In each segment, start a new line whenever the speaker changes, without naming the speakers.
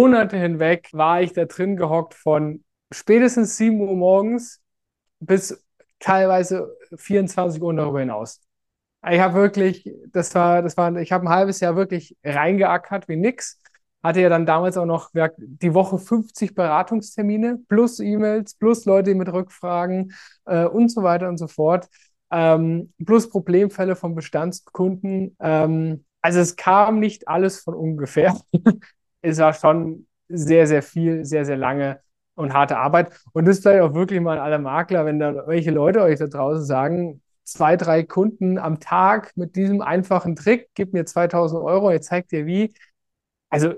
Monate hinweg war ich da drin gehockt von spätestens 7 Uhr morgens bis teilweise 24 Uhr darüber hinaus. Ich habe wirklich, das war, das war, ich habe ein halbes Jahr wirklich reingeackert wie nix. Hatte ja dann damals auch noch die Woche 50 Beratungstermine plus E-Mails, plus Leute mit Rückfragen äh, und so weiter und so fort. Ähm, plus Problemfälle von Bestandskunden. Ähm, also es kam nicht alles von ungefähr. Es war schon sehr, sehr viel, sehr, sehr lange und harte Arbeit. Und das ist vielleicht auch wirklich mal an alle Makler, wenn da welche Leute euch da draußen sagen, zwei, drei Kunden am Tag mit diesem einfachen Trick, gib mir 2000 Euro, ich zeig dir wie. Also,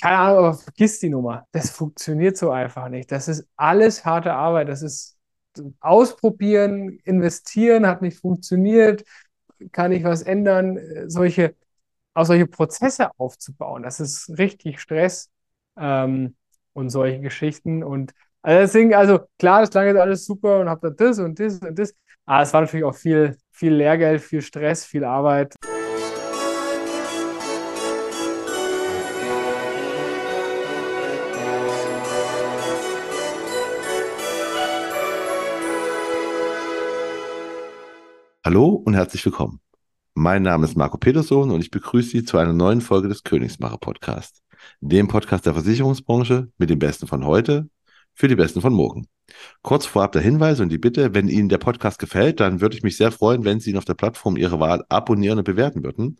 keine Ahnung, aber vergiss die Nummer. Das funktioniert so einfach nicht. Das ist alles harte Arbeit. Das ist ausprobieren, investieren, hat nicht funktioniert, kann ich was ändern, solche, auch solche Prozesse aufzubauen. Das ist richtig Stress ähm, und solche Geschichten. Und also deswegen, also klar, das klang jetzt alles super und habe da das und das und das. Aber es war natürlich auch viel, viel Lehrgeld, viel Stress, viel Arbeit.
Hallo und herzlich willkommen. Mein Name ist Marco Peterson und ich begrüße Sie zu einer neuen Folge des Königsmacher Podcasts, dem Podcast der Versicherungsbranche mit den Besten von heute für die Besten von morgen. Kurz vorab der Hinweis und die Bitte, wenn Ihnen der Podcast gefällt, dann würde ich mich sehr freuen, wenn Sie ihn auf der Plattform Ihrer Wahl abonnieren und bewerten würden.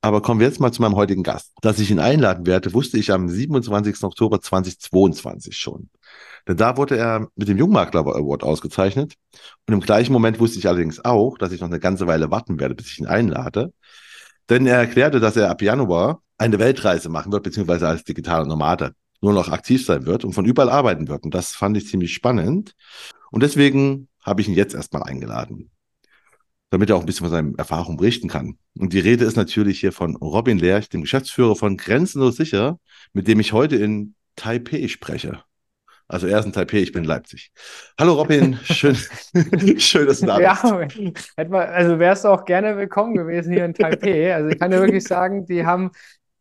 Aber kommen wir jetzt mal zu meinem heutigen Gast. Dass ich ihn einladen werde, wusste ich am 27. Oktober 2022 schon. Denn da wurde er mit dem Jungmakler Award ausgezeichnet. Und im gleichen Moment wusste ich allerdings auch, dass ich noch eine ganze Weile warten werde, bis ich ihn einlade. Denn er erklärte, dass er ab Januar eine Weltreise machen wird, beziehungsweise als digitaler Nomade nur noch aktiv sein wird und von überall arbeiten wird. Und das fand ich ziemlich spannend. Und deswegen habe ich ihn jetzt erstmal eingeladen, damit er auch ein bisschen von seinen Erfahrungen berichten kann. Und die Rede ist natürlich hier von Robin Lerch, dem Geschäftsführer von Grenzenlos Sicher, mit dem ich heute in Taipei spreche. Also er ist in Taipei, ich bin in Leipzig. Hallo Robin, schön, schön, dass du da bist.
Ja, also wärst du auch gerne willkommen gewesen hier in Taipei. Also ich kann dir wirklich sagen, die haben,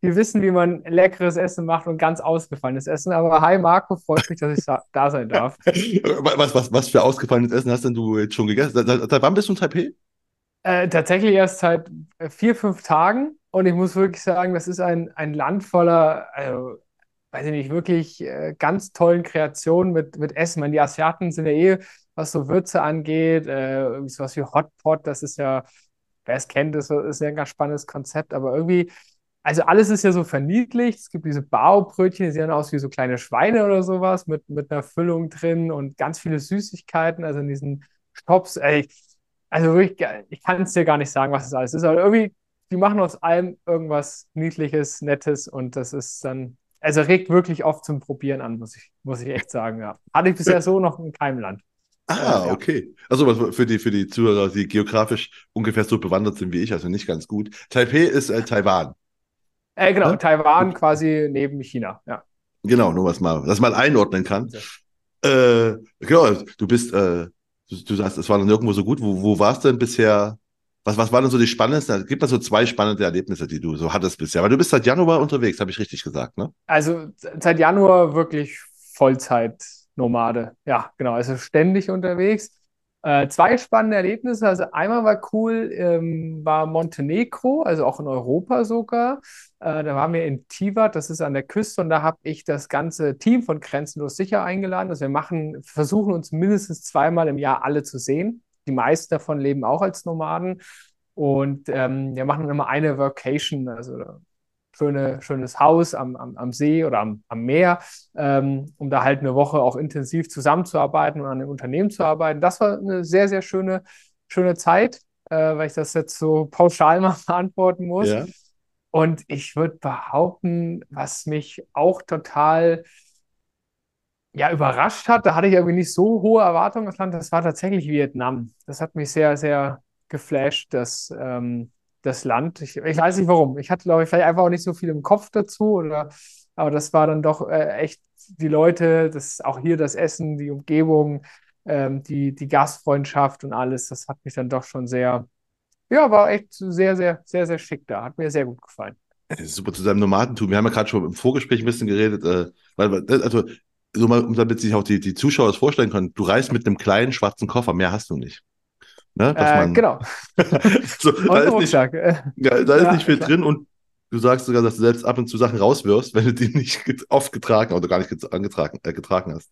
die wissen, wie man leckeres Essen macht und ganz ausgefallenes Essen. Aber hi Marco, freut mich, dass ich da sein darf.
Was, was, was für ausgefallenes Essen hast denn du jetzt schon gegessen? Seit, seit wann bist du in Taipei?
Äh, tatsächlich erst seit vier, fünf Tagen. Und ich muss wirklich sagen, das ist ein, ein Land voller, also weiß ich nicht, wirklich äh, ganz tollen Kreationen mit, mit Essen. Meine, die Asiaten sind ja eh, was so Würze angeht, äh, sowas wie Hotpot, das ist ja, wer es kennt, das ist ja ein ganz spannendes Konzept, aber irgendwie, also alles ist ja so verniedlicht. Es gibt diese Bao-Brötchen, die sehen aus wie so kleine Schweine oder sowas mit, mit einer Füllung drin und ganz viele Süßigkeiten, also in diesen Shops. Ey, also wirklich, ich kann es dir gar nicht sagen, was es alles ist, aber irgendwie, die machen aus allem irgendwas Niedliches, Nettes und das ist dann also regt wirklich oft zum Probieren an, muss ich, muss ich echt sagen, ja. Hatte ich bisher so noch in keinem Land.
Ah, äh, okay. Also für die, für die Zuhörer, die geografisch ungefähr so bewandert sind wie ich, also nicht ganz gut. Taipei ist äh, Taiwan.
Äh, genau, ja? Taiwan quasi neben China, ja.
Genau, nur was mal, das mal einordnen kann. Äh, genau, du bist, äh, du, du sagst, es war dann irgendwo so gut. Wo, wo warst du denn bisher was, was waren denn so die spannendsten? Gibt da so zwei spannende Erlebnisse, die du so hattest bisher. Aber du bist seit Januar unterwegs, habe ich richtig gesagt, ne?
Also seit Januar wirklich Vollzeit-Nomade. Ja, genau. Also ständig unterwegs. Äh, zwei spannende Erlebnisse. Also einmal war cool, ähm, war Montenegro, also auch in Europa sogar. Äh, da waren wir in Tivat, das ist an der Küste, und da habe ich das ganze Team von Grenzenlos sicher eingeladen. Also wir machen, versuchen uns mindestens zweimal im Jahr alle zu sehen. Die meisten davon leben auch als Nomaden. Und ähm, wir machen immer eine Vacation, also schöne, schönes Haus am, am, am See oder am, am Meer, ähm, um da halt eine Woche auch intensiv zusammenzuarbeiten und an dem Unternehmen zu arbeiten. Das war eine sehr, sehr schöne, schöne Zeit, äh, weil ich das jetzt so pauschal mal beantworten muss. Ja. Und ich würde behaupten, was mich auch total ja, überrascht hat, da hatte ich irgendwie nicht so hohe Erwartungen das Land, das war tatsächlich Vietnam. Das hat mich sehr, sehr geflasht, das, ähm, das Land. Ich, ich weiß nicht warum. Ich hatte, glaube ich, vielleicht einfach auch nicht so viel im Kopf dazu, oder, aber das war dann doch äh, echt die Leute, das, auch hier das Essen, die Umgebung, ähm, die, die Gastfreundschaft und alles, das hat mich dann doch schon sehr, ja, war echt sehr, sehr, sehr, sehr schick da. Hat mir sehr gut gefallen.
Super zu seinem Nomadentum. Wir haben ja gerade schon im Vorgespräch ein bisschen geredet, äh, weil, also, so mal, damit sich auch die, die Zuschauer das vorstellen können, du reist mit einem kleinen schwarzen Koffer, mehr hast du nicht.
Ne? Äh, genau.
so, da ist, nicht, ja, da ist ja, nicht viel klar. drin und du sagst sogar, dass du selbst ab und zu Sachen rauswirfst, wenn du die nicht oft getragen oder gar nicht angetragen, äh, getragen hast.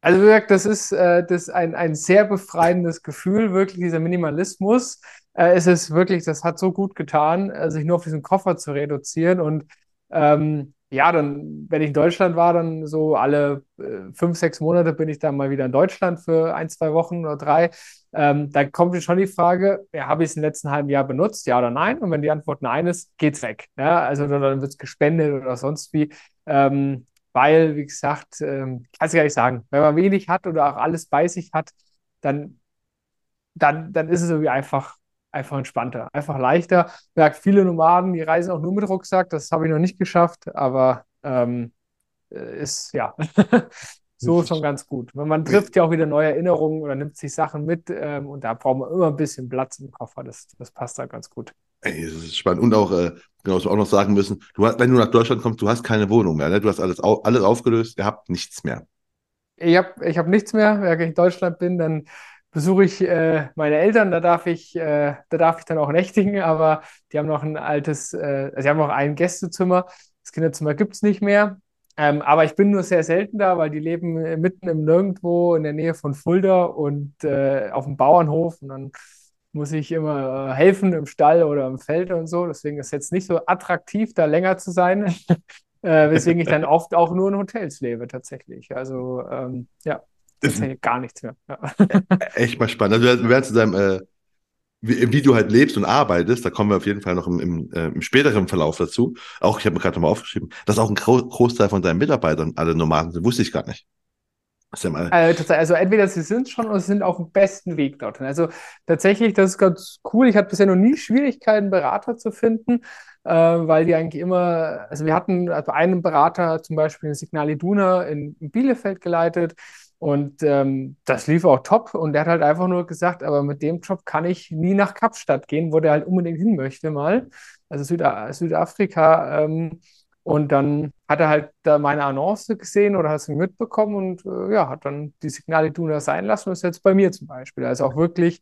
Also wie gesagt, das ist, äh, das ist ein, ein sehr befreiendes Gefühl, wirklich dieser Minimalismus. Äh, es ist wirklich, das hat so gut getan, äh, sich nur auf diesen Koffer zu reduzieren. Und ähm, ja, dann, wenn ich in Deutschland war, dann so alle äh, fünf, sechs Monate bin ich dann mal wieder in Deutschland für ein, zwei Wochen oder drei. Ähm, da kommt schon die Frage, ja, habe ich es im letzten halben Jahr benutzt, ja oder nein? Und wenn die Antwort nein ist, geht's weg. Ja, also dann, wird es gespendet oder sonst wie. Ähm, weil, wie gesagt, ähm, kann es gar nicht sagen. Wenn man wenig hat oder auch alles bei sich hat, dann, dann, dann ist es irgendwie einfach, einfach entspannter, einfach leichter. Merkt viele Nomaden, die reisen auch nur mit Rucksack. Das habe ich noch nicht geschafft, aber ähm, äh, ist ja so schon ganz gut. Man trifft ja auch wieder neue Erinnerungen oder nimmt sich Sachen mit ähm, und da braucht man immer ein bisschen Platz im Koffer. Das, das passt da ganz gut.
Ey, das ist spannend. Und auch, äh, genau, was wir auch noch sagen müssen, du hast, wenn du nach Deutschland kommst, du hast keine Wohnung mehr, ne? Du hast alles, alles aufgelöst, ihr habt nichts mehr.
Ich habe ich hab nichts mehr. Wenn ich in Deutschland bin, dann besuche ich äh, meine Eltern, da darf ich, äh, da darf ich dann auch nächtigen, aber die haben noch ein altes, äh, also sie haben noch ein Gästezimmer. Das Kinderzimmer gibt es nicht mehr. Ähm, aber ich bin nur sehr selten da, weil die leben mitten im Nirgendwo in der Nähe von Fulda und äh, auf dem Bauernhof. Und dann muss ich immer äh, helfen im Stall oder im Feld und so. Deswegen ist es jetzt nicht so attraktiv, da länger zu sein. äh, weswegen ich dann oft auch nur in Hotels lebe, tatsächlich. Also, ähm, ja, tatsächlich gar nichts mehr. Ja.
Echt mal spannend. Also, werden zu deinem, äh, wie, wie, du halt lebst und arbeitest, da kommen wir auf jeden Fall noch im, im, äh, im späteren Verlauf dazu. Auch, ich habe mir gerade nochmal aufgeschrieben, dass auch ein Großteil von deinen Mitarbeitern alle Nomaden sind, wusste ich gar nicht.
Also, also entweder sie sind schon oder sie sind auf dem besten Weg dorthin. Also tatsächlich, das ist ganz cool. Ich hatte bisher noch nie Schwierigkeiten, Berater zu finden, äh, weil die eigentlich immer, also wir hatten also einen Berater zum Beispiel in Signal Iduna in Bielefeld geleitet und ähm, das lief auch top und der hat halt einfach nur gesagt, aber mit dem Job kann ich nie nach Kapstadt gehen, wo der halt unbedingt hin möchte mal. Also Süda Südafrika. Ähm, und dann hat er halt da meine Annonce gesehen oder hat es mitbekommen und äh, ja, hat dann die Signale Duna sein lassen und ist jetzt bei mir zum Beispiel. Also auch wirklich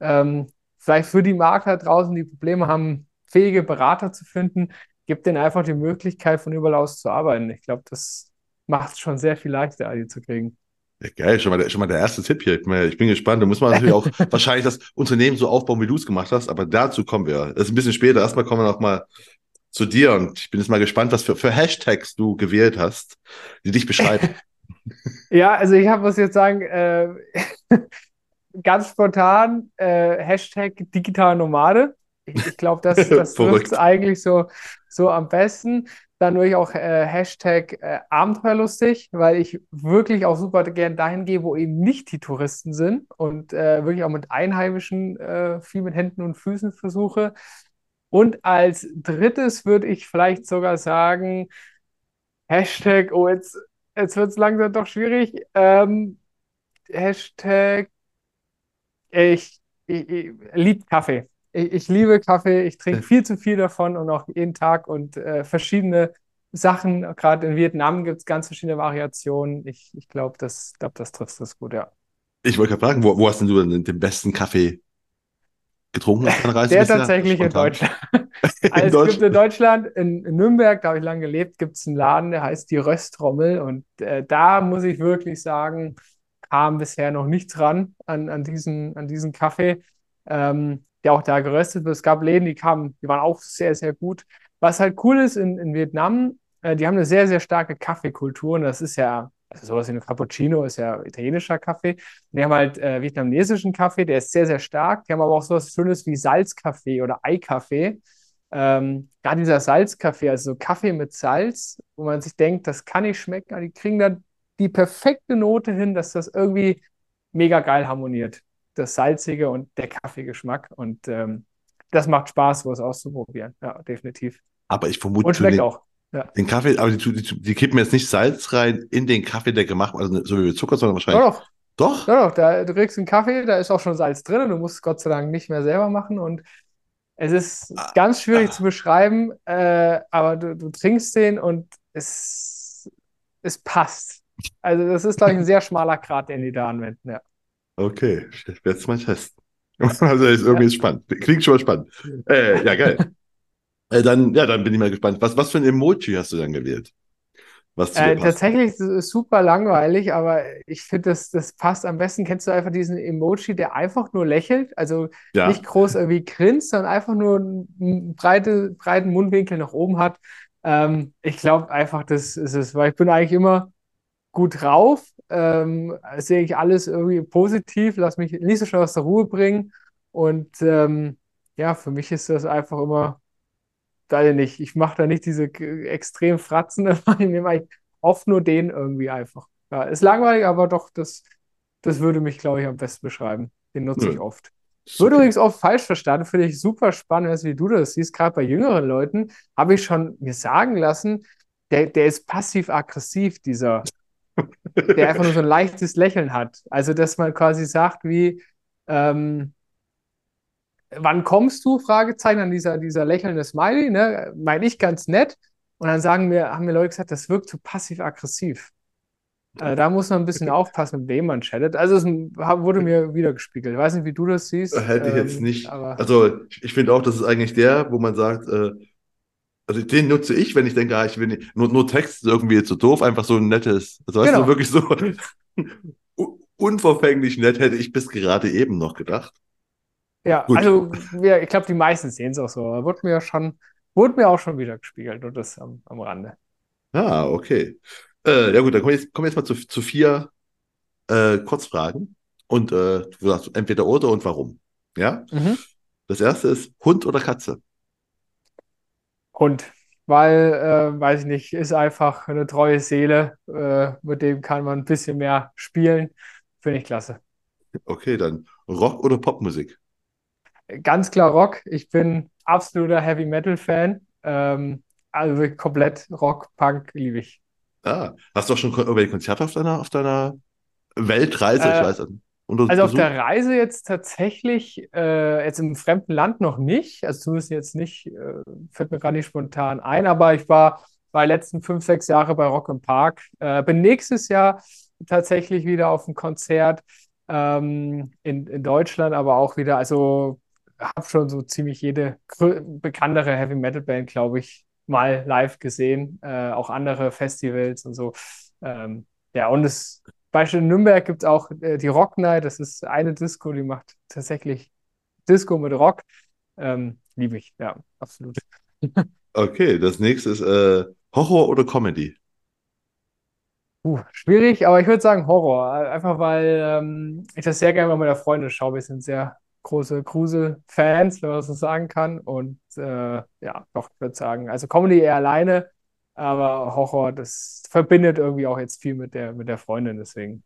ähm, vielleicht für die Makler draußen, die Probleme haben, fähige Berater zu finden, gibt denen einfach die Möglichkeit, von überall aus zu arbeiten. Ich glaube, das macht es schon sehr viel leichter, die zu kriegen.
Ja, geil, schon mal, der, schon mal der erste Tipp hier. Ich bin gespannt. Da muss man natürlich auch wahrscheinlich das Unternehmen so aufbauen, wie du es gemacht hast, aber dazu kommen wir. Das ist ein bisschen später. Erstmal kommen wir noch mal zu dir und ich bin jetzt mal gespannt, was für, für Hashtags du gewählt hast, die dich beschreiben.
ja, also ich habe muss jetzt sagen, äh, ganz spontan äh, Hashtag digital Nomade. Ich, ich glaube, das, das trifft eigentlich so, so am besten. Dann würde ich auch äh, Hashtag äh, abenteuerlustig, weil ich wirklich auch super gern dahin gehe, wo eben nicht die Touristen sind und äh, wirklich auch mit Einheimischen äh, viel mit Händen und Füßen versuche. Und als drittes würde ich vielleicht sogar sagen, Hashtag, oh, jetzt, jetzt wird es langsam doch schwierig. Ähm, Hashtag, ich, ich, ich liebe Kaffee. Ich, ich, liebe Kaffee, ich trinke viel zu viel davon und auch jeden Tag und äh, verschiedene Sachen. Gerade in Vietnam gibt es ganz verschiedene Variationen. Ich, ich glaube, das, glaub, das trifft das gut, ja.
Ich wollte gerade fragen, wo, wo hast denn du denn den besten Kaffee getrunken
auf deiner Reise? Der tatsächlich in Deutschland. also es gibt in Deutschland, in, in Nürnberg, da habe ich lange gelebt, gibt es einen Laden, der heißt die Röstrommel. Und äh, da muss ich wirklich sagen, kam bisher noch nichts ran an, an, diesen, an diesen Kaffee, ähm, der auch da geröstet wird. Es gab Läden, die kamen, die waren auch sehr, sehr gut. Was halt cool ist in, in Vietnam, äh, die haben eine sehr, sehr starke Kaffeekultur und das ist ja also sowas wie ein Cappuccino ist ja italienischer Kaffee. Und die haben halt äh, vietnamesischen Kaffee, der ist sehr, sehr stark. Die haben aber auch sowas Schönes wie Salzkaffee oder Eikaffee. Ähm, gerade dieser Salzkaffee, also so Kaffee mit Salz, wo man sich denkt, das kann nicht schmecken, aber die kriegen dann die perfekte Note hin, dass das irgendwie mega geil harmoniert. Das Salzige und der Kaffeegeschmack. Und ähm, das macht Spaß, sowas auszuprobieren. Ja, definitiv.
Aber ich vermute,
und schmeckt auch.
Ja. Den Kaffee, aber die, die, die, kippen jetzt nicht Salz rein in den Kaffee, der gemacht wird, also so wie Zucker, sondern wahrscheinlich.
Doch. Doch? Doch, doch. Da, du kriegst einen Kaffee, da ist auch schon Salz drin und du musst Gott sei Dank nicht mehr selber machen und Es ist ganz schwierig zu beschreiben, äh, aber du, du trinkst den und es, es passt. Also das ist, glaube ich, ein sehr schmaler Grat, den die da anwenden, ja.
Okay, ich werde es mal testen. Also ist irgendwie
Ja.
spannend. Klingt schon mal spannend. Äh, ja, geil. äh, dann, ja, dann bin ich mal gespannt. Was, was für ein Emoji hast du dann gewählt? Was
Äh, tatsächlich ist es super langweilig, aber ich finde, das, das passt am besten. Kennst du einfach diesen Emoji, der einfach nur lächelt? Also
Ja.
nicht groß irgendwie grinst, sondern einfach nur einen breite, breiten Mundwinkel nach oben hat. Ähm, ich glaube einfach, das ist es, weil ich bin eigentlich immer gut drauf, ähm, sehe ich alles irgendwie positiv, lass mich nicht so schnell aus der Ruhe bringen. Und ähm, ja, für mich ist das einfach immer, ich nicht, ich mache da nicht diese extrem Fratzen, ich nehme eigentlich oft nur den irgendwie einfach. Ja, ist langweilig, aber doch, das, das würde mich, glaube ich, am besten beschreiben. Den nutze ich
Nö.
oft.
Ist
Wird übrigens oft falsch verstanden, finde ich super spannend, wie du das siehst. Gerade bei jüngeren Leuten habe ich schon mir sagen lassen, der, der ist passiv-aggressiv, dieser, der einfach nur so ein leichtes Lächeln hat. Also, dass man quasi sagt, wie, ähm, wann kommst du? Fragezeichen an dieser, dieser lächelnde Smiley, ne? Meine ich ganz nett. Und dann sagen mir, haben mir Leute gesagt, das wirkt zu passiv-aggressiv. Also da muss man ein bisschen aufpassen, mit wem man chattet. Also es wurde mir wiedergespiegelt. Ich weiß nicht, wie du das siehst.
Hätte ich jetzt
ähm,
nicht.
aber
Also, ich, ich finde auch, das ist eigentlich der, wo man sagt, äh, also den nutze ich, wenn ich denke, ah, ich will nicht, nur, nur Text ist irgendwie so doof, einfach so ein nettes, also weißt du,
Genau.
wirklich so un- unverfänglich nett hätte ich bis gerade eben noch gedacht.
ja,
Gut.
also ja, ich glaube, die meisten sehen es auch so. Aber Wurde mir schon, wurde mir auch schon wieder gespiegelt und das am, am Rande.
Ah, okay. Äh, ja gut, dann kommen wir jetzt, kommen wir jetzt mal zu, zu vier äh, Kurzfragen. Und äh, du sagst entweder oder und warum. Ja?
Mhm.
Das erste ist Hund oder Katze?
Hund, weil, äh, weiß ich nicht, ist einfach eine treue Seele. Äh, mit dem kann man ein bisschen mehr spielen. Finde ich klasse.
Okay, dann Rock oder Popmusik?
Ganz klar Rock. Ich bin absoluter Heavy Metal Fan. Ähm, also komplett Rock, Punk liebe ich.
Ah, hast du auch schon kon- irgendwelche Konzerte auf deiner, auf deiner Weltreise? Ich
Äh,
weiß, unter
Also auf der Reise jetzt tatsächlich, äh, jetzt im fremden Land noch nicht. Also zumindest jetzt nicht, äh, fällt mir gerade nicht spontan ein, aber ich war, die letzten fünf, sechs Jahre bei Rock im Park. Äh, bin nächstes Jahr tatsächlich wieder auf ein Konzert ähm, in, in Deutschland, aber auch wieder, also habe schon so ziemlich jede bekanntere Heavy Metal Band, glaube ich, mal live gesehen. Äh, auch andere Festivals und so. Ähm, ja, und es Beispiel in Nürnberg gibt es auch äh, die Rock Night. Das ist eine Disco, die macht tatsächlich Disco mit Rock. Ähm, liebe ich, ja, absolut.
Okay, das nächste ist äh, Horror oder Comedy?
Uh, schwierig, aber ich würde sagen Horror. Einfach weil ähm, ich das sehr gerne mit meiner Freundin schaue. Wir sind sehr große Grusel-Fans, wenn man das so sagen kann. Und äh, ja, doch, ich würde sagen, also Comedy eher alleine, aber Horror, das verbindet irgendwie auch jetzt viel mit der, mit der Freundin. Deswegen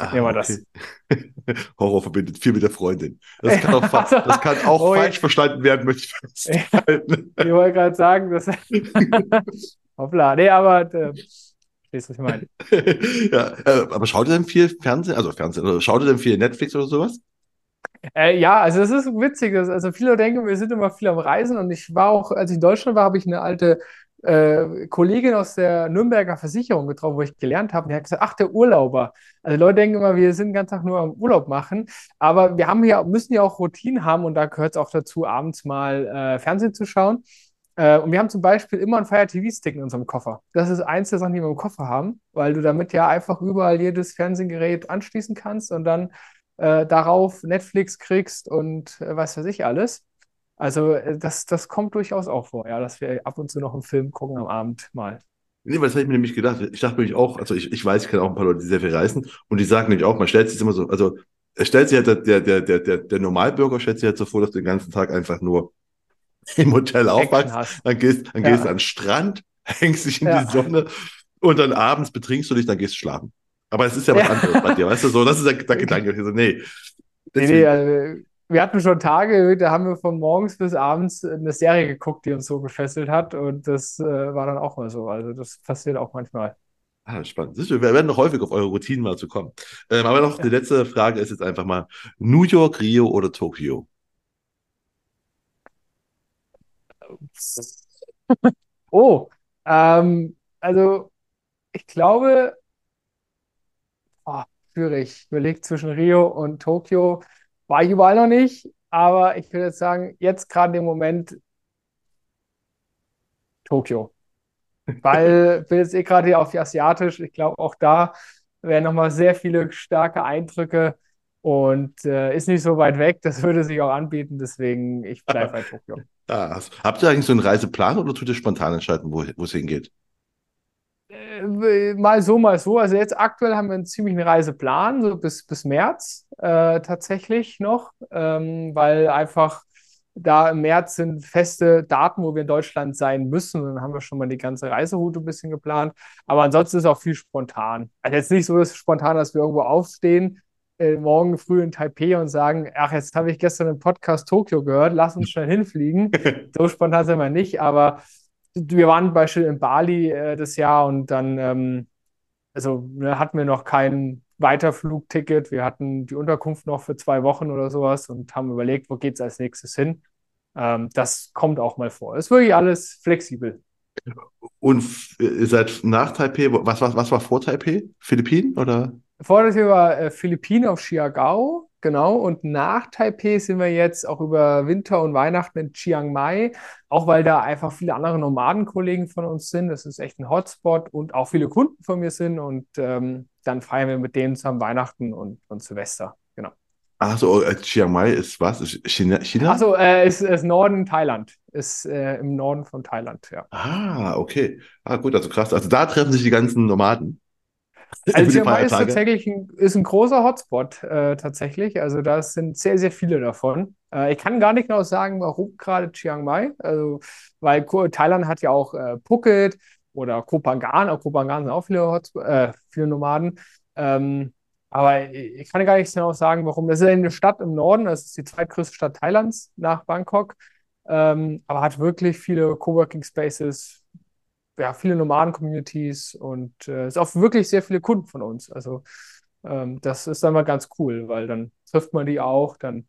Ah,
nehmen wir das.
okay. Horror verbindet viel mit der Freundin. Das kann auch, das kann auch
oh,
falsch verstanden werden, möchte ich festhalten.
Ich wollte gerade sagen, dass. Hoppla, nee, aber äh, verstehst du, was ich meine?
Ja, äh, aber schaut ihr denn viel Fernsehen, also Fernsehen, oder schaut ihr denn viel Netflix oder sowas?
Äh, ja, also das ist witzig. Also viele denken, wir sind immer viel am Reisen und ich war auch, als ich in Deutschland war, habe ich eine alte äh, Kollegin aus der Nürnberger Versicherung getroffen, wo ich gelernt habe. Die hat gesagt, ach, der Urlauber. Also Leute denken immer, wir sind den ganzen Tag nur am Urlaub machen, aber wir haben ja, müssen ja auch Routinen haben und da gehört es auch dazu, abends mal äh, Fernsehen zu schauen. Äh, und wir haben zum Beispiel immer einen Fire TV-Stick in unserem Koffer. Das ist eins der Sachen, die wir im Koffer haben, weil du damit ja einfach überall jedes Fernsehgerät anschließen kannst und dann äh, darauf Netflix kriegst und äh, was weiß ich alles. Also äh, das, das kommt durchaus auch vor, ja, dass wir ab und zu noch einen Film gucken am Abend mal.
Nee, weil das habe ich mir nämlich gedacht. Ich dachte nämlich auch, also ich, ich weiß, ich kenne auch ein paar Leute, die sehr viel reisen und die sagen nämlich auch, man stellt sich immer so, also es stellt sich halt der, der, der, der, der Normalbürger stellt sich halt so vor, dass du den ganzen Tag einfach nur im Hotel aufwachst, dann gehst, dann
Ja.
gehst du an den Strand, hängst dich in
Ja.
die Sonne und dann abends betrinkst du dich, dann gehst du schlafen. Aber es ist ja was
Ja.
anderes bei dir, weißt du, so, das ist der, der Gedanke. Ich so, nee.
Nee,
Deswegen-
nee, also, wir hatten schon Tage, da haben wir von morgens bis abends eine Serie geguckt, die uns so gefesselt hat und das äh, war dann auch mal so. Also das passiert auch manchmal.
Ah, spannend. Wir werden noch häufig auf eure Routinen mal zu kommen. Ähm, aber noch die letzte Frage ist jetzt einfach mal New York, Rio oder Tokio?
Oh, ähm, also ich glaube, oh, schwierig. Ich überlege zwischen Rio und Tokio. War ich überall noch nicht, aber ich würde jetzt sagen, jetzt gerade im Moment Tokio. Weil, ich bin jetzt eh gerade hier auf die Asiatisch. Ich glaube, auch da wären nochmal sehr viele starke Eindrücke und äh, ist nicht so weit weg. Das würde sich auch anbieten. Deswegen, ich bleibe bei Tokio.
Ah, habt ihr eigentlich so einen Reiseplan oder tut ihr spontan entscheiden, wo es hingeht?
Äh, mal so, mal so. Also jetzt aktuell haben wir einen ziemlichen Reiseplan, so bis, bis März äh, tatsächlich noch, ähm, weil einfach da im März sind feste Daten, wo wir in Deutschland sein müssen. Dann haben wir schon mal die ganze Reiseroute ein bisschen geplant. Aber ansonsten ist auch viel spontan. Also jetzt nicht so dass spontan, dass wir irgendwo aufstehen, äh, morgen früh in Taipei und sagen, ach, jetzt habe ich gestern im Podcast Tokio gehört, lass uns schnell hinfliegen. so spontan sind wir nicht, aber wir waren beispielsweise in Bali äh, das Jahr und dann ähm, also ne, hatten wir noch kein Weiterflugticket. Wir hatten die Unterkunft noch für zwei Wochen oder sowas und haben überlegt, wo geht es als nächstes hin. Ähm, das kommt auch mal vor. Ist wirklich alles flexibel.
Und ihr seid nach Taipei, was, was, was war vor Taipei? Philippinen oder?
Vor Taipei war äh, Philippinen auf Siargao Genau, und nach Taipei sind wir jetzt auch über Winter und Weihnachten in Chiang Mai, auch weil da einfach viele andere Nomadenkollegen von uns sind. Das ist echt ein Hotspot und auch viele Kunden von mir sind. Und ähm, dann feiern wir mit denen zusammen Weihnachten und, und Silvester. Genau.
Achso, äh, Chiang Mai ist was? Ist China? China?
Achso, äh, ist, ist Norden Thailand. Ist äh, im Norden von Thailand, ja.
Ah, okay. Ah, gut, also krass. Also da treffen sich die ganzen Nomaden.
Also Chiang Mai ist tatsächlich ein, ist ein großer Hotspot äh, tatsächlich. Also da sind sehr, sehr viele davon. Äh, ich kann gar nicht genau sagen, warum gerade Chiang Mai. Also, weil Thailand hat ja auch äh, Phuket oder Koh Phangan. Auch Koh Phangan sind auch viele, Hotspot, äh, viele Nomaden. Ähm, aber ich kann gar nicht genau sagen, warum. Das ist eine Stadt im Norden, das ist die zweitgrößte Stadt Thailands nach Bangkok. Ähm, aber hat wirklich viele Coworking Spaces, ja, viele Nomaden-Communities und äh, es auch wirklich sehr viele Kunden von uns. Also ähm, das ist dann mal ganz cool, weil dann trifft man die auch, dann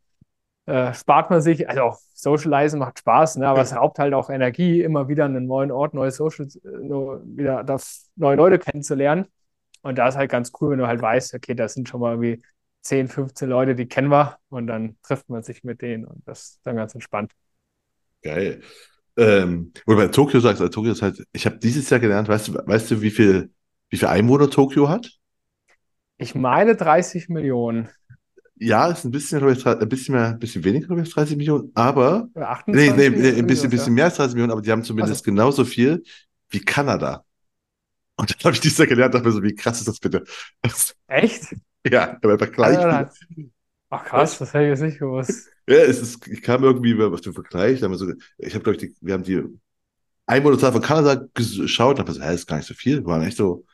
äh, spart man sich, also auch Socializen macht Spaß, ne, aber es raubt halt auch Energie, immer wieder einen neuen Ort, neue Social, wieder das, neue Leute kennenzulernen. Und da ist halt ganz cool, wenn du halt weißt, okay, das sind schon mal irgendwie 10, 15 Leute, die kennen wir und dann trifft man sich mit denen und das ist dann ganz entspannt.
Geil. Ähm, wo du bei Tokio sagst, also Tokio ist halt, ich habe dieses Jahr gelernt, weißt du, weißt du, wie viel, wie viel Einwohner Tokio hat?
Ich meine 30 Millionen.
Ja, ist ein bisschen, ich, ein bisschen mehr, ein bisschen weniger, glaube ich, als 30 Millionen, aber.
Oder 28
nee, nee, nee, ein bisschen, bisschen mehr als 30 Millionen, aber die haben zumindest also. genauso viel wie Kanada. Und dann habe ich dieses Jahr gelernt, dachte mir so, wie krass ist das bitte?
Echt?
Ja, aber einfach gleich.
Ach krass, das hätte ich jetzt nicht gewusst.
Ja, es ist, ich kam irgendwie auf den Vergleich, haben wir so, ich habe, glaube ich, die, wir haben die Einwohnerzahl von Kanada geschaut und habe gesagt, hä, ist gar nicht so viel. Wir waren echt so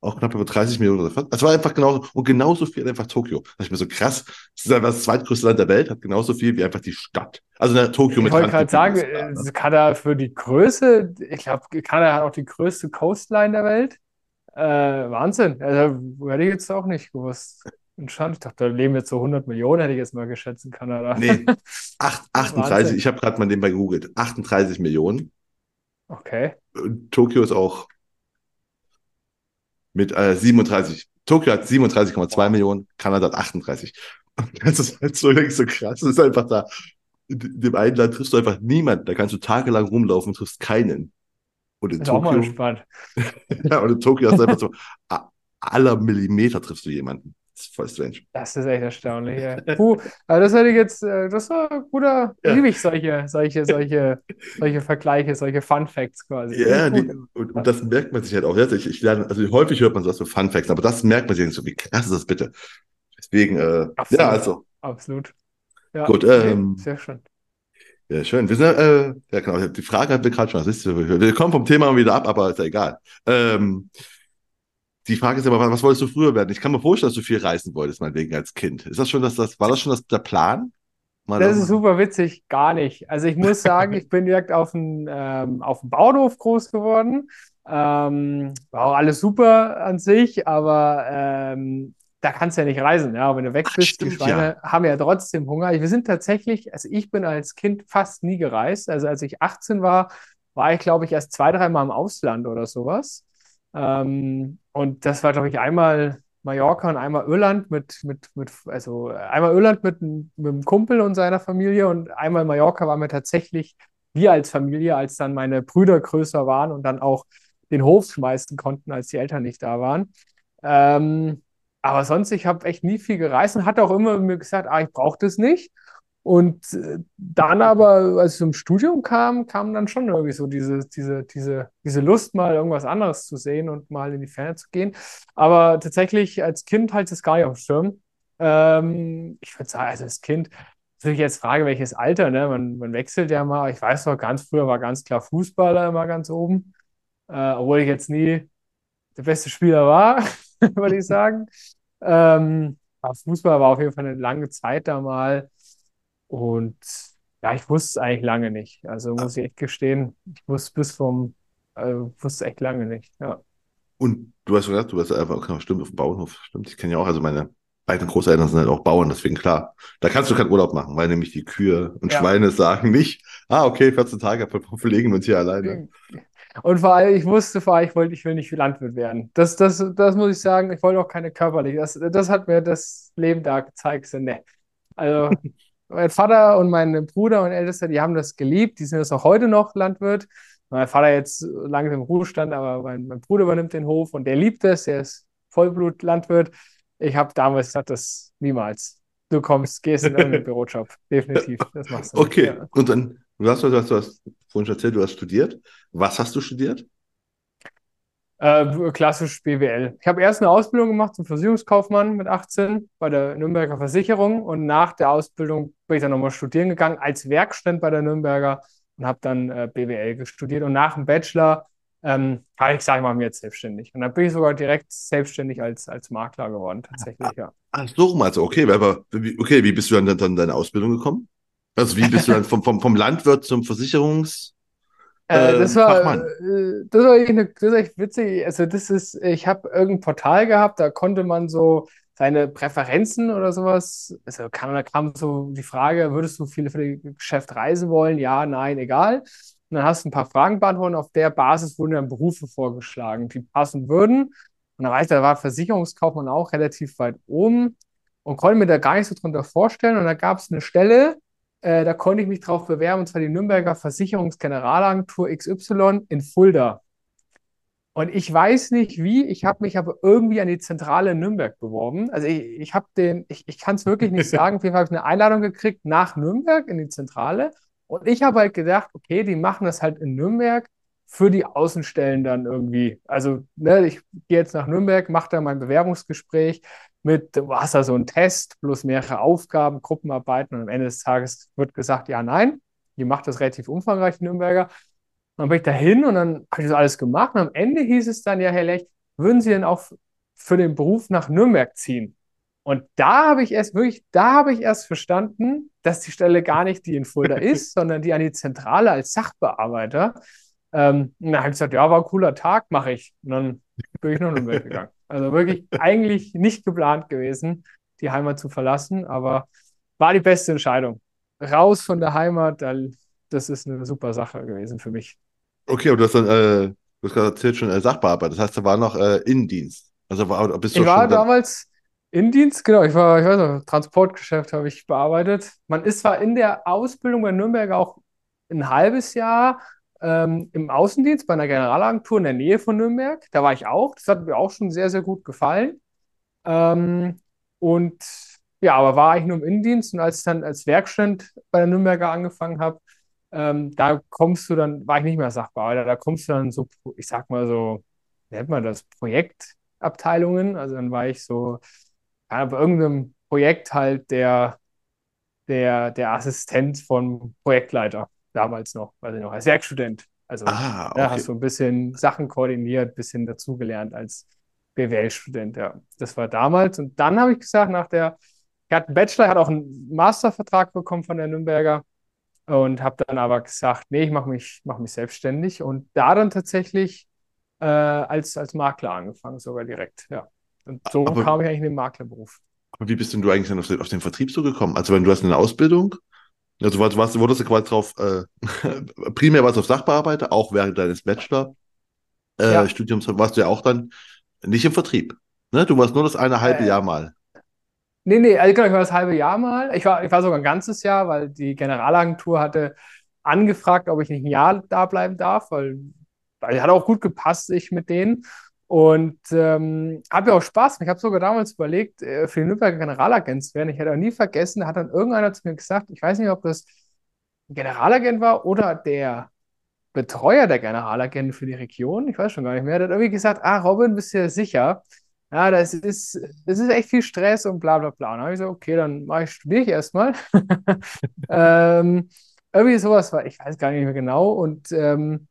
auch knapp über 30 Millionen oder fast. Es war einfach genauso, und genauso viel einfach Tokio. Da ich mir so krass, das ist einfach das zweitgrößte Land der Welt, hat genauso viel wie einfach die Stadt. Also in Tokio
ich
mit
Ich wollte gerade sagen, äh, Kanada für die Größe, ich glaube, Kanada hat auch die größte Coastline der Welt. Äh, Wahnsinn. Also hätte ich jetzt auch nicht gewusst. Interessant. Ich dachte, da leben jetzt so 100 Millionen, hätte ich jetzt mal geschätzt in Kanada.
Nee, 8, 38, ich habe gerade mal nebenbei gegoogelt. 38 Millionen.
Okay.
Tokio ist auch mit äh, 37. Tokio hat 37,2 Millionen, Kanada hat 38. Das ist halt so, so krass. Das ist einfach da. In dem einen Land triffst du einfach niemanden. Da kannst du tagelang rumlaufen und triffst keinen. Und in
ist
Tokio.
Auch mal spannend.
ja, und in Tokio hast du einfach so, aller Millimeter triffst du jemanden. Das ist voll strange.
Das ist echt erstaunlich. Ja. Puh, aber das hätte ich jetzt, äh, das war guter, ja. liebe ich solche, solche, solche, solche Vergleiche, solche Fun Facts quasi.
Ja, die, und, und, das merkt man sich halt auch. Ich, ich lerne, also häufig hört man sowas so Fun Facts, aber das merkt man sich so, wie krass ist das bitte? Deswegen, äh,
Absolut.
ja, also.
Absolut. Ja,
Gut, ähm,
sehr schön.
Ja, schön. Wir sind, äh, ja, genau, die Frage hat wir gerade schon, wir kommen vom Thema wieder ab, aber ist ja egal. Ähm, die Frage ist aber, was wolltest du früher werden? Ich kann mir vorstellen, dass du viel reisen wolltest, meinetwegen als Kind. Ist das schon das, das war das schon das, der Plan?
Mal das ist super witzig, gar nicht. Also ich muss sagen, ich bin direkt auf dem, ähm, auf dem Bauernhof groß geworden. Ähm, war auch alles super an sich, aber ähm, da kannst du ja nicht reisen, ja. wenn du weg bist, stimmt, die Schweine ja. haben ja trotzdem Hunger. Wir sind tatsächlich, also ich bin als Kind fast nie gereist. Also als ich 18 war, war ich, glaube ich, erst zwei, dreimal im Ausland oder sowas. Ähm, und das war, glaube ich, einmal Mallorca und einmal Irland mit, mit, mit also einmal Irland mit, mit einem Kumpel und seiner Familie und einmal Mallorca waren wir tatsächlich, wir als Familie, als dann meine Brüder größer waren und dann auch den Hof schmeißen konnten, als die Eltern nicht da waren. Ähm, aber sonst, ich habe echt nie viel gereist und hatte auch immer mir gesagt, ah, ich brauche das nicht. Und äh, dann aber, als ich zum Studium kam, kam dann schon irgendwie so diese, diese, diese, diese Lust, mal irgendwas anderes zu sehen und mal in die Ferne zu gehen. Aber tatsächlich als Kind halt das gar nicht auf dem Schirm. Ähm, ich würde sagen, also als Kind, natürlich jetzt Frage, welches Alter, ne? Man, man wechselt ja mal. Ich weiß noch, ganz früher war ganz klar Fußballer immer ganz oben. Äh, obwohl ich jetzt nie der beste Spieler war, würde ich sagen. Ähm, Fußball war auf jeden Fall eine lange Zeit da mal. Und ja, ich wusste es eigentlich lange nicht. Also muss ich echt gestehen, ich wusste bis vom, also wusste echt lange nicht, ja.
Und du hast gesagt, du warst einfach, genau, stimmt, auf dem Bauernhof, stimmt. Ich kenne ja auch, also meine beiden Großeltern sind halt auch Bauern, deswegen klar. Da kannst du keinen Urlaub machen, weil nämlich die Kühe und ja. Schweine sagen nicht, ah, okay, 14 Tage verlegen wir uns hier alleine.
Und vor allem, ich wusste vor allem, ich wollte, ich will nicht Landwirt werden. Das, das, das muss ich sagen, ich wollte auch keine körperliche. Das, das hat mir das Leben da gezeigt. So, ne. Also mein Vater und mein Bruder und Ältester, die haben das geliebt, die sind jetzt auch heute noch Landwirt. Mein Vater jetzt langsam im Ruhestand, aber mein, mein Bruder übernimmt den Hof und der liebt es, er ist Vollblut-Landwirt. Ich habe damals gesagt, das niemals. Du kommst, gehst in irgendeinen Bürojob. Definitiv. Das
machst du. Okay, ja. und dann, du hast, du hast, du hast vorhin erzählt, du hast studiert. Was hast du studiert?
Äh, klassisch BWL. Ich habe erst eine Ausbildung gemacht zum Versicherungskaufmann mit 18 bei der Nürnberger Versicherung und nach der Ausbildung bin ich dann nochmal studieren gegangen als Werkstudent bei der Nürnberger und habe dann äh, BWL studiert. Und nach dem Bachelor ähm, habe ich gesagt, ich mache mich jetzt selbstständig. Und dann bin ich sogar direkt selbstständig als, als Makler geworden, tatsächlich, ja.
Ach so, also okay, aber okay, wie bist du dann, dann deine Ausbildung gekommen? Also wie bist du dann vom, vom, vom Landwirt zum Versicherungs...
Äh, äh, das, war, äh, das, war eine, das war echt witzig. Also, das ist, ich habe irgendein Portal gehabt, da konnte man so seine Präferenzen oder sowas. Also kam, da kam so die Frage, würdest du viele für das Geschäft reisen wollen? Ja, nein, egal. Und dann hast du ein paar Fragen beantwortet. Auf der Basis wurden dann Berufe vorgeschlagen, die passen würden. Und dann weiß ich, da war Versicherungskaufmann auch relativ weit oben und konnte mir da gar nicht so drunter vorstellen. Und da gab es eine Stelle, äh, da konnte ich mich drauf bewerben, und zwar die Nürnberger Versicherungsgeneralagentur XY in Fulda. Und ich weiß nicht wie, ich habe mich aber irgendwie an die Zentrale in Nürnberg beworben. Also ich, ich habe den, ich, ich kann es wirklich nicht sagen, auf jeden Fall habe ich eine Einladung gekriegt nach Nürnberg in die Zentrale. Und ich habe halt gedacht, okay, die machen das halt in Nürnberg für die Außenstellen dann irgendwie. Also, ne, ich gehe jetzt nach Nürnberg, mache da mein Bewerbungsgespräch mit, du hast da so einen Test plus mehrere Aufgaben, Gruppenarbeiten und am Ende des Tages wird gesagt, ja, nein. Die macht das relativ umfangreich, Nürnberger. Und dann bin ich da hin und dann habe ich das alles gemacht und am Ende hieß es dann, ja, Herr Lecht, würden Sie denn auch für den Beruf nach Nürnberg ziehen? Und da habe ich erst wirklich, da habe ich erst verstanden, dass die Stelle gar nicht die in Fulda ist, sondern die an die Zentrale als Sachbearbeiter. Ähm, und dann habe ich gesagt, ja, war ein cooler Tag, mache ich. Und dann bin ich nach Nürnberg gegangen. Also wirklich eigentlich nicht geplant gewesen, die Heimat zu verlassen, aber war die beste Entscheidung. Raus von der Heimat, das ist eine super Sache gewesen für mich.
Okay, und du hast dann, äh, du hast gerade erzählt, schon äh, Sachbearbeiter. Das heißt, du war noch äh, Innendienst. Also war,
bist du ich war damals Innendienst, genau. Ich war, ich weiß noch, Transportgeschäft habe ich bearbeitet. Man ist zwar in der Ausbildung bei Nürnberg auch ein halbes Jahr ähm, im Außendienst bei einer Generalagentur in der Nähe von Nürnberg. Da war ich auch. Das hat mir auch schon sehr, sehr gut gefallen. Ähm, und ja, aber war eigentlich nur im Innendienst. Und als ich dann als Werkstudent bei der Nürnberger angefangen habe, ähm, da kommst du dann, war ich nicht mehr Sachbearbeiter, da kommst du dann so, ich sag mal so, nennt man das, Projektabteilungen. Also dann war ich so, ja, bei irgendeinem Projekt halt der, der, der Assistent vom Projektleiter damals noch, weiß ich noch, als Werkstudent. Also ah, okay. da hast du ein bisschen Sachen koordiniert, ein bisschen dazugelernt als BWL-Student, ja. Das war damals. Und dann habe ich gesagt, nach der, ich hatte einen Bachelor, hatte auch einen Mastervertrag bekommen von der Nürnberger und habe dann aber gesagt, nee, ich mache mich, mach mich selbstständig und da dann tatsächlich äh, als, als Makler angefangen, sogar direkt, ja. Und so
Aber-
kam ich eigentlich in den Maklerberuf.
Aber wie bist denn du eigentlich dann auf den, auf den Vertrieb so gekommen? Also wenn du hast eine Ausbildung, also warst, warst, wurdest du quasi drauf, äh, primär warst du auf Sachbearbeiter, auch während deines Bachelor äh,
Ja.
Warst du ja auch dann nicht im Vertrieb. Ne? Du warst nur das eine halbe
Äh,
Jahr mal.
Nee, nee, also genau, ich war das halbe Jahr mal. Ich war, ich war sogar ein ganzes Jahr, weil die Generalagentur hatte angefragt, ob ich nicht ein Jahr da bleiben darf, weil, weil hat auch gut gepasst, ich mit denen. Und ähm, hat mir auch Spaß. Ich habe sogar damals überlegt, äh, für die Nürnberger Generalagent zu werden. Ich hätte auch nie vergessen, da hat dann irgendeiner zu mir gesagt, ich weiß nicht, ob das ein Generalagent war oder der Betreuer der Generalagenten für die Region, ich weiß schon gar nicht mehr, der hat irgendwie gesagt, ah, Robin, bist du dir sicher? Ja, das ist, das ist echt viel Stress und bla bla bla. Und dann habe ich gesagt, okay, dann mache ich, studiere ich erstmal. ähm, irgendwie sowas war, ich weiß gar nicht mehr genau. Und ähm,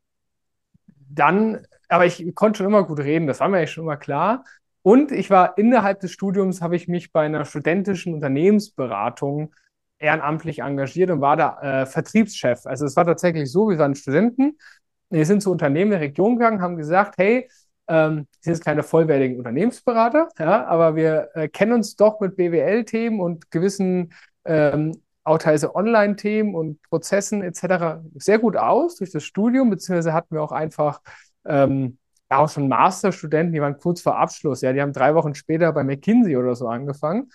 dann, aber ich konnte schon immer gut reden, das war mir eigentlich schon immer klar. Und ich war innerhalb des Studiums, habe ich mich bei einer studentischen Unternehmensberatung ehrenamtlich engagiert und war da äh, Vertriebschef. Also es war tatsächlich so, wir waren Studenten, wir sind zu Unternehmen der Region gegangen, haben gesagt, hey, ähm, sind jetzt keine vollwertigen Unternehmensberater, ja, aber wir äh, kennen uns doch mit BWL-Themen und gewissen ähm, auch teilweise Online-Themen und Prozessen etc. sehr gut aus durch das Studium, beziehungsweise hatten wir auch einfach ähm, ja, auch schon Masterstudenten, die waren kurz vor Abschluss, ja, die haben drei Wochen später bei McKinsey oder so angefangen.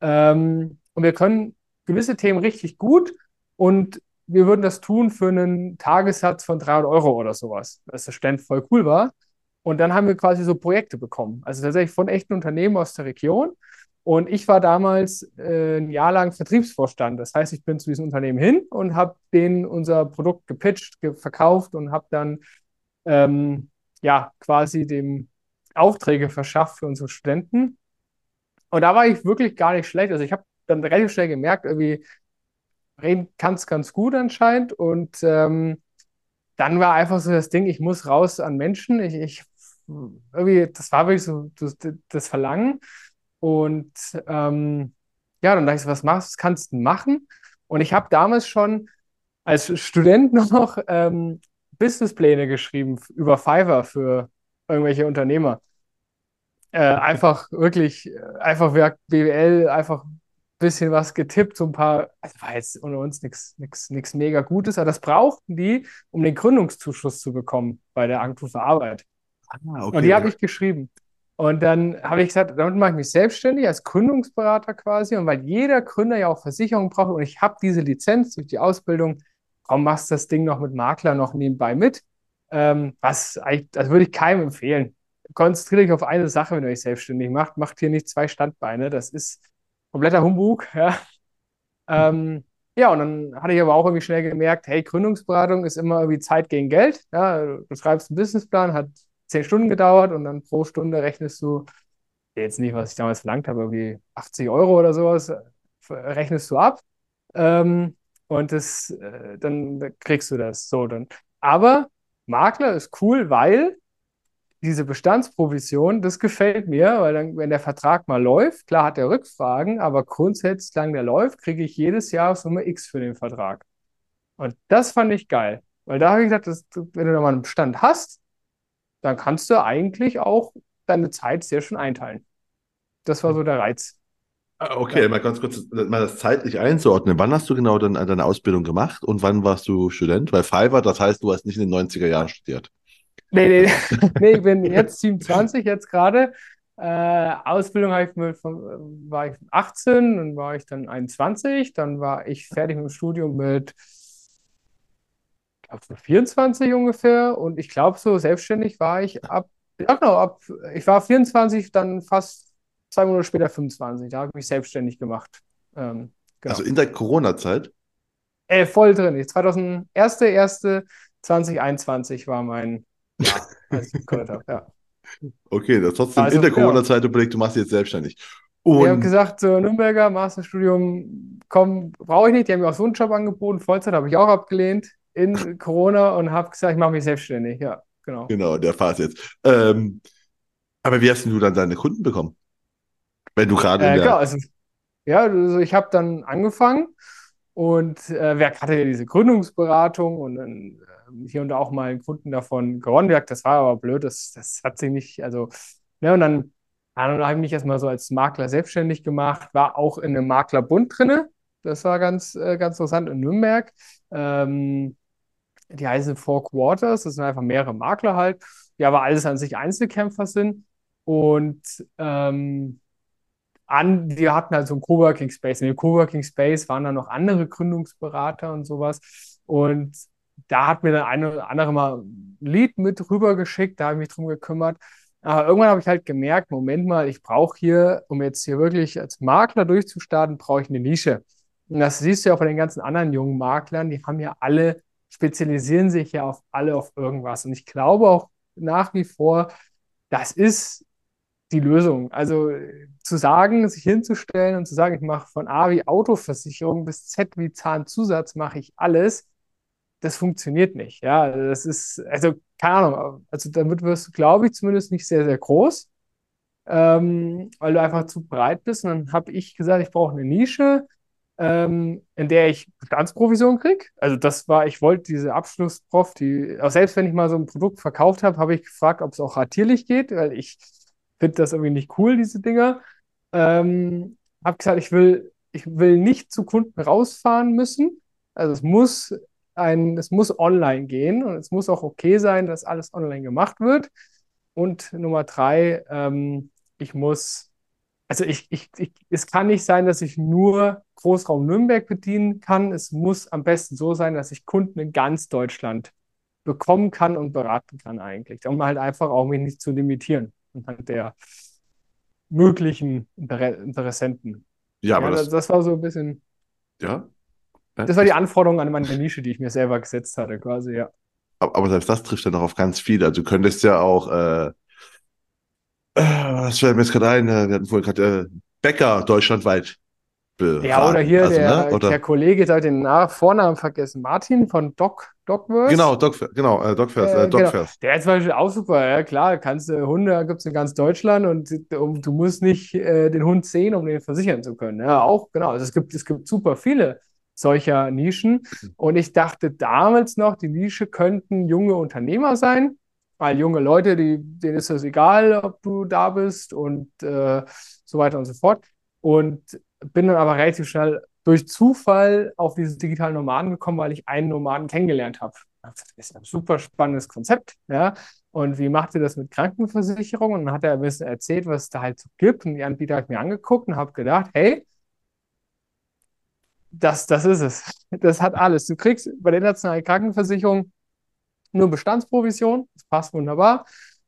Ähm, und wir können gewisse Themen richtig gut und wir würden das tun für einen Tagessatz von 300 Euro oder sowas, was der Student voll cool war. Und dann haben wir quasi so Projekte bekommen. Also tatsächlich von echten Unternehmen aus der Region. Und ich war damals äh, ein Jahr lang Vertriebsvorstand. Das heißt, ich bin zu diesem Unternehmen hin und habe denen unser Produkt gepitcht, ge verkauft und habe dann ähm, ja quasi dem Aufträge verschafft für unsere Studenten. Und da war ich wirklich gar nicht schlecht. Also ich habe dann relativ schnell gemerkt, irgendwie reden kannst ganz gut anscheinend. Und ähm, dann war einfach so das Ding, ich muss raus an Menschen. Ich, ich irgendwie, das war wirklich so das, das Verlangen. Und ähm, ja, dann dachte ich so, was machst was kannst du machen? Und ich habe damals schon als Student noch ähm, Businesspläne geschrieben über Fiverr für irgendwelche Unternehmer. Äh, einfach wirklich, einfach BWL, einfach ein bisschen was getippt, so ein paar, also war jetzt unter uns nichts nichts mega Gutes, aber das brauchten die, um den Gründungszuschuss zu bekommen bei der Agentur für Arbeit.
Ah, okay.
Und die habe ich geschrieben. Und dann habe ich gesagt, damit mache ich mich selbstständig als Gründungsberater quasi. Und weil jeder Gründer ja auch Versicherung braucht und ich habe diese Lizenz durch die Ausbildung, warum machst du das Ding noch mit Makler noch nebenbei mit? Ähm, was das würde ich keinem empfehlen. Konzentriere dich auf eine Sache, wenn ihr euch selbstständig macht. Macht hier nicht zwei Standbeine. Das ist kompletter Humbug. Ja. Ähm, ja, und dann hatte ich aber auch irgendwie schnell gemerkt, hey, Gründungsberatung ist immer irgendwie Zeit gegen Geld. Ja, du schreibst einen Businessplan, hat zehn Stunden gedauert und dann pro Stunde rechnest du, jetzt nicht, was ich damals verlangt habe, irgendwie 80 Euro oder sowas, rechnest du ab. Ähm, und das, äh, dann kriegst du das so dann. Aber Makler ist cool, weil diese Bestandsprovision, das gefällt mir, weil dann, wenn der Vertrag mal läuft, klar hat er Rückfragen, aber grundsätzlich, solange der läuft, kriege ich jedes Jahr Summe X für den Vertrag. Und das fand ich geil, weil da habe ich gesagt, dass, wenn du da mal einen Bestand hast, dann kannst du eigentlich auch deine Zeit sehr schön einteilen. Das war so der Reiz.
Ah, Okay, ja. mal ganz kurz, mal das zeitlich einzuordnen. Wann hast du genau dann deine Ausbildung gemacht und wann warst du Student? Weil Fiverr, das heißt, du hast nicht in den 90er Jahren studiert.
Nee, nee, nee, ich bin jetzt 27, jetzt gerade. Äh, Ausbildung ich mit, von, war ich 18, dann war ich dann 21, dann war ich fertig mit dem Studium mit glaube so 24 ungefähr und ich glaube so selbstständig war ich ab, ja genau, ab, ich war 24, dann fast zwei Monate später 25, da habe ich mich selbstständig gemacht. Ähm,
genau. Also in der Corona-Zeit?
Äh, voll drin. 2001.01.2021 war mein Jahr, als ich gehört habe, ja.
Okay, das trotzdem also, in der Corona-Zeit überlegt, du machst dich jetzt selbstständig.
Und ich habe gesagt, so Nürnberger Masterstudium, komm, brauche ich nicht. Die haben mir auch so einen Job angeboten, Vollzeit habe ich auch abgelehnt in Corona und habe gesagt, ich mache mich selbstständig. Ja, genau.
Genau, der Phase jetzt. Ähm, aber wie hast du dann deine Kunden bekommen? Wenn du gerade
äh. Klar, also, ja, also ich habe dann angefangen und äh, wer hatte ja diese Gründungsberatung und dann äh, hier und da auch mal einen Kunden davon gewonnen. Das war aber blöd, das, das hat sich nicht, also, ne, und dann dann habe ich mich erstmal so als Makler selbstständig gemacht, war auch in einem Maklerbund drinne. Das war ganz, äh, ganz interessant in Nürnberg. Ähm, die heißen Four Quarters, das sind einfach mehrere Makler halt, die aber alles an sich Einzelkämpfer sind. Und ähm, an, die hatten halt so einen Coworking Space. In dem Coworking Space waren dann noch andere Gründungsberater und sowas. Und da hat mir dann eine oder andere mal ein Lied mit rübergeschickt, da habe ich mich drum gekümmert. Aber irgendwann habe ich halt gemerkt, Moment mal, ich brauche hier, um jetzt hier wirklich als Makler durchzustarten, brauche ich eine Nische. Und das siehst du ja auch bei den ganzen anderen jungen Maklern, die haben ja alle, spezialisieren sich ja auf alle auf irgendwas. Und ich glaube auch nach wie vor, das ist die Lösung. Also zu sagen, sich hinzustellen und zu sagen, ich mache von A wie Autoversicherung bis Z wie Zahnzusatz, mache ich alles, das funktioniert nicht. Ja, das ist, also keine Ahnung, also damit wirst du, glaube ich, zumindest nicht sehr, sehr groß, ähm, weil du einfach zu breit bist. Und dann habe ich gesagt, ich brauche eine Nische, ähm, in der ich Bestandsprovision kriege. Also das war, ich wollte diese Abschlussprof, die, auch selbst wenn ich mal so ein Produkt verkauft habe, habe ich gefragt, ob es auch ratierlich geht, weil ich finde das irgendwie nicht cool, diese Dinger. Ähm, habe gesagt, ich will, ich will nicht zu Kunden rausfahren müssen. Also es muss ein, es muss online gehen und es muss auch okay sein, dass alles online gemacht wird. Und Nummer drei, ähm, ich muss, also ich, ich, ich, es kann nicht sein, dass ich nur Großraum Nürnberg bedienen kann. Es muss am besten so sein, dass ich Kunden in ganz Deutschland bekommen kann und beraten kann eigentlich, um halt einfach auch mich nicht zu limitieren anhand der möglichen Inter Interessenten.
Ja, aber
ja, das, das, war so ein bisschen.
Ja.
Das war die Anforderung an meine Nische, die ich mir selber gesetzt hatte, quasi, ja.
Aber selbst das trifft ja noch auf ganz viele. Also du könntest ja auch, äh, äh was fällt mir jetzt gerade ein, wir hatten vorhin gerade äh, Bäcker deutschlandweit
beraten. Ja, oder hier also, der, ne? oder, der Kollege, der hat den Vornamen vergessen, Martin von Doc, Docverse.
Genau, Doc, genau, äh, Docverse, äh,
Docverse. Genau. Der ist zum Beispiel auch super, ja klar, kannst du Hunde gibt es in ganz Deutschland und um, du musst nicht äh, den Hund sehen, um den versichern zu können. Ja, auch, genau, also es gibt, es gibt super viele solcher Nischen und ich dachte damals noch, die Nische könnten junge Unternehmer sein, weil junge Leute, die, denen ist es egal, ob du da bist und äh, so weiter und so fort. Und bin dann aber relativ schnell durch Zufall auf dieses digitale Nomaden gekommen, weil ich einen Nomaden kennengelernt habe. Das ist ein super spannendes Konzept, ja. Und wie macht ihr das mit Krankenversicherung? Und dann hat er ein bisschen erzählt, was es da halt so gibt. Und die Anbieter habe ich mir angeguckt und habe gedacht, hey, das, das ist es. Das hat alles. Du kriegst bei der internationalen Krankenversicherung nur Bestandsprovision. Das passt wunderbar.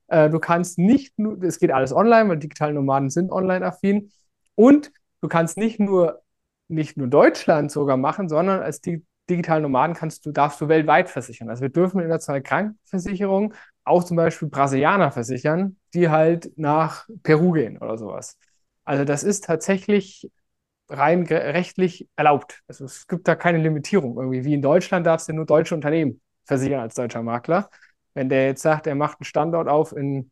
Äh, du kannst nicht nur, es geht alles online, weil digitale Nomaden sind online affin. Und du kannst nicht nur, nicht nur Deutschland sogar machen, sondern als die digitalen Nomaden kannst du, darfst du weltweit versichern. Also wir dürfen in der Zahl Krankenversicherung auch zum Beispiel Brasilianer versichern, die halt nach Peru gehen oder sowas. Also das ist tatsächlich rein rechtlich erlaubt. Also es gibt da keine Limitierung. Irgendwie wie in Deutschland darfst du nur deutsche Unternehmen versichern als deutscher Makler. Wenn der jetzt sagt, er macht einen Standort auf in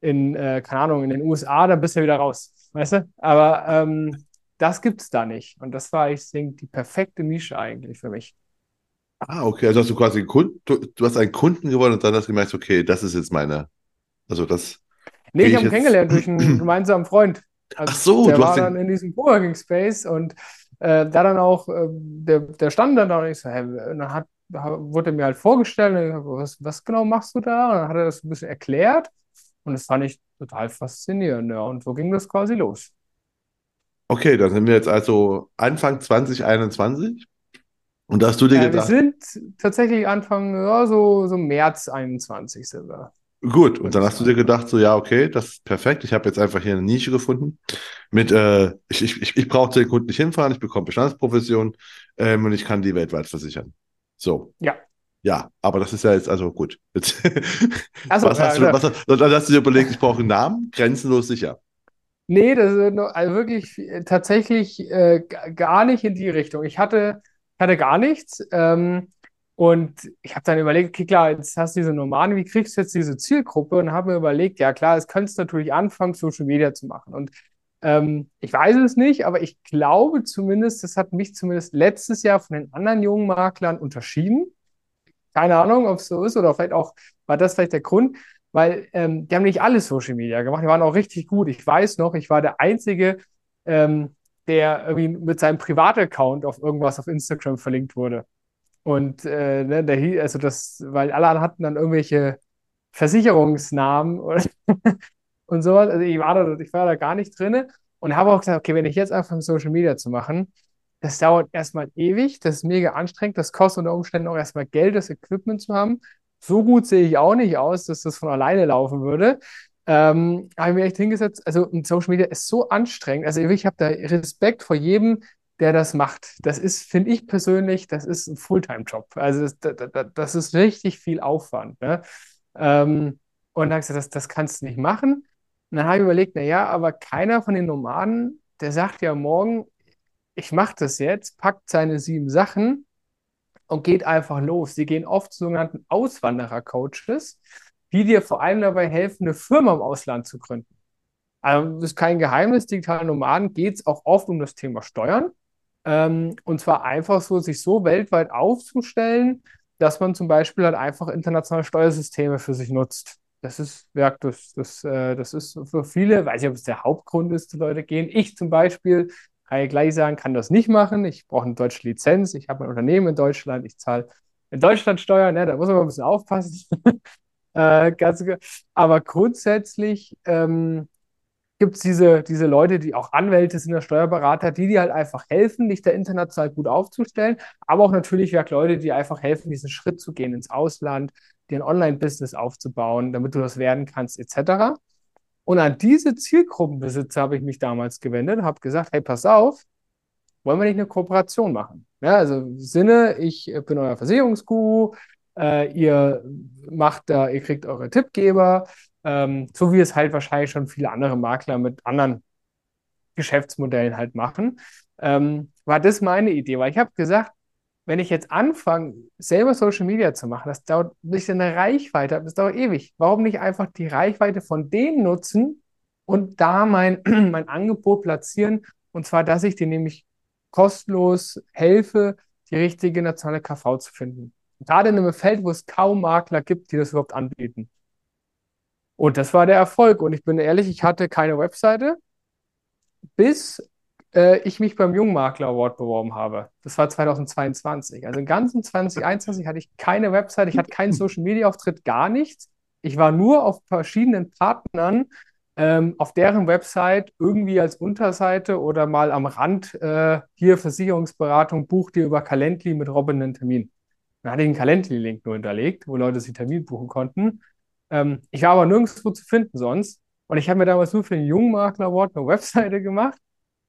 in, äh, keine Ahnung, in den USA, dann bist du wieder raus. Weißt du? Aber ähm, das gibt es da nicht. Und das war, ich denke, die perfekte Nische eigentlich für mich.
Ah, okay. Also hast du quasi einen Kunden, du, du hast einen Kunden gewonnen und dann hast du gemerkt, okay, das ist jetzt meine. Also das.
Nee, ich habe ihn kennengelernt durch einen gemeinsamen Freund.
Also Ach so,
der war dann in diesem Coworking Space und äh, da dann auch, äh, der, der stand dann da und ich so, hey, und dann hat, wurde mir halt vorgestellt, was, was genau machst du da? Und dann hat er das ein bisschen erklärt. Und das fand ich total faszinierend. Ja. Und so ging das quasi los.
Okay, dann sind wir jetzt also Anfang 2021. Und da hast du dir
äh,
gedacht.
Wir sind tatsächlich Anfang, ja, so, so März 21 sind wir.
Gut, und dann hast du dir gedacht, so, ja, okay, das ist perfekt. Ich habe jetzt einfach hier eine Nische gefunden. Mit, äh, ich, ich, ich, brauche den Kunden nicht hinfahren, ich bekomme Bestandsprovision ähm, und ich kann die weltweit versichern. So.
Ja.
Ja, aber das ist ja jetzt, also gut. Jetzt,
also,
was, hast du, was, was hast du dir überlegt? Ich brauche einen Namen, grenzenlos sicher.
Nee, das ist also wirklich tatsächlich äh, gar nicht in die Richtung. Ich hatte, hatte gar nichts. Ähm, und ich habe dann überlegt, okay, klar, jetzt hast du diese Nomaden, wie kriegst du jetzt diese Zielgruppe? Und habe mir überlegt, ja klar, es könntest natürlich anfangen, Social Media zu machen. Und ähm, ich weiß es nicht, aber ich glaube zumindest, das hat mich zumindest letztes Jahr von den anderen jungen Maklern unterschieden keine Ahnung, ob es so ist oder vielleicht auch war das vielleicht der Grund. Weil ähm, die haben nicht alles Social Media gemacht, die waren auch richtig gut. Ich weiß noch, ich war der Einzige, ähm, der irgendwie mit seinem Privataccount auf irgendwas auf Instagram verlinkt wurde. Und äh, ne, der, also das, weil alle hatten dann irgendwelche Versicherungsnamen und, und sowas. Also ich war da, ich war da gar nicht drin und habe auch gesagt, okay, wenn ich jetzt anfange, Social Media zu machen, das dauert erstmal ewig, das ist mega anstrengend, das kostet unter Umständen auch erstmal Geld, das Equipment zu haben. So gut sehe ich auch nicht aus, dass das von alleine laufen würde. Ähm, habe ich mir echt hingesetzt. Also Social Media ist so anstrengend. Also ich habe da Respekt vor jedem, der das macht. Das ist, finde ich persönlich, das ist ein Fulltime-Job. Also das, das, das, ist richtig viel Aufwand. Ne? Ähm, und dann habe ich gesagt, das, das kannst du nicht machen. Und dann habe ich überlegt, naja, aber keiner von den Nomaden, der sagt ja morgen, ich mache das jetzt, packt seine sieben Sachen und geht einfach los. Sie gehen oft zu sogenannten Auswanderer-Coaches, die dir vor allem dabei helfen, eine Firma im Ausland zu gründen. Also das ist kein Geheimnis, digitalen Nomaden geht es auch oft um das Thema Steuern. Ähm, und zwar einfach so, sich so weltweit aufzustellen, dass man zum Beispiel halt einfach internationale Steuersysteme für sich nutzt. Das ist, ja, das, das, äh, das ist für viele, weiß ich, ob es der Hauptgrund ist, die Leute gehen. Ich zum Beispiel, kann ich gleich sagen, kann das nicht machen. Ich brauche eine deutsche Lizenz. Ich habe ein Unternehmen in Deutschland. Ich zahle in Deutschland Steuern. Ne, da muss man ein bisschen aufpassen. äh, ganz, aber grundsätzlich ähm, gibt es diese, diese Leute, die auch Anwälte sind, Steuerberater, die dir halt einfach helfen, dich da international gut aufzustellen. Aber auch natürlich ja, Leute, die einfach helfen, diesen Schritt zu gehen ins Ausland, dir ein Online-Business aufzubauen, damit du das werden kannst, etc. Und an diese Zielgruppenbesitzer habe ich mich damals gewendet und habe gesagt, hey, pass auf, wollen wir nicht eine Kooperation machen? Ja, also im Sinne, ich bin euer Versicherungsguru, äh, ihr macht da, ihr kriegt eure Tippgeber, ähm, so wie es halt wahrscheinlich schon viele andere Makler mit anderen Geschäftsmodellen halt machen, ähm, war das meine Idee, weil ich habe gesagt, wenn ich jetzt anfange, selber Social Media zu machen, das dauert, bis ich eine Reichweite das dauert ewig. Warum nicht einfach die Reichweite von denen nutzen und da mein, mein Angebot platzieren? Und zwar, dass ich dir nämlich kostenlos helfe, die richtige nationale KV zu finden. Gerade in einem Feld, wo es kaum Makler gibt, die das überhaupt anbieten. Und das war der Erfolg. Und ich bin ehrlich, ich hatte keine Webseite, bis äh, ich mich beim Jungmakler Award beworben habe. Das war 2022. Also im ganzen 2021 hatte ich keine Webseite, ich hatte keinen Social Media Auftritt, gar nichts. Ich war nur auf verschiedenen Partnern ähm, auf deren Website irgendwie als Unterseite oder mal am Rand äh, hier Versicherungsberatung, buch dir über Calendly mit Robin einen Termin. Dann hatte ich einen Calendly-Link nur hinterlegt, wo Leute sich Termin buchen konnten. Ähm, ich war aber nirgendwo zu finden sonst. Und ich habe mir damals nur für den Jungmakler Award eine Webseite gemacht,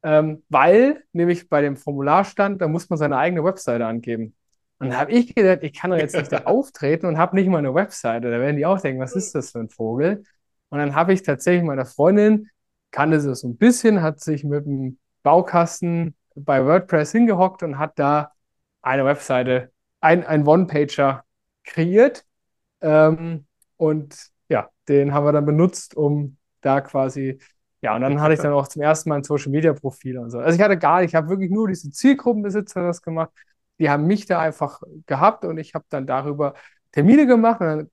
ähm, weil nämlich bei dem Formular stand, da muss man seine eigene Webseite angeben. Und da habe ich gedacht, ich kann doch jetzt nicht da auftreten und habe nicht mal eine Webseite. Da werden die auch denken, was ist das für ein Vogel? Und dann habe ich tatsächlich meiner Freundin, kannte sie so ein bisschen, hat sich mit dem Baukasten bei WordPress hingehockt und hat da eine Webseite, ein, ein One-Pager kreiert. Ähm, und ja, den haben wir dann benutzt, um da quasi, ja, und dann hatte ich dann auch zum ersten Mal ein Social Media Profil und so. Also ich hatte gar nicht, ich habe wirklich nur diese Zielgruppenbesitzer das gemacht. Die haben mich da einfach gehabt und ich habe dann darüber Termine gemacht und dann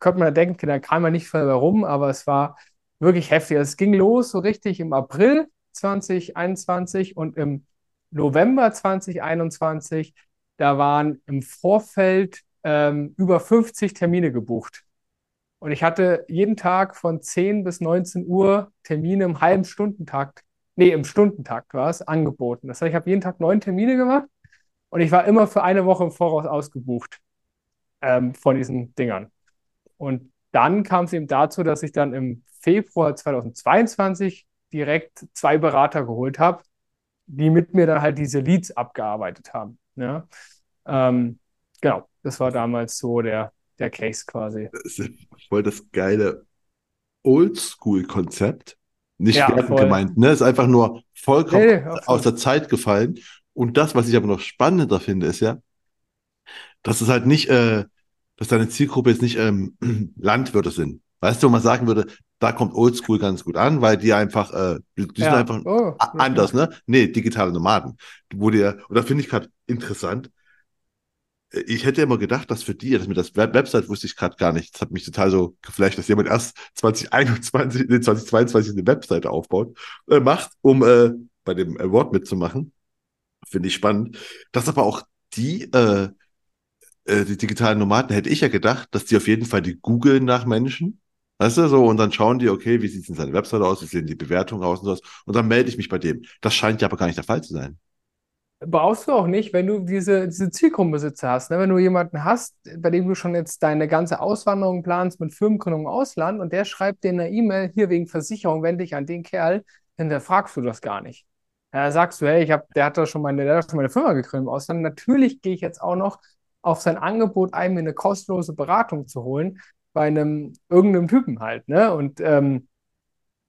könnte man da denken, da kam man nicht viel rum, aber es war wirklich heftig. Also es ging los so richtig im April 2021 und im November 2021, da waren im Vorfeld ähm, über 50 Termine gebucht. Und ich hatte jeden Tag von 10 bis 19 Uhr Termine im halben Stundentakt, nee, im Stundentakt war es, angeboten. Das heißt, ich habe jeden Tag neun Termine gemacht und ich war immer für eine Woche im Voraus ausgebucht ähm, von diesen Dingern. Und dann kam es eben dazu, dass ich dann im Februar 2022 direkt zwei Berater geholt habe, die mit mir dann halt diese Leads abgearbeitet haben. Ja? Ähm, genau, das war damals so der, der Case quasi.
Das ist voll das geile Oldschool-Konzept. Nicht ja, gemeint, ne? Ist einfach nur vollkommen nee, aus der Zeit gefallen. Und das, was ich aber noch spannender finde, ist ja, dass es halt nicht, äh, dass deine Zielgruppe jetzt nicht ähm, Landwirte sind. Weißt du, wo man sagen würde, da kommt Oldschool ganz gut an, weil die einfach, äh, die ja. sind einfach oh, anders, ne? Nee, digitale Nomaden. Wo dir, und da finde ich gerade interessant, ich hätte immer gedacht, dass für die, dass mit das Web Website wusste ich gerade gar nicht. Das hat mich total so geflasht, dass jemand erst 2021, nee, 2022 eine Webseite aufbaut, äh, macht, um äh, bei dem Award mitzumachen. Finde ich spannend. Dass aber auch die, äh, äh, die digitalen Nomaden, hätte ich ja gedacht, dass die auf jeden Fall die googeln nach Menschen. Weißt du, so, und dann schauen die, okay, wie sieht denn seine Webseite aus, wie sehen die Bewertungen aus und sowas. Und dann melde ich mich bei dem. Das scheint ja aber gar nicht der Fall zu sein
brauchst du auch nicht, wenn du diese, diese Zielgruppenbesitzer hast. Ne? Wenn du jemanden hast, bei dem du schon jetzt deine ganze Auswanderung planst mit Firmengründung im Ausland und der schreibt dir eine E-Mail, hier wegen Versicherung, wende dich an den Kerl, dann fragst du das gar nicht. Da sagst du, hey, ich hab, der hat doch schon meine, der hat schon meine Firma gegründet im Ausland. Natürlich gehe ich jetzt auch noch auf sein Angebot ein, mir eine kostenlose Beratung zu holen bei einem irgendeinem Typen halt. Ne? Und ähm,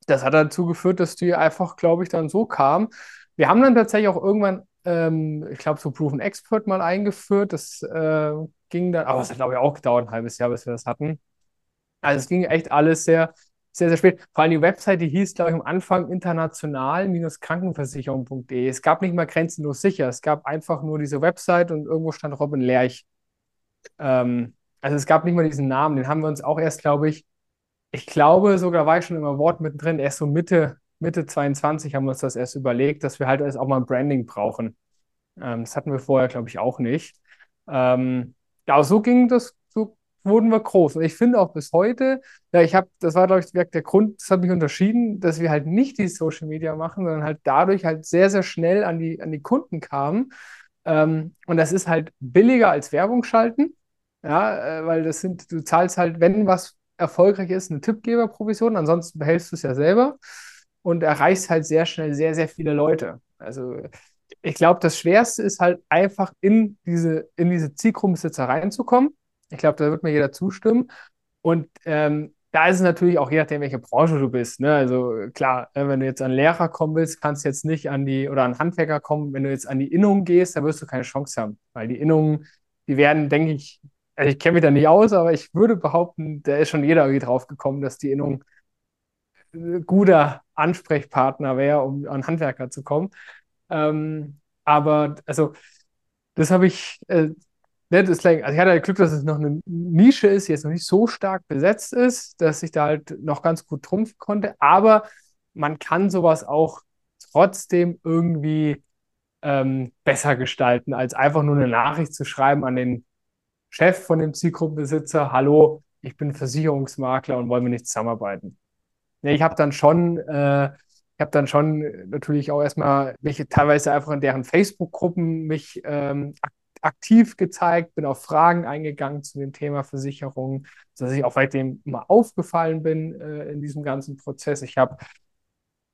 das hat dazu geführt, dass die einfach, glaube ich, dann so kam. Wir haben dann tatsächlich auch irgendwann ähm, ich glaube, so Proven Expert mal eingeführt. Das äh, ging dann, aber es hat, glaube ich, auch gedauert, ein halbes Jahr, bis wir das hatten. Also es ging echt alles sehr, sehr, sehr spät. Vor allem die Website, die hieß, glaube ich, am Anfang international-krankenversicherung.de. Es gab nicht mal grenzenlos sicher. Es gab einfach nur diese Website und irgendwo stand Robin Lerch. Ähm, also es gab nicht mal diesen Namen. Den haben wir uns auch erst, glaube ich, ich glaube, sogar war ich schon im Award mittendrin, erst so Mitte Mitte 22 haben wir uns das erst überlegt, dass wir halt auch mal ein Branding brauchen. Ähm, das hatten wir vorher, glaube ich, auch nicht. Ähm, ja, so ging das, so wurden wir groß. Und ich finde auch bis heute, ja, ich habe, das war, glaube ich, der Grund, das hat mich unterschieden, dass wir halt nicht die Social Media machen, sondern halt dadurch halt sehr, sehr schnell an die, an die Kunden kamen. Ähm, und das ist halt billiger als Werbung schalten. Ja, äh, weil das sind, du zahlst halt, wenn was erfolgreich ist, eine Tippgeberprovision, ansonsten behältst du es ja selber und erreichst halt sehr schnell sehr, sehr viele Leute. Also ich glaube, das Schwerste ist halt einfach in diese, in diese Zielgruppenbesitzer reinzukommen. Ich glaube, da wird mir jeder zustimmen. Und ähm, da ist es natürlich auch je nachdem, welche Branche du bist. Ne? Also klar, äh, wenn du jetzt an Lehrer kommen willst, kannst du jetzt nicht an die, oder an Handwerker kommen, wenn du jetzt an die Innungen gehst, da wirst du keine Chance haben. Weil die Innungen, die werden, denke ich, also ich kenne mich da nicht aus, aber ich würde behaupten, da ist schon jeder irgendwie drauf gekommen, dass die Innung guter Ansprechpartner wäre, um an Handwerker zu kommen. Ähm, aber also das habe ich, äh, ne, also ich hatte Glück, dass es noch eine Nische ist, die jetzt noch nicht so stark besetzt ist, dass ich da halt noch ganz gut trumpfen konnte. Aber man kann sowas auch trotzdem irgendwie ähm, besser gestalten, als einfach nur eine Nachricht zu schreiben an den Chef von dem Zielgruppenbesitzer, hallo, ich bin Versicherungsmakler und wollen wir nicht zusammenarbeiten. Ich habe dann schon, äh, ich habe dann schon natürlich auch erstmal mich teilweise einfach in deren Facebook-Gruppen mich ähm, aktiv gezeigt, bin auf Fragen eingegangen zu dem Thema Versicherung, dass ich auch seitdem immer aufgefallen bin äh, in diesem ganzen Prozess. Ich habe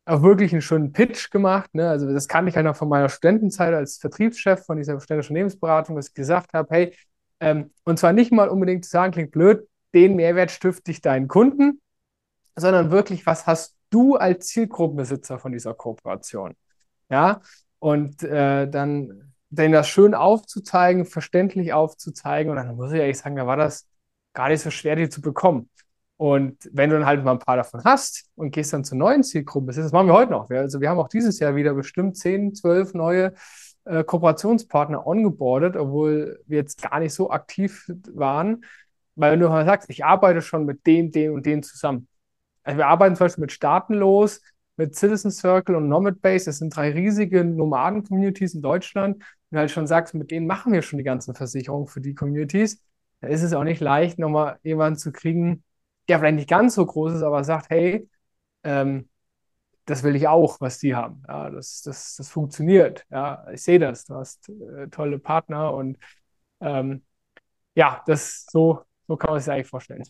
auch wirklich einen schönen Pitch gemacht. Ne? Also das kannte ich halt noch von meiner Studentenzeit als Vertriebschef von dieser ständischen Lebensberatung, dass ich gesagt habe, hey, ähm, und zwar nicht mal unbedingt zu sagen, klingt blöd, den Mehrwert stifte ich deinen Kunden, sondern wirklich, was hast du als Zielgruppenbesitzer von dieser Kooperation? Ja, und äh, dann denen das schön aufzuzeigen, verständlich aufzuzeigen. Und dann muss ich ehrlich sagen, da war das gar nicht so schwer, die zu bekommen. Und wenn du dann halt mal ein paar davon hast und gehst dann zu neuen Zielgruppen, das machen wir heute noch. Also wir haben auch dieses Jahr wieder bestimmt 10, 12 neue äh, Kooperationspartner ongeboardet, obwohl wir jetzt gar nicht so aktiv waren. Weil wenn du mal sagst, ich arbeite schon mit dem, dem und dem zusammen, also wir arbeiten zum Beispiel mit Staatenlos, mit Citizen Circle und Nomad Base. Das sind drei riesige Nomaden-Communities in Deutschland. Und du halt schon sagst, mit denen machen wir schon die ganzen Versicherungen für die Communities. Da ist es auch nicht leicht, nochmal jemanden zu kriegen, der vielleicht nicht ganz so groß ist, aber sagt, hey, ähm, das will ich auch, was die haben. Ja, das, das, das funktioniert. Ja, ich sehe das. Du hast äh, tolle Partner und ähm, ja, das so, so kann man sich eigentlich vorstellen.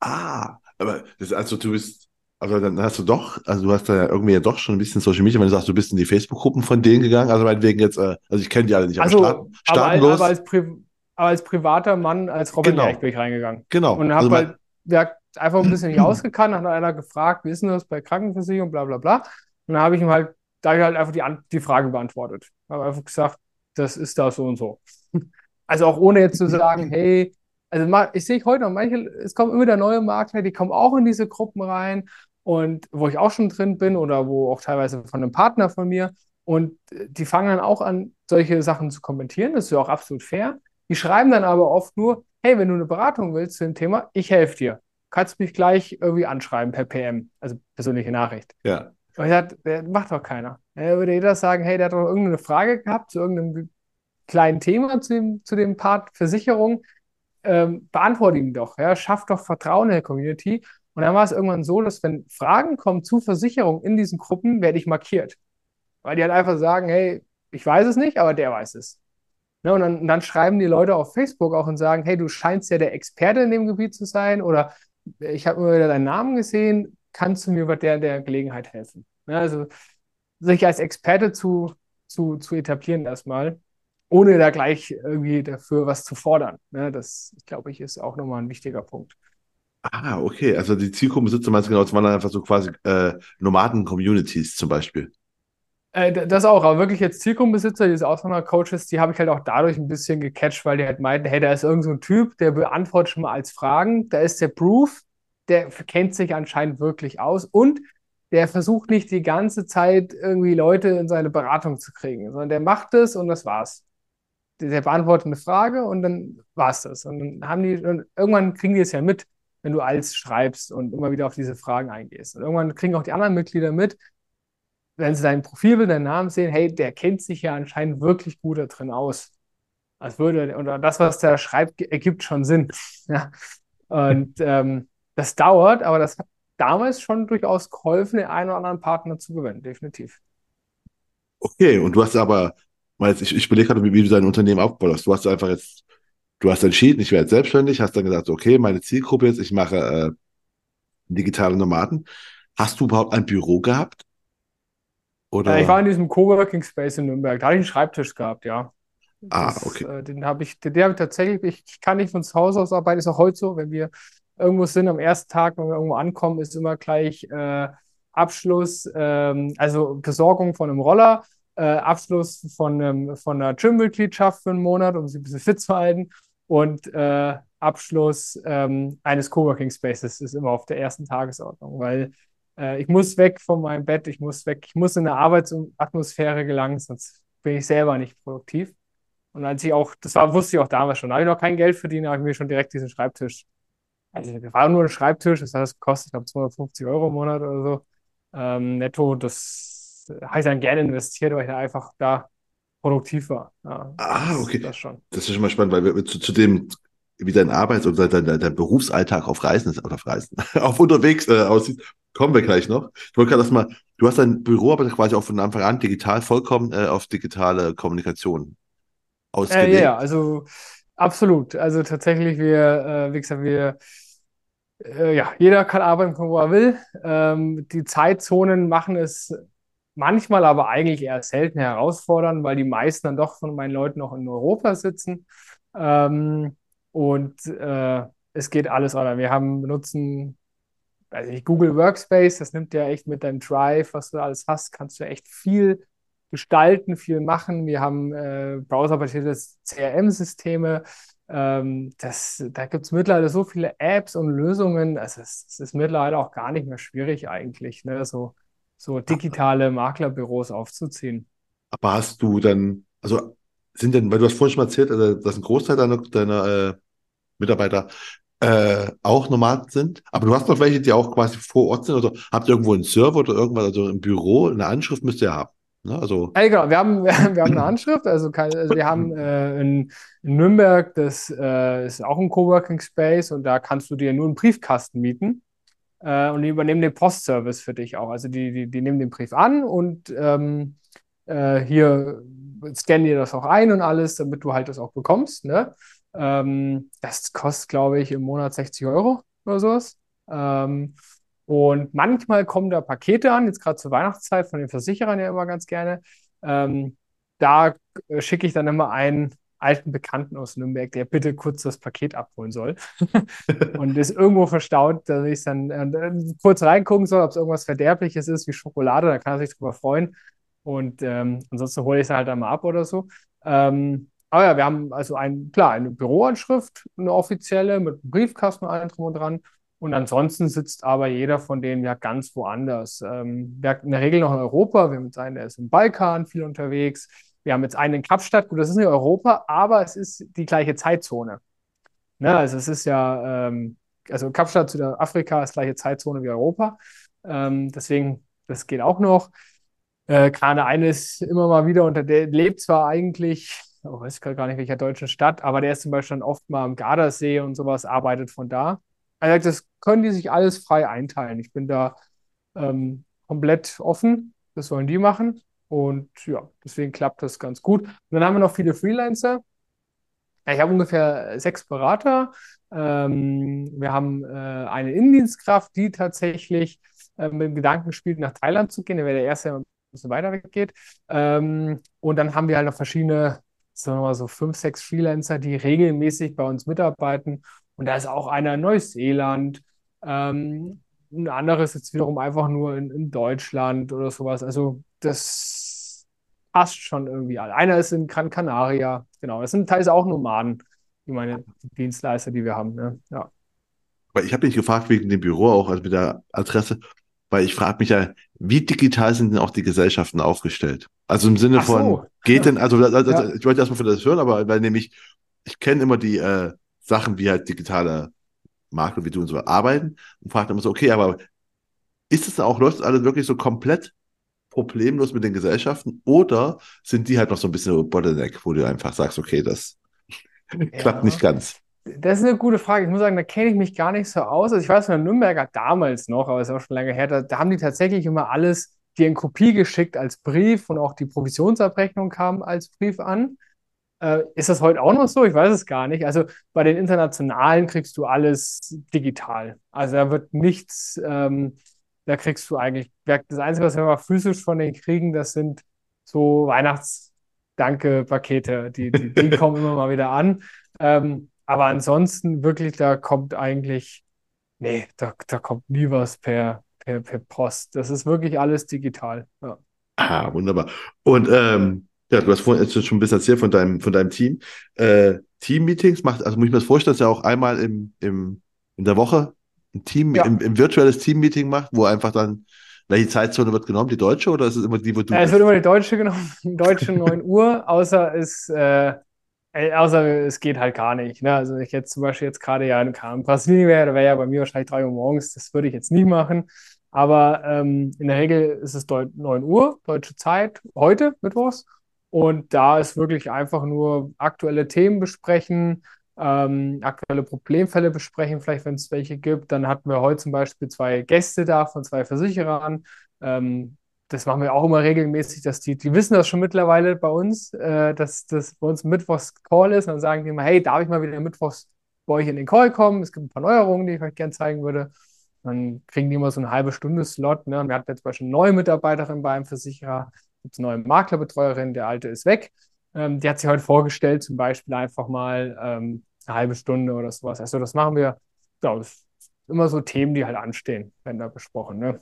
Ah, aber das, also du bist, also dann hast du doch, also du hast da ja irgendwie ja doch schon ein bisschen Social Media, wenn du sagst, du bist in die Facebook-Gruppen von denen gegangen, also meinetwegen jetzt, äh, also ich kenne die alle nicht,
also, aber staatenlos. Aber, als, aber, aber als privater Mann, als Robin genau. bin ich reingegangen.
Genau.
Und habe also halt ja, einfach ein bisschen nicht ausgekannt, hat einer gefragt, wie ist denn das bei Krankenversicherung, bla bla bla. Und dann habe ich ihm halt, da ich halt einfach die, die Frage beantwortet. Habe einfach gesagt, das ist da so und so. Also auch ohne jetzt zu sagen, hey, also ich sehe heute noch manche, es kommen immer wieder neue Makler, die kommen auch in diese Gruppen rein und wo ich auch schon drin bin oder wo auch teilweise von einem Partner von mir und die fangen dann auch an, solche Sachen zu kommentieren. Das ist ja auch absolut fair. Die schreiben dann aber oft nur, hey, wenn du eine Beratung willst zu dem Thema, ich helfe dir. Kannst mich gleich irgendwie anschreiben per PM, also persönliche Nachricht.
Ja.
Und ich dachte, der macht doch keiner. Er würde jeder sagen, hey, der hat doch irgendeine Frage gehabt zu irgendeinem kleinen Thema, zu dem, zu dem Part Versicherung. Ähm, beantworte ihn doch, ja, schaff doch Vertrauen in der Community. Und dann war es irgendwann so, dass wenn Fragen kommen zu Versicherung in diesen Gruppen, werde ich markiert. Weil die halt einfach sagen, hey, ich weiß es nicht, aber der weiß es. Ne, und, dann, und dann schreiben die Leute auf Facebook auch und sagen, hey, du scheinst ja der Experte in dem Gebiet zu sein oder ich habe immer wieder deinen Namen gesehen, kannst du mir bei der, der Gelegenheit helfen? Ne, also sich als Experte zu, zu, zu etablieren erstmal, ohne da gleich irgendwie dafür was zu fordern. Ne, das, glaube ich, ist auch nochmal ein wichtiger Punkt.
Ah, okay. Also die Zielgruppensitze meinst du genau, das waren dann einfach so quasi äh, Nomaden-Communities zum Beispiel.
Äh, das auch, aber wirklich jetzt Zielgruppenbesitzer, diese Auswanderer-Coaches, die habe ich halt auch dadurch ein bisschen gecatcht, weil die halt meinten, hey, da ist irgend so ein Typ, der beantwortet schon mal als Fragen, da ist der Proof, der kennt sich anscheinend wirklich aus und der versucht nicht die ganze Zeit irgendwie Leute in seine Beratung zu kriegen, sondern der macht es und das war's. Der beantwortet eine Frage und dann war's das. Und dann haben die, irgendwann kriegen die es ja mit, wenn du als schreibst und immer wieder auf diese Fragen eingehst. Und irgendwann kriegen auch die anderen Mitglieder mit, wenn sie dein Profilbild, deinen Namen sehen, hey, der kennt sich ja anscheinend wirklich gut da drin aus. Als würde, oder das, was der schreibt, ergibt schon Sinn. Ja. Und ähm, das dauert, aber das hat damals schon durchaus geholfen, den einen oder anderen Partner zu gewinnen, definitiv.
Okay, und du hast aber, ich, ich überlege gerade, wie, wie du dein Unternehmen aufgebaut hast. Du hast einfach jetzt, du hast entschieden, ich werde selbstständig, hast dann gesagt, okay, meine Zielgruppe jetzt, ich mache äh, digitale Nomaden. Hast du überhaupt ein Büro gehabt?
Oder? Ja, ich war in diesem Coworking Space in Nürnberg. Da hatte ich einen Schreibtisch gehabt, ja.
Ah, okay.
äh, den habe ich, den, den habe ich tatsächlich, ich, ich kann nicht von zu Hause aus arbeiten, ist auch heute so, wenn wir irgendwo sind am ersten Tag, wenn wir irgendwo ankommen, ist immer gleich äh, Abschluss, ähm, also Besorgung von einem Roller, äh, Abschluss von, einem, von einer Gym-Mitgliedschaft für einen Monat, um sich ein bisschen fit zu halten und äh, Abschluss ähm, eines Coworking Spaces ist immer auf der ersten Tagesordnung, weil äh, ich muss weg von meinem Bett, ich muss weg, ich muss in eine Arbeitsatmosphäre gelangen, sonst bin ich selber nicht produktiv. Und als ich auch, das war, wusste ich auch damals schon, da habe ich noch kein Geld verdient, habe ich mir schon direkt diesen Schreibtisch. Also, das war nur ein Schreibtisch, das hat das gekostet, ich glaube, 250 Euro im Monat oder so. Ähm, netto, das habe ich dann gerne investiert, weil ich da einfach da produktiv war.
Ja, ah, okay. Das, schon. das ist schon mal spannend, weil wir zu, zu dem, wie dein Arbeits- oder dein, dein, dein Berufsalltag auf Reisen ist, oder auf Reisen, auf unterwegs äh, aussieht, Kommen wir gleich noch. Ich wollte gerade erstmal, du hast dein Büro aber quasi auch von Anfang an digital vollkommen äh, auf digitale Kommunikation ausgelegt.
Äh, ja, also absolut. Also tatsächlich, wir, äh, wie gesagt, wir, äh, ja, jeder kann arbeiten, wo er will. Ähm, die Zeitzonen machen es manchmal aber eigentlich eher selten herausfordernd, weil die meisten dann doch von meinen Leuten noch in Europa sitzen. Ähm, und äh, es geht alles oder wir haben benutzen weiß nicht, Google Workspace, das nimmt ja echt mit deinem Drive, was du alles hast, kannst du echt viel gestalten, viel machen. Wir haben äh, browserbasierte CRM-Systeme. Ähm, das, da gibt es mittlerweile so viele Apps und Lösungen. Also es, es, ist mittlerweile auch gar nicht mehr schwierig eigentlich, ne? so, so digitale Maklerbüros aufzuziehen.
Aber hast du dann, also sind denn, weil du hast vorhin schon mal erzählt, also, dass ein Großteil deiner, deiner äh, Mitarbeiter äh, auch Nomaden sind. Aber du hast noch welche, die auch quasi vor Ort sind. Also habt ihr irgendwo einen Server oder irgendwas, also ein Büro, eine Anschrift müsst ihr haben. Ne? Also
ja, genau, wir haben, wir haben eine Anschrift, also, kein, also wir haben äh, in, in, Nürnberg, das äh, ist auch ein Coworking Space und da kannst du dir nur einen Briefkasten mieten äh, und die übernehmen den Postservice für dich auch. Also die, die, die nehmen den Brief an und ähm, äh, hier scannen dir das auch ein und alles, damit du halt das auch bekommst. Ne? Ähm, das kostet, glaube ich, im Monat 60 Euro oder sowas. Ähm, und manchmal kommen da Pakete an, jetzt gerade zur Weihnachtszeit von den Versicherern ja immer ganz gerne. Ähm, da äh, schicke ich dann immer einen alten Bekannten aus Nürnberg, der bitte kurz das Paket abholen soll. und ist irgendwo verstaut, dass ich dann äh, kurz reingucken soll, ob es irgendwas Verderbliches ist, wie Schokolade, da kann er sich drüber freuen. Und ähm, ansonsten hole ich es halt einmal ab oder so. Ähm, aber ja, wir haben also ein, klar, eine Büroanschrift, eine offizielle mit Briefkasten und allem drum und dran. Und ansonsten sitzt aber jeder von denen ja ganz woanders. Ähm, wir in der Regel noch in Europa. Wir haben einen, der ist im Balkan viel unterwegs. Wir haben jetzt einen in Kapstadt, gut, das ist nicht Europa, aber es ist die gleiche Zeitzone. Ne? Also es ist ja, ähm, also Kapstadt, Südafrika ist gleiche Zeitzone wie Europa. Ähm, deswegen, das geht auch noch. Äh, gerade eine ist immer mal wieder unter der lebt zwar eigentlich, oh, weiß gar nicht welcher deutschen Stadt, aber der ist zum Beispiel dann oft mal am Gardasee und sowas, arbeitet von da. Also das können die sich alles frei einteilen. Ich bin da ähm, komplett offen. Das sollen die machen. Und ja, deswegen klappt das ganz gut. Und dann haben wir noch viele Freelancer. Ich habe ungefähr sechs Berater. Ähm, wir haben äh, eine Innendienstkraft, die tatsächlich äh, mit dem Gedanken spielt, nach Thailand zu gehen. Der wäre der erste, der ein bisschen weiter weggeht. Ähm, und dann haben wir halt noch verschiedene, sagen wir mal so fünf, sechs Freelancer, die regelmäßig bei uns mitarbeiten. Und da ist auch einer in Neuseeland. Ähm, ein anderes jetzt wiederum einfach nur in, in Deutschland oder sowas. Also das passt schon irgendwie. Einer ist in Gran Canaria, genau. Das sind teils auch Nomaden, die meine Dienstleister, die wir haben. Ne? Ja.
Weil ich habe mich gefragt wegen dem Büro auch, also mit der Adresse, weil ich frage mich ja, wie digital sind denn auch die Gesellschaften aufgestellt? Also im Sinne so. von, geht denn, also, also ja. ich wollte erstmal von das hören, aber weil nämlich, ich kenne immer die äh, Sachen wie halt digitale Marke wie du und so arbeiten und fragt immer so, okay, aber ist es auch, läuft alles wirklich so komplett problemlos mit den Gesellschaften oder sind die halt noch so ein bisschen Bottleneck, wo du einfach sagst, okay, das ja. klappt nicht ganz?
Das ist eine gute Frage. Ich muss sagen, da kenne ich mich gar nicht so aus. Also ich weiß von der Nürnberger damals noch, aber es ist auch schon lange her, da, da haben die tatsächlich immer alles dir in Kopie geschickt als Brief und auch die Provisionsabrechnung kam als Brief an. Äh, ist das heute auch noch so? Ich weiß es gar nicht. Also bei den internationalen kriegst du alles digital. Also da wird nichts, ähm, da kriegst du eigentlich, das Einzige, was wir mal physisch von denen kriegen, das sind so Weihnachtsdanke-Pakete. Die, die, die kommen immer mal wieder an. Ähm, aber ansonsten wirklich, da kommt eigentlich, nee, da, da kommt nie was per, per, per Post. Das ist wirklich alles digital. Ja.
Ah, wunderbar. Und ähm, ja, du hast vorhin jetzt schon ein bisschen erzählt von deinem, von deinem Team. Äh, Team-Meetings macht, also muss ich mir das vorstellen, dass er auch einmal im, im, in der Woche ein Team, ja. im, im virtuelles Team-Meeting macht, wo einfach dann, welche Zeitzone wird genommen? Die deutsche oder ist es immer die, wo du.
Ja, es wird immer die deutsche genommen, deutsche 9 Uhr, außer es, äh, außer es geht halt gar nicht. Ne? Also ich jetzt zum Beispiel jetzt gerade ja in, Brasilien wäre, da wäre ja bei mir wahrscheinlich 3 Uhr morgens, das würde ich jetzt nie machen. Aber ähm, in der Regel ist es 9 Uhr, deutsche Zeit, heute, Mittwochs. Und da ist wirklich einfach nur aktuelle Themen besprechen, ähm, aktuelle Problemfälle besprechen, vielleicht wenn es welche gibt. Dann hatten wir heute zum Beispiel zwei Gäste da von zwei Versicherern. Ähm, das machen wir auch immer regelmäßig, dass die, die wissen das schon mittlerweile bei uns, äh, dass das bei uns Mittwochs Call ist. Und dann sagen die immer, hey, darf ich mal wieder Mittwochs bei euch in den Call kommen? Es gibt ein paar Neuerungen, die ich euch gerne zeigen würde. Dann kriegen die immer so eine halbe Stunde Slot. Ne? Wir hatten jetzt zum Beispiel eine neue Mitarbeiterin bei einem Versicherer gibt es eine neue Maklerbetreuerin, der alte ist weg. Ähm, die hat sich heute vorgestellt, zum Beispiel einfach mal ähm, eine halbe Stunde oder sowas. Also das machen wir, ja, das immer so Themen, die halt anstehen, werden da besprochen. Ne?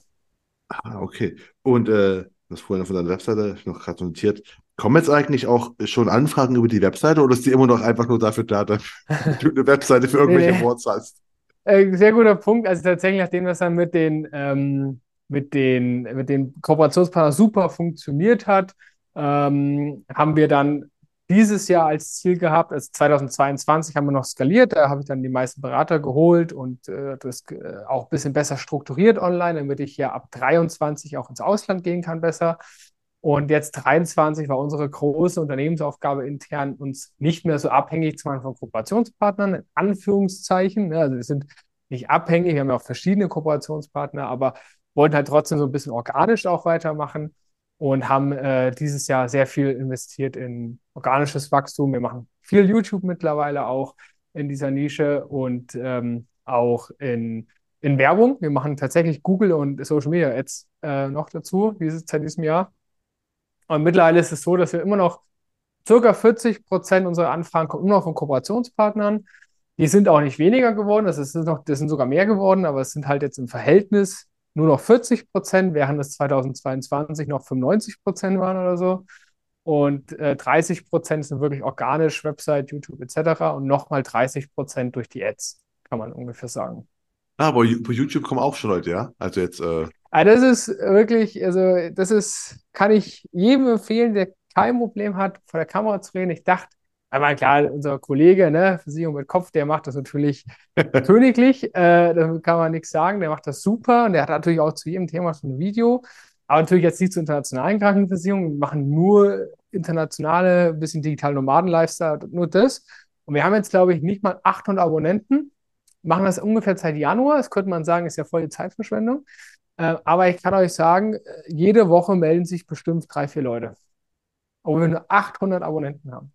Ah, okay. Und äh, das vorhin von deiner Webseite noch gerade notiert. Kommen jetzt eigentlich auch schon Anfragen über die Webseite oder ist die immer noch einfach nur dafür da, dass du eine Webseite für irgendwelche nee, Awards hast?
Äh, sehr guter Punkt. Also tatsächlich, nachdem das dann mit den ähm, mit den, mit den Kooperationspartnern super funktioniert hat, ähm, haben wir dann dieses Jahr als Ziel gehabt, also 2022 haben wir noch skaliert, da habe ich dann die meisten Berater geholt und äh, das äh, auch ein bisschen besser strukturiert online, damit ich ja ab 23 auch ins Ausland gehen kann besser. Und jetzt 23 war unsere große Unternehmensaufgabe intern, uns nicht mehr so abhängig zu machen von Kooperationspartnern, in Anführungszeichen. Also wir sind nicht abhängig, wir haben ja auch verschiedene Kooperationspartner, aber wollten halt trotzdem so ein bisschen organisch auch weitermachen und haben äh, dieses Jahr sehr viel investiert in organisches Wachstum. Wir machen viel YouTube mittlerweile auch in dieser Nische und ähm, auch in, in Werbung. Wir machen tatsächlich Google und Social Media Ads äh, noch dazu dieses, seit diesem Jahr. Und mittlerweile ist es so, dass wir immer noch circa 40 Prozent unserer Anfragen kommen immer noch von Kooperationspartnern. Die sind auch nicht weniger geworden, das, ist noch, das sind sogar mehr geworden, aber es sind halt jetzt im Verhältnis nur noch 40 Prozent, während es 2022 noch 95 Prozent waren oder so. Und äh, 30 Prozent sind wirklich organisch, Website, YouTube etc. Und nochmal 30 Prozent durch die Ads, kann man ungefähr sagen.
Ah, aber bei YouTube kommen auch schon Leute, ja? Also jetzt. Äh...
Also das ist wirklich, also das ist, kann ich jedem empfehlen, der kein Problem hat, vor der Kamera zu reden. Ich dachte, einmal klar, unser Kollege, ne, Versicherung mit Kopf, der macht das natürlich königlich. Äh, da kann man nichts sagen. Der macht das super und der hat natürlich auch zu jedem Thema schon ein Video. Aber natürlich jetzt nicht zur internationalen Krankenversicherung. Wir machen nur internationale, ein bisschen digitale Nomaden-Lifestyle, nur das. Und wir haben jetzt, glaube ich, nicht mal 800 Abonnenten. Machen das ungefähr seit Januar. Das könnte man sagen, ist ja voll die Zeitverschwendung. Äh, aber ich kann euch sagen, jede Woche melden sich bestimmt drei, vier Leute. Obwohl wir nur 800 Abonnenten haben.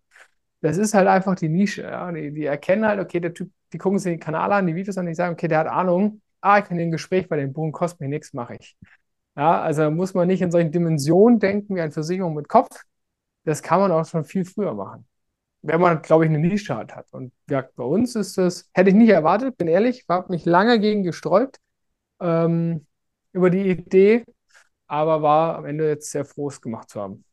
Das ist halt einfach die Nische. Ja? Die, die erkennen halt, okay, der Typ, die gucken sich den Kanal an, die Videos an, die sagen, okay, der hat Ahnung. Ah, ich kann den Gespräch bei den Bogen kostet mir nichts, mache ich. Ja, also muss man nicht in solchen Dimensionen denken wie eine Versicherung mit Kopf. Das kann man auch schon viel früher machen. Wenn man, glaube ich, eine Nische hat. Und ja, bei uns ist das, hätte ich nicht erwartet, bin ehrlich, habe mich lange gegen gesträubt ähm, über die Idee, aber war am Ende jetzt sehr froh, es gemacht zu haben.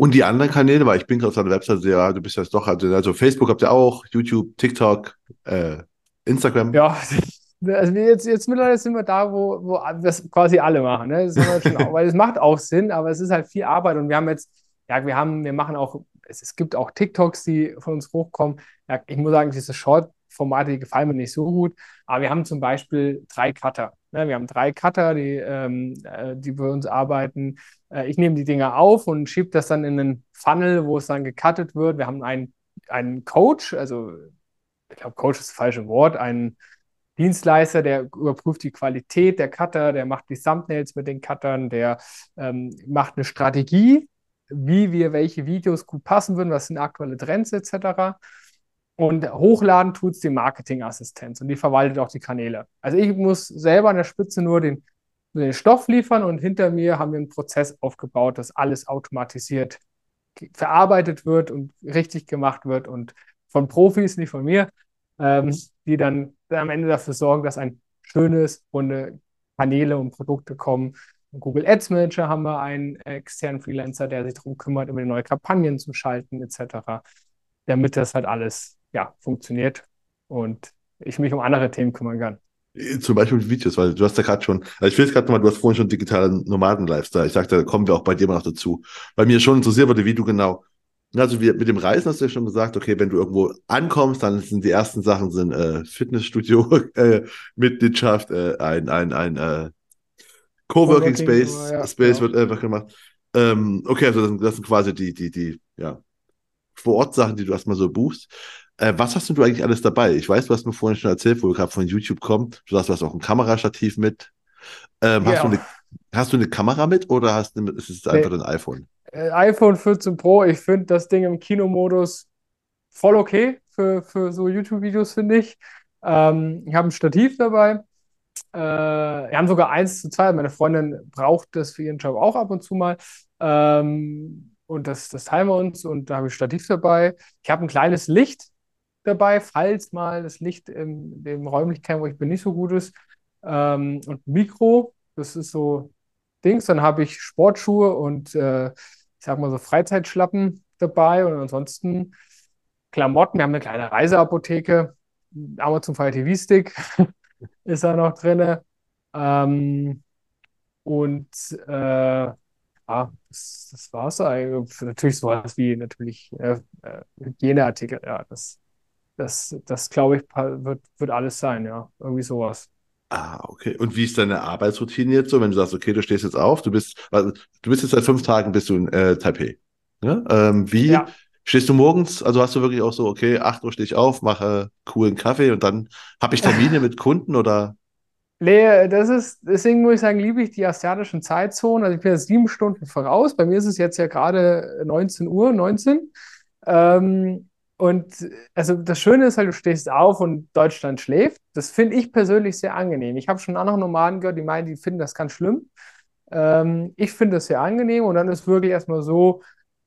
Und die anderen Kanäle, weil ich bin gerade auf deiner Website sehr, du bist jetzt doch, also, also Facebook habt ihr auch, YouTube, TikTok, äh, Instagram.
Ja, also jetzt, jetzt mittlerweile sind wir da, wo, wo das quasi alle machen. Ne? Auch, weil es macht auch Sinn, aber es ist halt viel Arbeit und wir haben jetzt, ja, wir haben, wir machen auch, es, es gibt auch TikToks, die von uns hochkommen. Ja, ich muss sagen, diese Short-Formate, die gefallen mir nicht so gut, aber wir haben zum Beispiel drei Cutter. Ne? Wir haben drei Cutter, die, ähm, äh, die bei uns arbeiten. Äh, ich nehme die Dinger auf und schiebe das dann in einen Funnel, wo es dann gecuttet wird. Wir haben einen, einen Coach, also ich glaube, Coach ist das falsche Wort, einen Dienstleister, der überprüft die Qualität der Cutter, der macht die Thumbnails mit den Cuttern, der ähm, macht eine Strategie, wie wir welche Videos gut passen würden, was sind aktuelle Trends etc. Und hochladen tut es die Marketingassistenz und die verwaltet auch die Kanäle. Also ich muss selber an der Spitze nur den, den Stoff liefern und hinter mir haben wir einen Prozess aufgebaut, dass alles automatisiert verarbeitet wird und richtig gemacht wird und von Profis, nicht von mir, ähm, die dann am Ende dafür sorgen, dass ein schönes, runde Kanäle und Produkte kommen. Google Ads Manager haben wir einen externen Freelancer, der sich darum kümmert, immer neue Kampagnen zu schalten, etc., damit das halt alles ja, funktioniert und ich mich um andere Themen kümmern kann.
Zum Beispiel Videos, weil du hast ja gerade schon, also ich will jetzt gerade nochmal, du hast vorhin schon digitalen Nomaden-Lifestyle. Ich sagte, da kommen wir auch bei dir mal noch dazu. Bei mir schon interessiert wurde, wie du genau also wir, mit dem Reisen hast du ja schon gesagt, okay, wenn du irgendwo ankommst, dann sind die ersten Sachen sind äh, Fitnessstudio, äh, Mitgliedschaft, äh, ein, ein, ein äh, Coworking Space, ja, Space ja. wird einfach gemacht. Ähm, okay, also das sind, das sind quasi die, die, die, ja, Vor-Ort-Sachen, die du erstmal so buchst. Äh, was hast du eigentlich alles dabei? Ich weiß, du hast mir vorhin schon erzählt, wo wir gerade von YouTube kommen. Du sagst, du hast auch ein Kamerastativ mit. Ähm, ja. hast, du eine, hast du eine Kamera mit oder hast du, ist es einfach nee. ein iPhone?
Äh, iPhone 14 Pro, ich finde das Ding im Kinomodus voll okay für, für so YouTube-Videos, finde ich. Ähm, ich habe ein Stativ dabei. Äh, wir haben sogar eins zu zwei. Meine Freundin braucht das für ihren Job auch ab und zu mal. Ähm, und das, das teilen wir uns und da habe ich Stativ dabei. Ich habe ein kleines Licht dabei, falls mal das Licht in dem Räumlichkeit, wo ich bin, nicht so gut ist. Ähm, und Mikro, das ist so Dings. Dann habe ich Sportschuhe und äh, ich sag mal so Freizeitschlappen dabei und ansonsten Klamotten. Wir haben eine kleine Reiseapotheke. Amazon Fire TV Stick ist da noch drin. Ähm, und äh, ja, das, das war es eigentlich. Natürlich sowas wie natürlich äh, äh, Hygieneartikel. Ja, das, das, das glaube ich, wird, wird alles sein. Ja, irgendwie sowas.
Ah, okay. Und wie ist deine Arbeitsroutine jetzt so, wenn du sagst, okay, du stehst jetzt auf, du bist, also, du bist jetzt seit fünf Tagen bist du in äh, Taipei. Ne? Ähm, wie ja. stehst du morgens? Also hast du wirklich auch so, okay, acht Uhr stehe ich auf, mache coolen Kaffee und dann habe ich Termine mit Kunden oder?
Nee, das ist, deswegen muss ich sagen, liebe ich die asiatischen Zeitzonen. Also ich bin jetzt sieben Stunden voraus. Bei mir ist es jetzt ja gerade 19 Uhr, 19. Ähm, und also das Schöne ist halt, du stehst auf und Deutschland schläft. Das finde ich persönlich sehr angenehm. Ich habe schon andere Nomaden gehört, die meinen, die finden das ganz schlimm. Ähm, ich finde das sehr angenehm und dann ist wirklich erstmal so,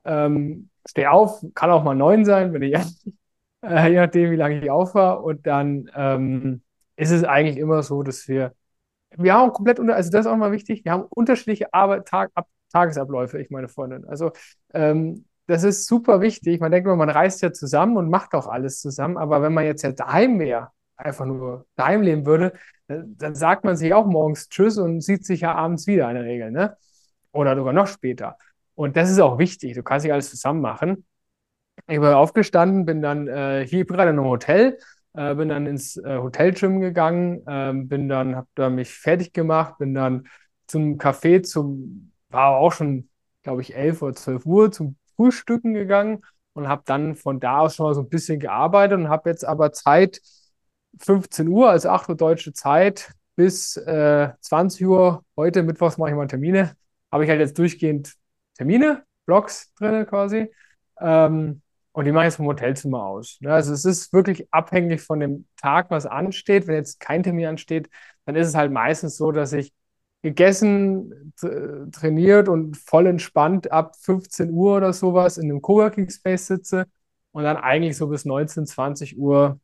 ähm, steh auf, kann auch mal neun sein, wenn ich äh, je nachdem, wie lange ich auf war. Und dann ähm, ist es eigentlich immer so, dass wir, wir haben komplett, unter, also das ist auch mal wichtig, wir haben unterschiedliche Arbeit, Tag, Ab, Tagesabläufe, ich meine Freundin. Also ähm, das ist super wichtig. Man denkt immer, man reist ja zusammen und macht auch alles zusammen. Aber wenn man jetzt ja daheim wäre, einfach nur daheim leben würde, dann sagt man sich auch morgens Tschüss und sieht sich ja abends wieder in der Regel, ne? Oder sogar noch später. Und das ist auch wichtig. Du kannst nicht alles zusammen machen. Ich bin aufgestanden, bin dann äh, hier gerade in einem Hotel, äh, bin dann ins äh, Hotelgym gegangen, ähm, bin dann, habe da mich fertig gemacht, bin dann zum Café, zum, war auch schon, glaube ich, 11 oder 12 Uhr, zum Frühstücken gegangen und habe dann von da aus schon mal so ein bisschen gearbeitet und habe jetzt aber Zeit, 15 Uhr, also 8 Uhr deutsche Zeit, bis äh, 20 Uhr, heute Mittwochs mache ich mal Termine, habe ich halt jetzt durchgehend Termine, Blogs drin quasi. Ähm, und die mache ich jetzt vom Hotelzimmer aus. Ja, also es ist wirklich abhängig von dem Tag, was ansteht. Wenn jetzt kein Termin ansteht, dann ist es halt meistens so, dass ich gegessen, trainiert und voll entspannt ab 15 Uhr oder sowas in einem Coworking Space sitze und dann eigentlich so bis 19, 20 Uhr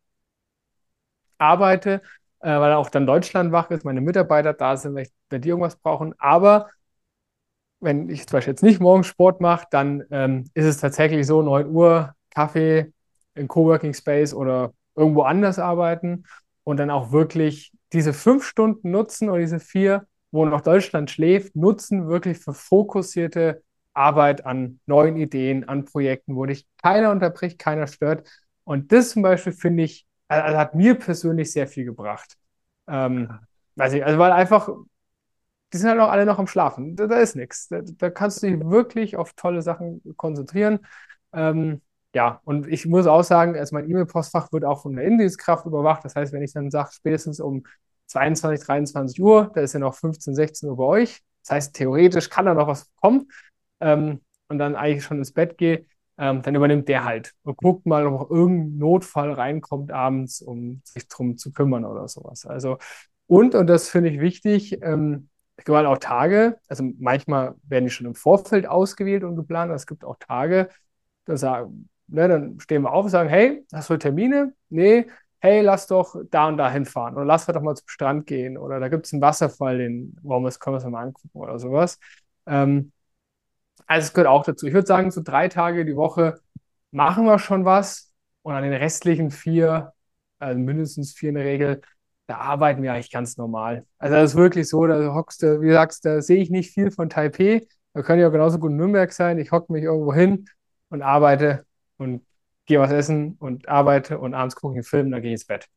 arbeite, äh, weil auch dann Deutschland wach ist, meine Mitarbeiter da sind, wenn, ich, wenn die irgendwas brauchen. Aber wenn ich zum Beispiel jetzt nicht morgens Sport mache, dann ähm, ist es tatsächlich so, 9 Uhr Kaffee im Coworking Space oder irgendwo anders arbeiten und dann auch wirklich diese fünf Stunden nutzen oder diese vier, wo noch Deutschland schläft, nutzen wirklich für fokussierte Arbeit an neuen Ideen, an Projekten, wo dich keiner unterbricht, keiner stört. Und das zum Beispiel finde ich, also hat mir persönlich sehr viel gebracht. Ähm, weiß ich, also weil einfach, die sind halt auch alle noch am Schlafen. Da, da ist nichts. Da, da, kannst du dich wirklich auf tolle Sachen konzentrieren. Ähm, ja, und ich muss auch sagen, also mein E-Mail-Postfach wird auch von der Indienstkraft überwacht. Das heißt, wenn ich dann sage, spätestens um 22, 23 Uhr, da ist ja noch 15, 16 Uhr bei euch. Das heißt, theoretisch kann da noch was kommen ähm, und dann eigentlich schon ins Bett gehe, ähm, dann übernimmt der halt und guckt mal, ob noch irgendein Notfall reinkommt abends, um sich drum zu kümmern oder sowas. Also, und, und das finde ich wichtig, ähm, es gibt halt auch Tage, also manchmal werden die schon im Vorfeld ausgewählt und geplant, es gibt auch Tage, da sagen, Ne, dann stehen wir auf und sagen, hey, hast du Termine? Nee, hey, lass doch da und da hinfahren oder lass doch mal zum Strand gehen oder da gibt es einen Wasserfall, den wollen wir, können wir uns mal angucken oder sowas. Ähm, also es gehört auch dazu. Ich würde sagen, so drei Tage die Woche machen wir schon was und an den restlichen vier, also mindestens vier in der Regel, da arbeiten wir eigentlich ganz normal. Also das ist wirklich so, da hockst du, wie du sagst, da sehe ich nicht viel von Taipei. Da können ja genauso gut in Nürnberg sein. Ich hocke mich irgendwo hin und arbeite und gehe was essen und arbeite und abends gucke ich einen Film, dann gehe ich ins Bett.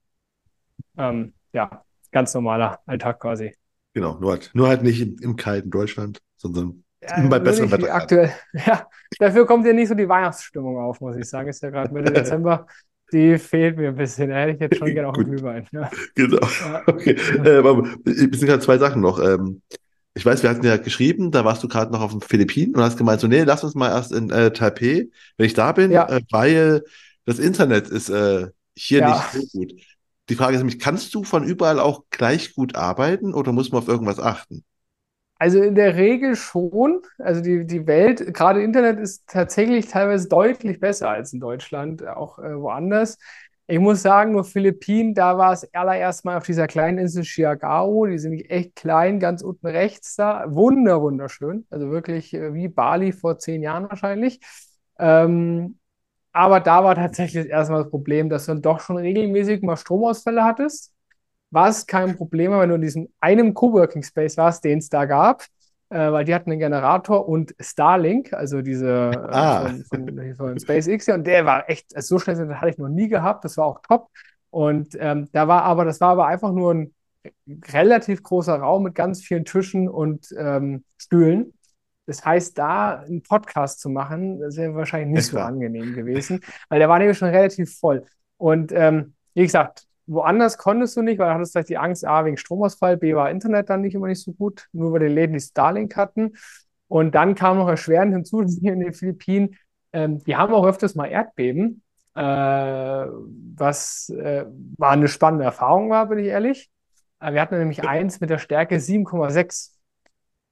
Ähm, ja, ganz normaler Alltag quasi.
Genau, nur halt, nur halt nicht im, im kalten Deutschland, sondern
ja, bei besserem Wetter. Aktuell, ja, dafür kommt ja nicht so die Weihnachtsstimmung auf, muss ich sagen. Ist ja gerade Mitte Dezember. Die fehlt mir ein bisschen. Da hätte ich jetzt schon gerne auch einen Glühwein. Ja.
Genau. Ja. Okay. Äh, es sind gerade zwei Sachen noch. Ähm, ich weiß, wir hatten ja geschrieben, da warst du gerade noch auf den Philippinen und hast gemeint, so, nee, lass uns mal erst in äh, Taipei, wenn ich da bin, ja. äh, weil das Internet ist äh, hier ja. nicht so gut. Die Frage ist nämlich, kannst du von überall auch gleich gut arbeiten oder muss man auf irgendwas achten?
Also in der Regel schon. Also die, die Welt, gerade Internet ist tatsächlich teilweise deutlich besser als in Deutschland, auch äh, woanders. Ich muss sagen, nur Philippinen, da war es allererst mal auf dieser kleinen Insel Siagao, die sind echt klein, ganz unten rechts da. Wunder, wunderschön. Also wirklich äh, wie Bali vor zehn Jahren wahrscheinlich. Ähm, aber da war tatsächlich erstmal das Problem, dass du dann doch schon regelmäßig mal Stromausfälle hattest. Was kein Problem, wenn du in diesem einem Coworking Space warst, den es da gab weil die hatten einen Generator und Starlink, also diese äh, ah. von, von, von, SpaceX, und der war echt, also so schnell das hatte ich noch nie gehabt, das war auch top. Und ähm, da war aber, das war aber einfach nur ein relativ großer Raum mit ganz vielen Tischen und ähm, Stühlen. Das heißt, da einen Podcast zu machen, das wäre wahrscheinlich nicht so angenehm gewesen, weil der war nämlich schon relativ voll. Und ähm, wie gesagt, Woanders konntest du nicht, weil du hattest vielleicht die Angst, A, wegen Stromausfall, B, war Internet dann nicht immer nicht so gut, nur weil die Läden die Starlink hatten. Und dann kam noch erschwerend hinzu, hier in den Philippinen, ähm, die haben auch öfters mal Erdbeben, äh, was äh, war eine spannende Erfahrung war, bin ich ehrlich. Äh, wir hatten nämlich eins mit der Stärke 7,6.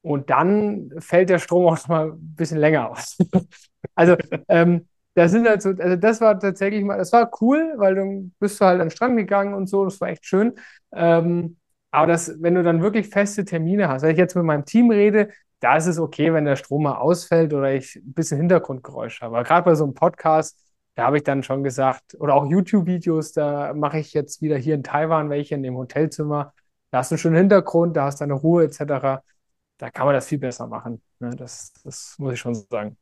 Und dann fällt der Strom auch mal ein bisschen länger aus. also ähm, das sind halt so, also das war tatsächlich mal, das war cool, weil dann bist du halt an den Strand gegangen und so, das war echt schön. Ähm, aber das, wenn du dann wirklich feste Termine hast, wenn ich jetzt mit meinem Team rede, da ist es okay, wenn der Strom mal ausfällt oder ich ein bisschen Hintergrundgeräusch habe. Aber gerade bei so einem Podcast, da habe ich dann schon gesagt, oder auch YouTube-Videos, da mache ich jetzt wieder hier in Taiwan welche in dem Hotelzimmer. Da hast du einen schönen Hintergrund, da hast du eine Ruhe etc. da kann man das viel besser machen. Ne? Das, das muss ich schon sagen.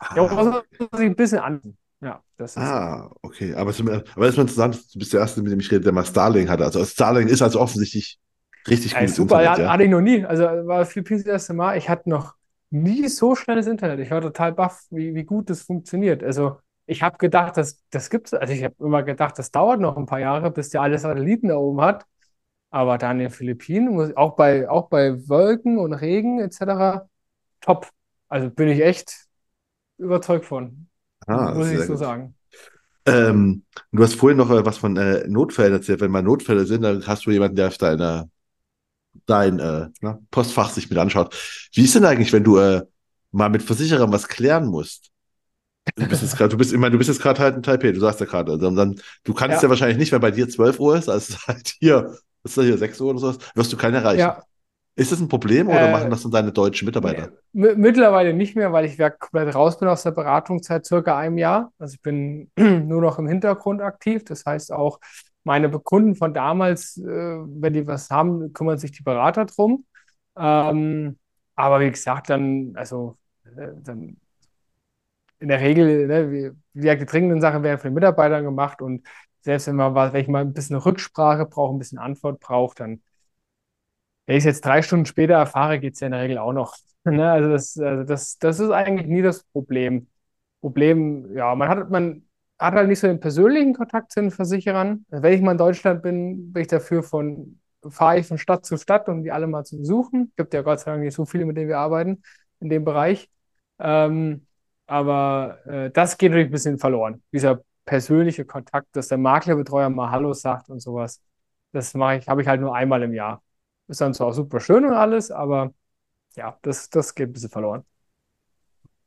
Ah,
Ja, muss man sich ein bisschen an. Ja, das ist.
ah, okay. Aber, es ist- aber ist mal interessant, du bist der Erste, mit dem ich rede, der mal Starlink hatte. Also Starlink ist also offensichtlich richtig
Ey,
gutes
super,
Internet,
ja,
ja.
hatte ich noch nie. Also war Philippines das erste Mal. Ich hatte noch nie so schnelles Internet. Ich war total baff, wie, wie gut das funktioniert. Also ich habe gedacht, das, das gibt's. Also ich habe immer gedacht, das dauert noch ein paar Jahre, bis der alle Satelliten da oben hat. Aber dann in den Philippinen, muss, auch bei, auch bei Wolken und Regen etc., top. Also bin ich echt überzeugt von.
Ah,
Muss ich so
gut.
sagen.
Ähm, du hast vorhin noch äh, was von äh, Notfällen erzählt. Wenn mal Notfälle sind, dann hast du jemanden, der auf deine, dein äh, na, Postfach sich mit anschaut. Wie ist denn eigentlich, wenn du äh, mal mit Versicherern was klären musst? Du bist jetzt gerade, du bist, ich meine, du bist jetzt gerade halt in Taipei, du sagst ja gerade, also dann, du kannst ja.
Ja.
wahrscheinlich nicht, wenn bei dir 12 Uhr ist, also halt hier, ist da hier 6 Uhr oder sowas, wirst du keinen erreichen.
Ja,
Ist das ein Problem oder
Äh,
machen das dann deine deutschen Mitarbeiter?
Mi- Mittlerweile nicht mehr, weil ich ja komplett raus bin aus der Beratung seit circa einem Jahr. Also ich bin nur noch im Hintergrund aktiv. Das heißt auch, meine Kunden von damals, äh, wenn die was haben, kümmern sich die Berater drum. Ähm, aber wie gesagt, dann, also äh, dann in der Regel, ne, wie, wie gesagt, die dringenden Sachen werden von den Mitarbeitern gemacht und selbst wenn man wenn ich mal ein bisschen Rücksprache brauche, ein bisschen Antwort brauche, dann wenn ich es jetzt drei Stunden später erfahre, geht es ja in der Regel auch noch. Ne? Also das, also das, das ist eigentlich nie das Problem. Problem, ja, man hat, man hat halt nicht so den persönlichen Kontakt zu den Versicherern. Wenn ich mal in Deutschland bin, bin ich dafür von, fahre ich von Stadt zu Stadt, um die alle mal zu besuchen. Gibt ja Gott sei Dank nicht so viele, mit denen wir arbeiten in dem Bereich. Ähm, aber äh, das geht natürlich ein bisschen verloren. Dieser persönliche Kontakt, dass der Maklerbetreuer mal Hallo sagt und sowas. Das mache ich, habe ich halt nur einmal im Jahr. Ist dann zwar auch super schön und alles, aber ja, das, das geht ein bisschen verloren.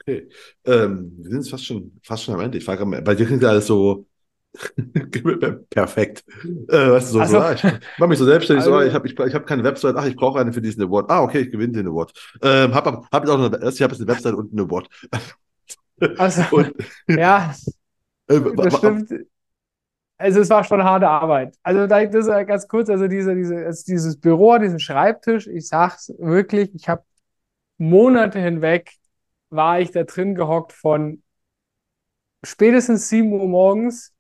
Okay. Ähm, wir sind jetzt fast schon, fast schon am Ende. Ich frage, bei dir klingt alles so perfekt. Äh, weißt du, so, so
Also-
ah, ich mache mich so selbstständig, so,
Also-
ah, ich habe ich, ich hab keine Website, ach, ich brauche eine für diesen Award. Ah, okay, ich gewinne den Award. Ähm, hab, hab, hab jetzt auch eine, ich habe jetzt eine Website und einen Award.
Also,
Und,
ja,
äh,
das stimmt. Also es war schon harte Arbeit. Also da- das ist ganz kurz, also diese, diese, also dieses Büro, diesen Schreibtisch, ich sag's wirklich, ich habe Monate hinweg war ich da drin gehockt von spätestens 7 Uhr morgens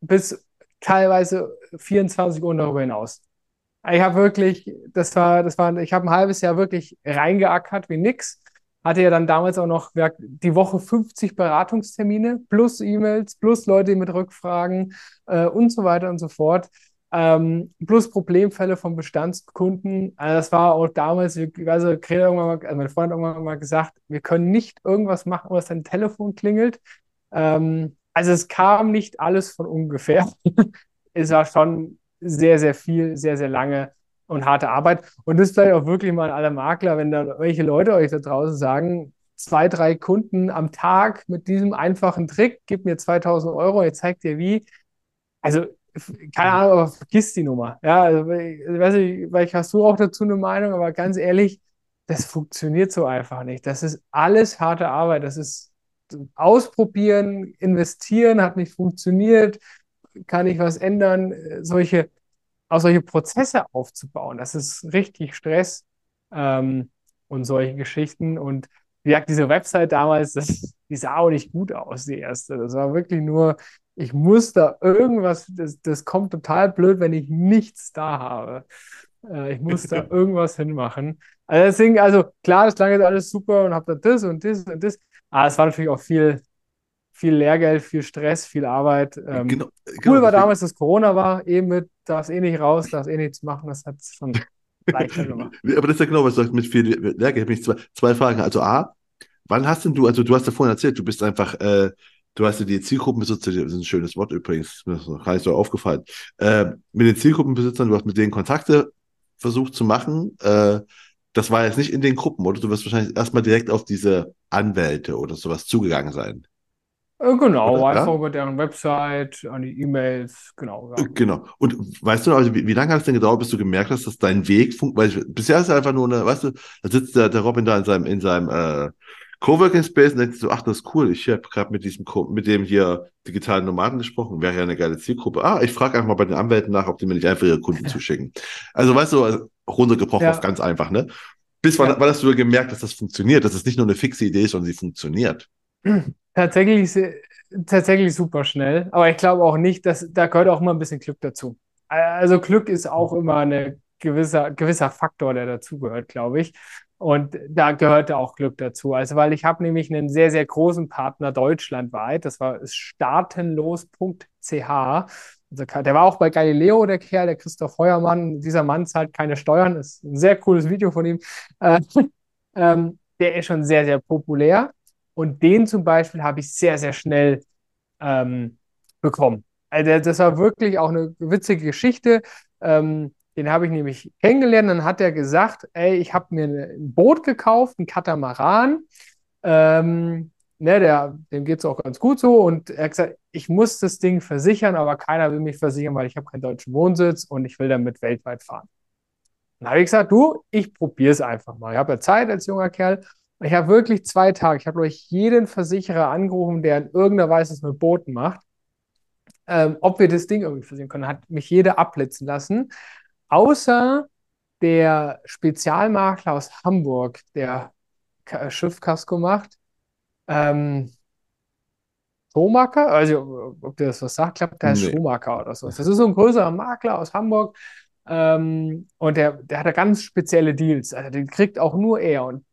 bis teilweise 24 Uhr darüber hinaus. Ich habe wirklich, das war, das war, ich habe ein halbes Jahr wirklich reingeackert wie nix. Hatte ja dann damals auch noch die Woche 50 Beratungstermine plus E-Mails, plus Leute mit Rückfragen äh, und so weiter und so fort. Ähm, plus Problemfälle von Bestandskunden. Also das war auch damals, nicht, Greta irgendwann mal, also mein Freund hat irgendwann mal gesagt, wir können nicht irgendwas machen, was dein Telefon klingelt. Ähm, also es kam nicht alles von ungefähr. Es war schon sehr, sehr viel, sehr, sehr lange und harte Arbeit. Und das vielleicht auch wirklich mal an alle Makler, wenn da welche Leute euch da draußen sagen, zwei, drei Kunden am Tag mit diesem einfachen Trick, gib mir 2000 Euro, ich zeig dir wie. Also, keine Ahnung, aber vergiss die Nummer. Ja, also, ich weiß nicht, vielleicht hast du auch dazu eine Meinung, aber ganz ehrlich, das funktioniert so einfach nicht. Das ist alles harte Arbeit. Das ist ausprobieren, investieren, hat nicht funktioniert, kann ich was ändern, äh, solche, auch solche Prozesse aufzubauen. Das ist richtig Stress ähm, und solche Geschichten. Und wie gesagt, diese Website damals, das, die sah auch nicht gut aus, die erste. Das war wirklich nur, ich muss da irgendwas, das, das kommt total blöd, wenn ich nichts da habe. Äh, ich muss da irgendwas hinmachen. Also deswegen, also klar, das klang jetzt alles super und hab da das und das und das. Aber es war natürlich auch viel, viel Lehrgeld, viel Stress, viel Arbeit. Ähm,
genau,
Cool
genau,
war
deswegen-
damals, dass Corona war, eben mit, darfst eh nicht raus, darfst eh nichts machen, das hat es schon leichter gemacht.
Aber das ist ja genau, was du sagst, mit viel Lehrgeld. Ich habe mich zwei, zwei Fragen. Also A, wann hast denn du, also du hast ja vorhin erzählt, du bist einfach, äh, du hast ja die Zielgruppenbesitzer, das ist ein schönes Wort übrigens, mir ist noch gar nicht so aufgefallen, äh, mit den Zielgruppenbesitzern, du hast mit denen Kontakte versucht zu machen. Äh, das war jetzt nicht in den Gruppen, oder? Du wirst wahrscheinlich erstmal direkt auf diese Anwälte oder sowas zugegangen sein.
Äh, Genau,
Oder?
einfach
Ja?
über deren Website, an die E-Mails, genau. Ja.
Äh, Genau. Und weißt du also wie, wie lange hat es denn gedauert, bis du gemerkt hast, dass dein Weg funktioniert? Weil ich, bisher ist es einfach nur eine, weißt du, da sitzt der, der Robin da in seinem, in seinem äh, Coworking Space und denkt so, ach, das ist cool. Ich habe gerade mit diesem, mit dem hier digitalen Nomaden gesprochen. Wäre ja eine geile Zielgruppe. Ah, ich frage einfach mal bei den Anwälten nach, ob die mir nicht einfach ihre Kunden zuschicken. Also weißt du, also runtergebrochen
Ja.
auf ganz einfach, ne? Bis wann, ja. wann hast du gemerkt, dass das funktioniert, dass es nicht nur eine fixe Idee ist, sondern sie funktioniert?
Tatsächlich, tatsächlich super schnell. Aber ich glaube auch nicht, dass da gehört auch immer ein bisschen Glück dazu. Also Glück ist auch immer ein gewisser, gewisser Faktor, der dazugehört, glaube ich. Und da gehörte auch Glück dazu. Also, weil ich habe nämlich einen sehr, sehr großen Partner deutschlandweit. Das war startenlos.ch. Also, der war auch bei Galileo, der Kerl, der Christoph Heuermann. Dieser Mann zahlt keine Steuern. Das ist ein sehr cooles Video von ihm. Äh, ähm, der ist schon sehr, sehr populär. Und den zum Beispiel habe ich sehr, sehr schnell ähm, bekommen. Also, das war wirklich auch eine witzige Geschichte. Ähm, den habe ich nämlich kennengelernt. Dann hat er gesagt, ey, ich habe mir ein Boot gekauft, ein Katamaran. Ähm, ne, der, dem geht es auch ganz gut so. Und er hat gesagt, ich muss das Ding versichern, aber keiner will mich versichern, weil ich habe keinen deutschen Wohnsitz und ich will damit weltweit fahren. Dann habe ich gesagt, du, ich probiere es einfach mal. Ich habe ja Zeit als junger Kerl. Ich habe wirklich zwei Tage. Ich habe euch jeden Versicherer angerufen, der in irgendeiner Weise es mit Booten macht, ähm, ob wir das Ding irgendwie versichern können. Hat mich jeder abblitzen lassen außer der Spezialmakler aus Hamburg, der Schiffkasko macht, ähm, Schumacher, also ob der das was sagt, klappt der heißt nee. Schumacher oder so. Das ist so ein größerer Makler aus Hamburg ähm, und der, der hat da ganz spezielle Deals. Also den kriegt auch nur er. Und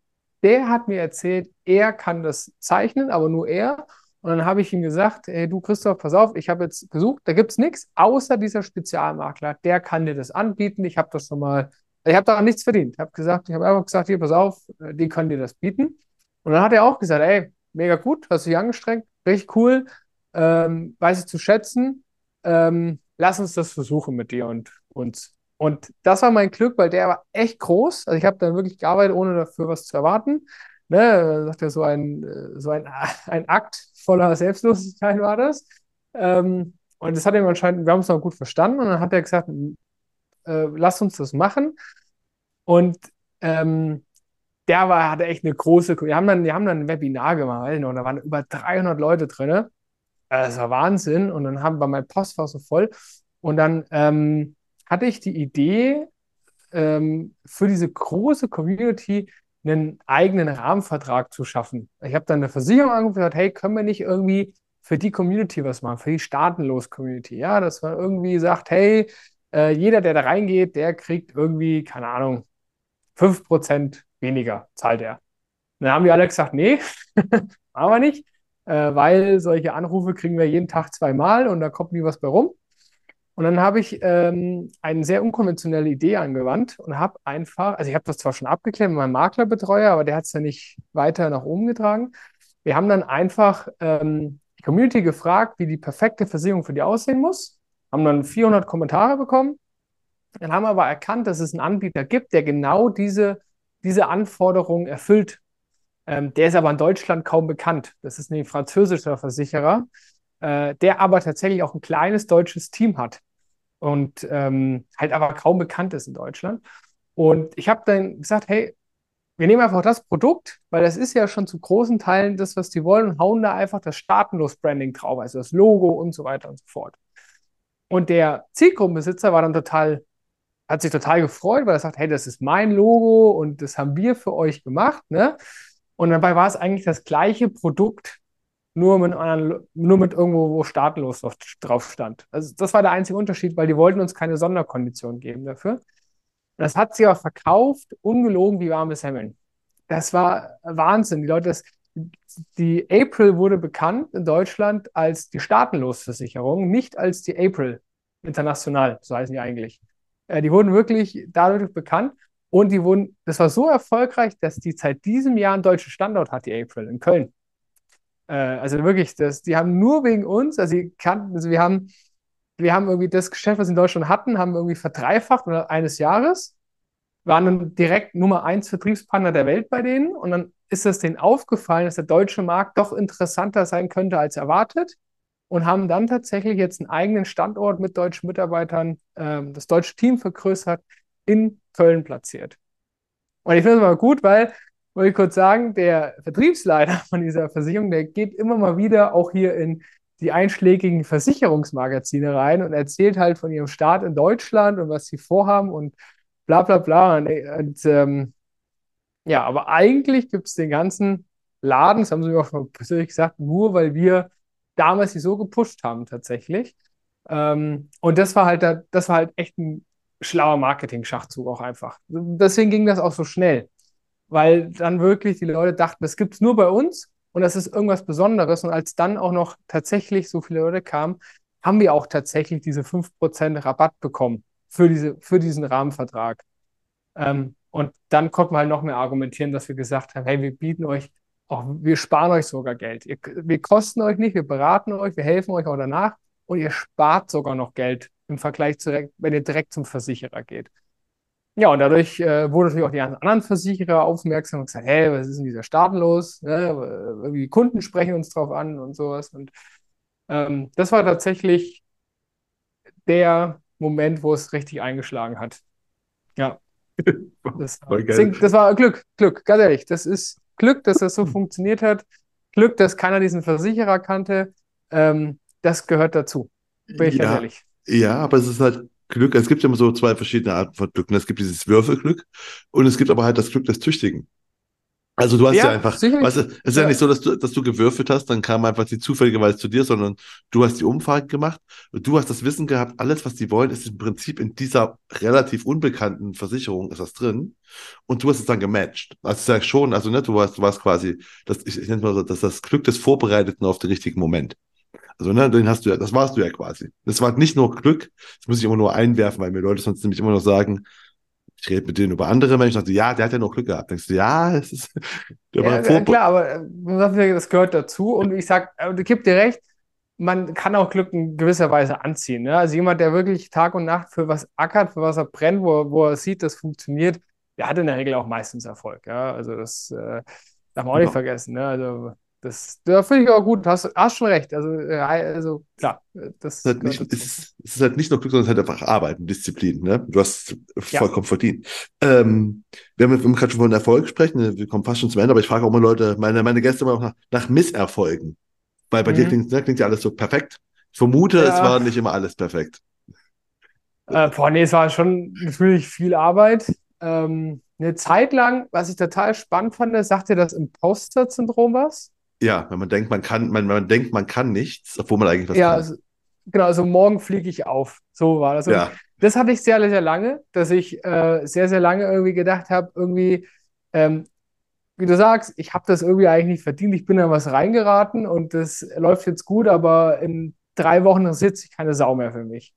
der hat mir erzählt, er kann das zeichnen, aber nur er. Und dann habe ich ihm gesagt, hey du Christoph, pass auf, ich habe jetzt gesucht, da gibt es nichts, außer dieser Spezialmakler, der kann dir das anbieten. Ich habe das schon mal, ich habe daran nichts verdient. Ich habe gesagt, ich habe einfach gesagt, hier, pass auf, die können dir das bieten. Und dann hat er auch gesagt, ey, mega gut, hast dich angestrengt, richtig cool, ähm, weiß ich zu schätzen, ähm, lass uns das versuchen mit dir und uns. Und das war mein Glück, weil der war echt groß. Also ich habe dann wirklich gearbeitet, ohne dafür was zu erwarten. Ne, sagt er, so ein, so ein, ein Akt voller Selbstlosigkeit war das. Ähm, und das hat ihm anscheinend, wir haben es noch gut verstanden. Und dann hat er gesagt, äh, lass uns das machen. Und ähm, der war, hatte echt eine große, wir haben dann, wir haben dann ein Webinar gemacht, und da waren über 300 Leute drin. Das war Wahnsinn. Und dann haben wir mein Postfach so voll. Und dann ähm, hatte ich die Idee, ähm, für diese große Community einen eigenen Rahmenvertrag zu schaffen. Ich habe dann eine Versicherung gesagt, hey, können wir nicht irgendwie für die Community was machen, für die Staatenlos-Community? Ja, dass man irgendwie sagt, hey, äh, jeder, der da reingeht, der kriegt irgendwie, keine Ahnung, 5% weniger zahlt er. Dann haben die alle gesagt, nee, wir nicht, äh, weil solche Anrufe kriegen wir jeden Tag zweimal und da kommt nie was bei rum. Und dann habe ich ähm, eine sehr unkonventionelle Idee angewandt und habe einfach, also ich habe das zwar schon abgeklärt mit meinem Maklerbetreuer, aber der hat es ja nicht weiter nach oben getragen. Wir haben dann einfach ähm, die Community gefragt, wie die perfekte Versicherung für die aussehen muss, haben dann 400 Kommentare bekommen. Dann haben wir aber erkannt, dass es einen Anbieter gibt, der genau diese, diese Anforderungen erfüllt. Ähm, der ist aber in Deutschland kaum bekannt. Das ist ein französischer Versicherer, äh, der aber tatsächlich auch ein kleines deutsches Team hat und ähm, halt aber kaum bekannt ist in Deutschland. Und ich habe dann gesagt, hey, wir nehmen einfach das Produkt, weil das ist ja schon zu großen Teilen das, was die wollen, und hauen da einfach das Staatenlos-Branding drauf, also das Logo und so weiter und so fort. Und der Zielgruppenbesitzer war dann total, hat sich total gefreut, weil er sagt, hey, das ist mein Logo und das haben wir für euch gemacht, ne? Und dabei war es eigentlich das gleiche Produkt, nur mit, einer, nur mit irgendwo, wo staatenlos drauf stand. Also das war der einzige Unterschied, weil die wollten uns keine Sonderkondition geben dafür. Das hat sie aber verkauft, ungelogen wie warme Semmeln. Das war Wahnsinn. Die Leute, das, die April wurde bekannt in Deutschland als die Staatenlosversicherung, nicht als die April International, so heißen die eigentlich. Äh, die wurden wirklich dadurch bekannt und die wurden, das war so erfolgreich, dass die seit diesem Jahr einen deutschen Standort hat, die April in Köln. Äh, also wirklich, das, die haben nur wegen uns, also die kannten, also wir haben, wir haben irgendwie das Geschäft, was sie in Deutschland hatten, haben wir irgendwie verdreifacht oder eines Jahres, waren dann direkt Nummer eins Vertriebspartner der Welt bei denen und dann ist es denen aufgefallen, dass der deutsche Markt doch interessanter sein könnte als erwartet und haben dann tatsächlich jetzt einen eigenen Standort mit deutschen Mitarbeitern, äh, das deutsche Team vergrößert, in Köln platziert. Und ich finde es mal gut, weil wollte ich kurz sagen, der Vertriebsleiter von dieser Versicherung, der geht immer mal wieder auch hier in die einschlägigen Versicherungsmagazine rein und erzählt halt von ihrem Start in Deutschland und was sie vorhaben und bla bla bla. Und, und ähm, Ja, aber eigentlich gibt es den ganzen Laden, das haben sie mir auch schon persönlich gesagt, nur weil wir damals die so gepusht haben tatsächlich. Ähm, und das war halt, das war halt echt ein schlauer Marketing-Schachzug auch einfach. Deswegen ging das auch so schnell, weil dann wirklich die Leute dachten, das gibt es nur bei uns und das ist irgendwas Besonderes. Und als dann auch noch tatsächlich so viele Leute kamen, haben wir auch tatsächlich diese 5% Rabatt bekommen für, diese, für diesen Rahmenvertrag. Ähm, und dann konnten wir halt noch mehr argumentieren, dass wir gesagt haben, hey, wir bieten euch auch, wir sparen euch sogar Geld. Ihr, wir kosten euch nicht, wir beraten euch, wir helfen euch auch danach und ihr spart sogar noch Geld im Vergleich zu, wenn ihr direkt zum Versicherer geht. Ja, und dadurch äh, wurde natürlich auch die anderen Versicherer aufmerksam und gesagt, hey, was ist denn dieser Staaten los? Ne? Irgendwie Kunden sprechen uns drauf an und sowas. Und ähm, das war tatsächlich der Moment, wo es richtig eingeschlagen hat. Ja. Das, das war Glück, Glück, ganz ehrlich. Das ist Glück, dass das so funktioniert hat. Glück, dass keiner diesen Versicherer kannte. Ähm, das gehört dazu.
Bin ich ja, ehrlich. Ja, aber es ist halt Glück. Es gibt ja immer so zwei verschiedene Arten von Glück. Es gibt dieses Würfelglück und es gibt aber halt das Glück des Tüchtigen. Also du hast ja, ja einfach, weißt du, es ist ja. ja, nicht so, dass du, dass du gewürfelt hast, dann kam einfach die zufälligerweise zu dir, sondern du hast die Umfrage gemacht und du hast das Wissen gehabt, alles, was die wollen, ist im Prinzip in dieser relativ unbekannten Versicherung ist das drin und du hast es dann gematcht. Also ich sag schon, also ne, du hast, du warst quasi, das, ich, ich nenne mal so, das, das Glück des Vorbereiteten auf den richtigen Moment. Also, ne, den hast du ja, das warst du ja quasi. Das war nicht nur Glück, das muss ich immer nur einwerfen, weil mir Leute sonst nämlich immer noch sagen, ich rede mit denen über andere Menschen, dachte, ja, der hat ja noch Glück gehabt. Denkst du, ja, es ist.
Der ja, war klar, aber äh, das gehört dazu. Und ich sag, äh, du gibst dir recht, man kann auch Glück in gewisser Weise anziehen. Ne? Also jemand, der wirklich Tag und Nacht für was ackert, für was er brennt, wo, wo er sieht, das funktioniert, der hat in der Regel auch meistens Erfolg. Ja? Also das äh, darf man auch nicht vergessen. Ne? Also das, da finde ich auch gut, hast, hast schon recht. Also, also klar, das
ist halt nicht, es, ist, es ist halt nicht nur Glück, sondern es ist halt einfach Arbeiten, Disziplin. Ne? Du hast vollkommen ja. verdient. Ähm, wir haben, gerade schon von Erfolg sprechen, wir kommen fast schon zum Ende, aber ich frage auch mal Leute, meine, meine Gäste immer nach, nach Misserfolgen. Weil bei mhm. dir klingt, ne, klingt ja alles so perfekt. Ich vermute, ja. es war nicht immer alles perfekt.
Äh, boah, nee, es war schon natürlich viel Arbeit. Ähm, eine Zeit lang, was ich total spannend fand, sagt dir das Imposter-Syndrom was?
Ja, wenn man denkt, man kann, man, man denkt, man kann nichts, obwohl man eigentlich was
ja,
kann.
Also, genau, also morgen fliege ich auf. So war das. Und ja. Das hatte ich sehr, sehr lange, dass ich äh, sehr, sehr lange irgendwie gedacht habe, irgendwie, ähm, wie du sagst, ich habe das irgendwie eigentlich nicht verdient, ich bin da was reingeraten und das läuft jetzt gut, aber in drei Wochen interessiert sich keine Sau mehr für mich.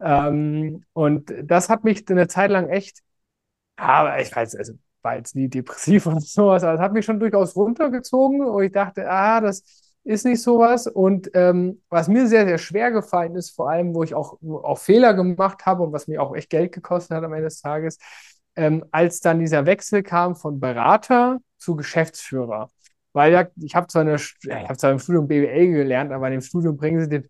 Ähm, und das hat mich eine Zeit lang echt, aber ich weiß, also war jetzt nie depressiv oder sowas, aber es hat mich schon durchaus runtergezogen und ich dachte, ah, das ist nicht sowas. Und ähm, was mir sehr, sehr schwer gefallen ist, vor allem, wo ich auch, auch Fehler gemacht habe und was mir auch echt Geld gekostet hat am Ende des Tages, ähm, als dann dieser Wechsel kam von Berater zu Geschäftsführer. Weil ja, ich habe zwar, hab zwar im Studium BWL gelernt, aber in dem Studium bringen sie dir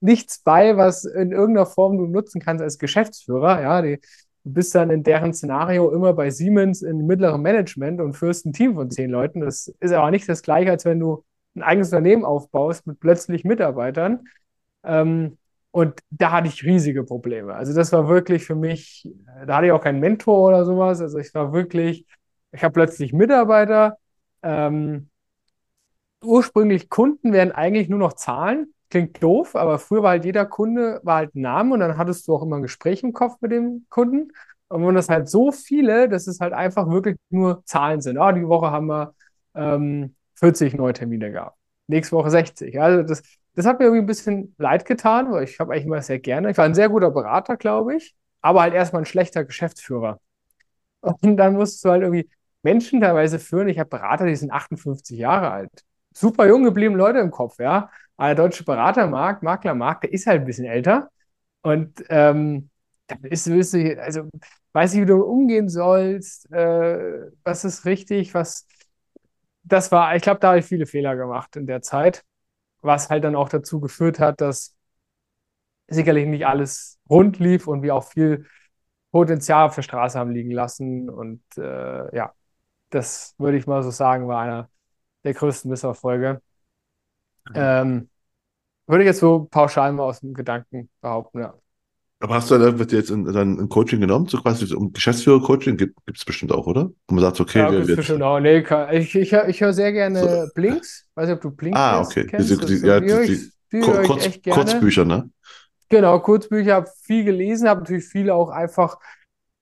nichts bei, was in irgendeiner Form du nutzen kannst als Geschäftsführer. Ja, die bist dann in deren Szenario immer bei Siemens im mittleren Management und führst ein Team von zehn Leuten. Das ist aber nicht das Gleiche, als wenn du ein eigenes Unternehmen aufbaust mit plötzlich Mitarbeitern. Ähm, und da hatte ich riesige Probleme. Also das war wirklich für mich, da hatte ich auch keinen Mentor oder sowas. Also ich war wirklich, ich habe plötzlich Mitarbeiter. Ähm, ursprünglich Kunden werden eigentlich nur noch Zahlen klingt doof, aber früher war halt jeder Kunde, war halt ein Name und dann hattest du auch immer ein Gespräch im Kopf mit dem Kunden. Und wenn das halt so viele, dass es halt einfach wirklich nur Zahlen sind. Ah, die Woche haben wir ähm, 40 neue Termine gehabt. Nächste Woche 60. Also das, das hat mir irgendwie ein bisschen leid getan, weil ich habe eigentlich immer sehr gerne. Ich war ein sehr guter Berater, glaube ich, aber halt erstmal ein schlechter Geschäftsführer. Und dann musst du halt irgendwie Menschen teilweise führen. Ich habe Berater, die sind 58 Jahre alt. Super jung geblieben Leute im Kopf, ja. Aber der deutsche Beratermarkt, Maklermarkt, der ist halt ein bisschen älter. Und ähm, dann ist, ist also weiß nicht, wie du umgehen sollst, äh, was ist richtig, was das war, ich glaube, da habe ich viele Fehler gemacht in der Zeit, was halt dann auch dazu geführt hat, dass sicherlich nicht alles rund lief und wir auch viel Potenzial auf der Straße haben liegen lassen. Und äh, ja, das würde ich mal so sagen, war einer der größten Misserfolge. Ähm, würde ich jetzt so pauschal mal aus dem Gedanken behaupten, ja.
Aber hast du dann wird jetzt ein, dann ein Coaching genommen, so quasi um Geschäftsführer-Coaching gibt es bestimmt auch, oder? Und man sagt, okay,
Ja,
wir, wir
bestimmt auch. Nee, ich, ich, ich höre sehr
so,
gerne Blinks. Weiß nicht, ob du
ah,
Blinkist
okay.
kennst.
Die,
so,
ja,
die
die, die
die
Kurz. Kurzbücher, ne?
Genau, Kurzbücher, habe viel gelesen, habe natürlich viele auch einfach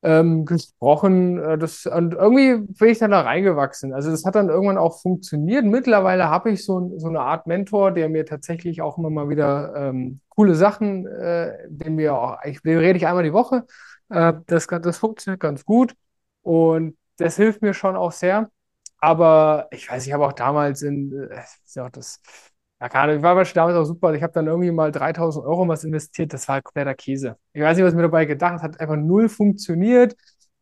ähm, gesprochen. Äh, Das, und irgendwie bin ich dann da reingewachsen. Also das hat dann irgendwann auch funktioniert. Mittlerweile habe ich so, so eine Art Mentor, der mir tatsächlich auch immer mal wieder ähm, coole Sachen, äh, den mir auch, ich, den rede ich einmal die Woche. Äh, das, das funktioniert ganz gut und das hilft mir schon auch sehr. Aber ich weiß, ich habe auch damals in, äh, das, ja, keine Ahnung, war wahrscheinlich damals auch super. Ich habe dann irgendwie mal 3000 Euro in was investiert. Das war kompletter Käse. Ich weiß nicht, was ich mir dabei gedacht habe. Hat einfach null funktioniert.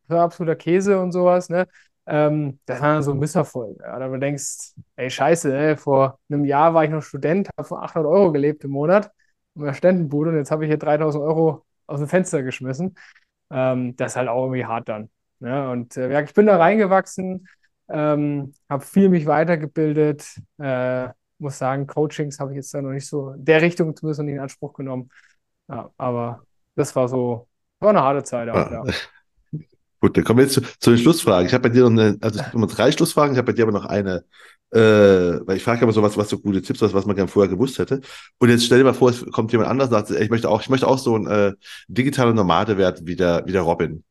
Das war absoluter Käse und sowas, ne? Ähm, das war dann so ein Misserfolg. Ja, da du denkst, ey, scheiße, ey, vor einem Jahr war ich noch Student, habe von 800 Euro gelebt im Monat in der Studentenbude und jetzt habe ich hier 3000 Euro aus dem Fenster geschmissen. Ähm, das ist halt auch irgendwie hart dann. Ne? Und äh, ja, ich bin da reingewachsen, ähm, habe viel mich weitergebildet. Äh, muss sagen, Coachings habe ich jetzt da noch nicht so in der Richtung zumindest noch nicht in Anspruch genommen. Ja, aber das war so, war eine harte Zeit auch,
Ah,
ja.
Gut, dann kommen wir jetzt zu, zu den Schlussfragen. Ich habe bei dir noch eine, also es gibt immer drei Schlussfragen, ich habe bei dir aber noch eine, äh, weil ich frage immer so was, was so gute Tipps hast, was man gerne vorher gewusst hätte. Und jetzt stell dir mal vor, es kommt jemand anders und sagt, ey, ich möchte auch, ich möchte auch so ein äh, digitaler Nomade werden wie der, wie der Robin.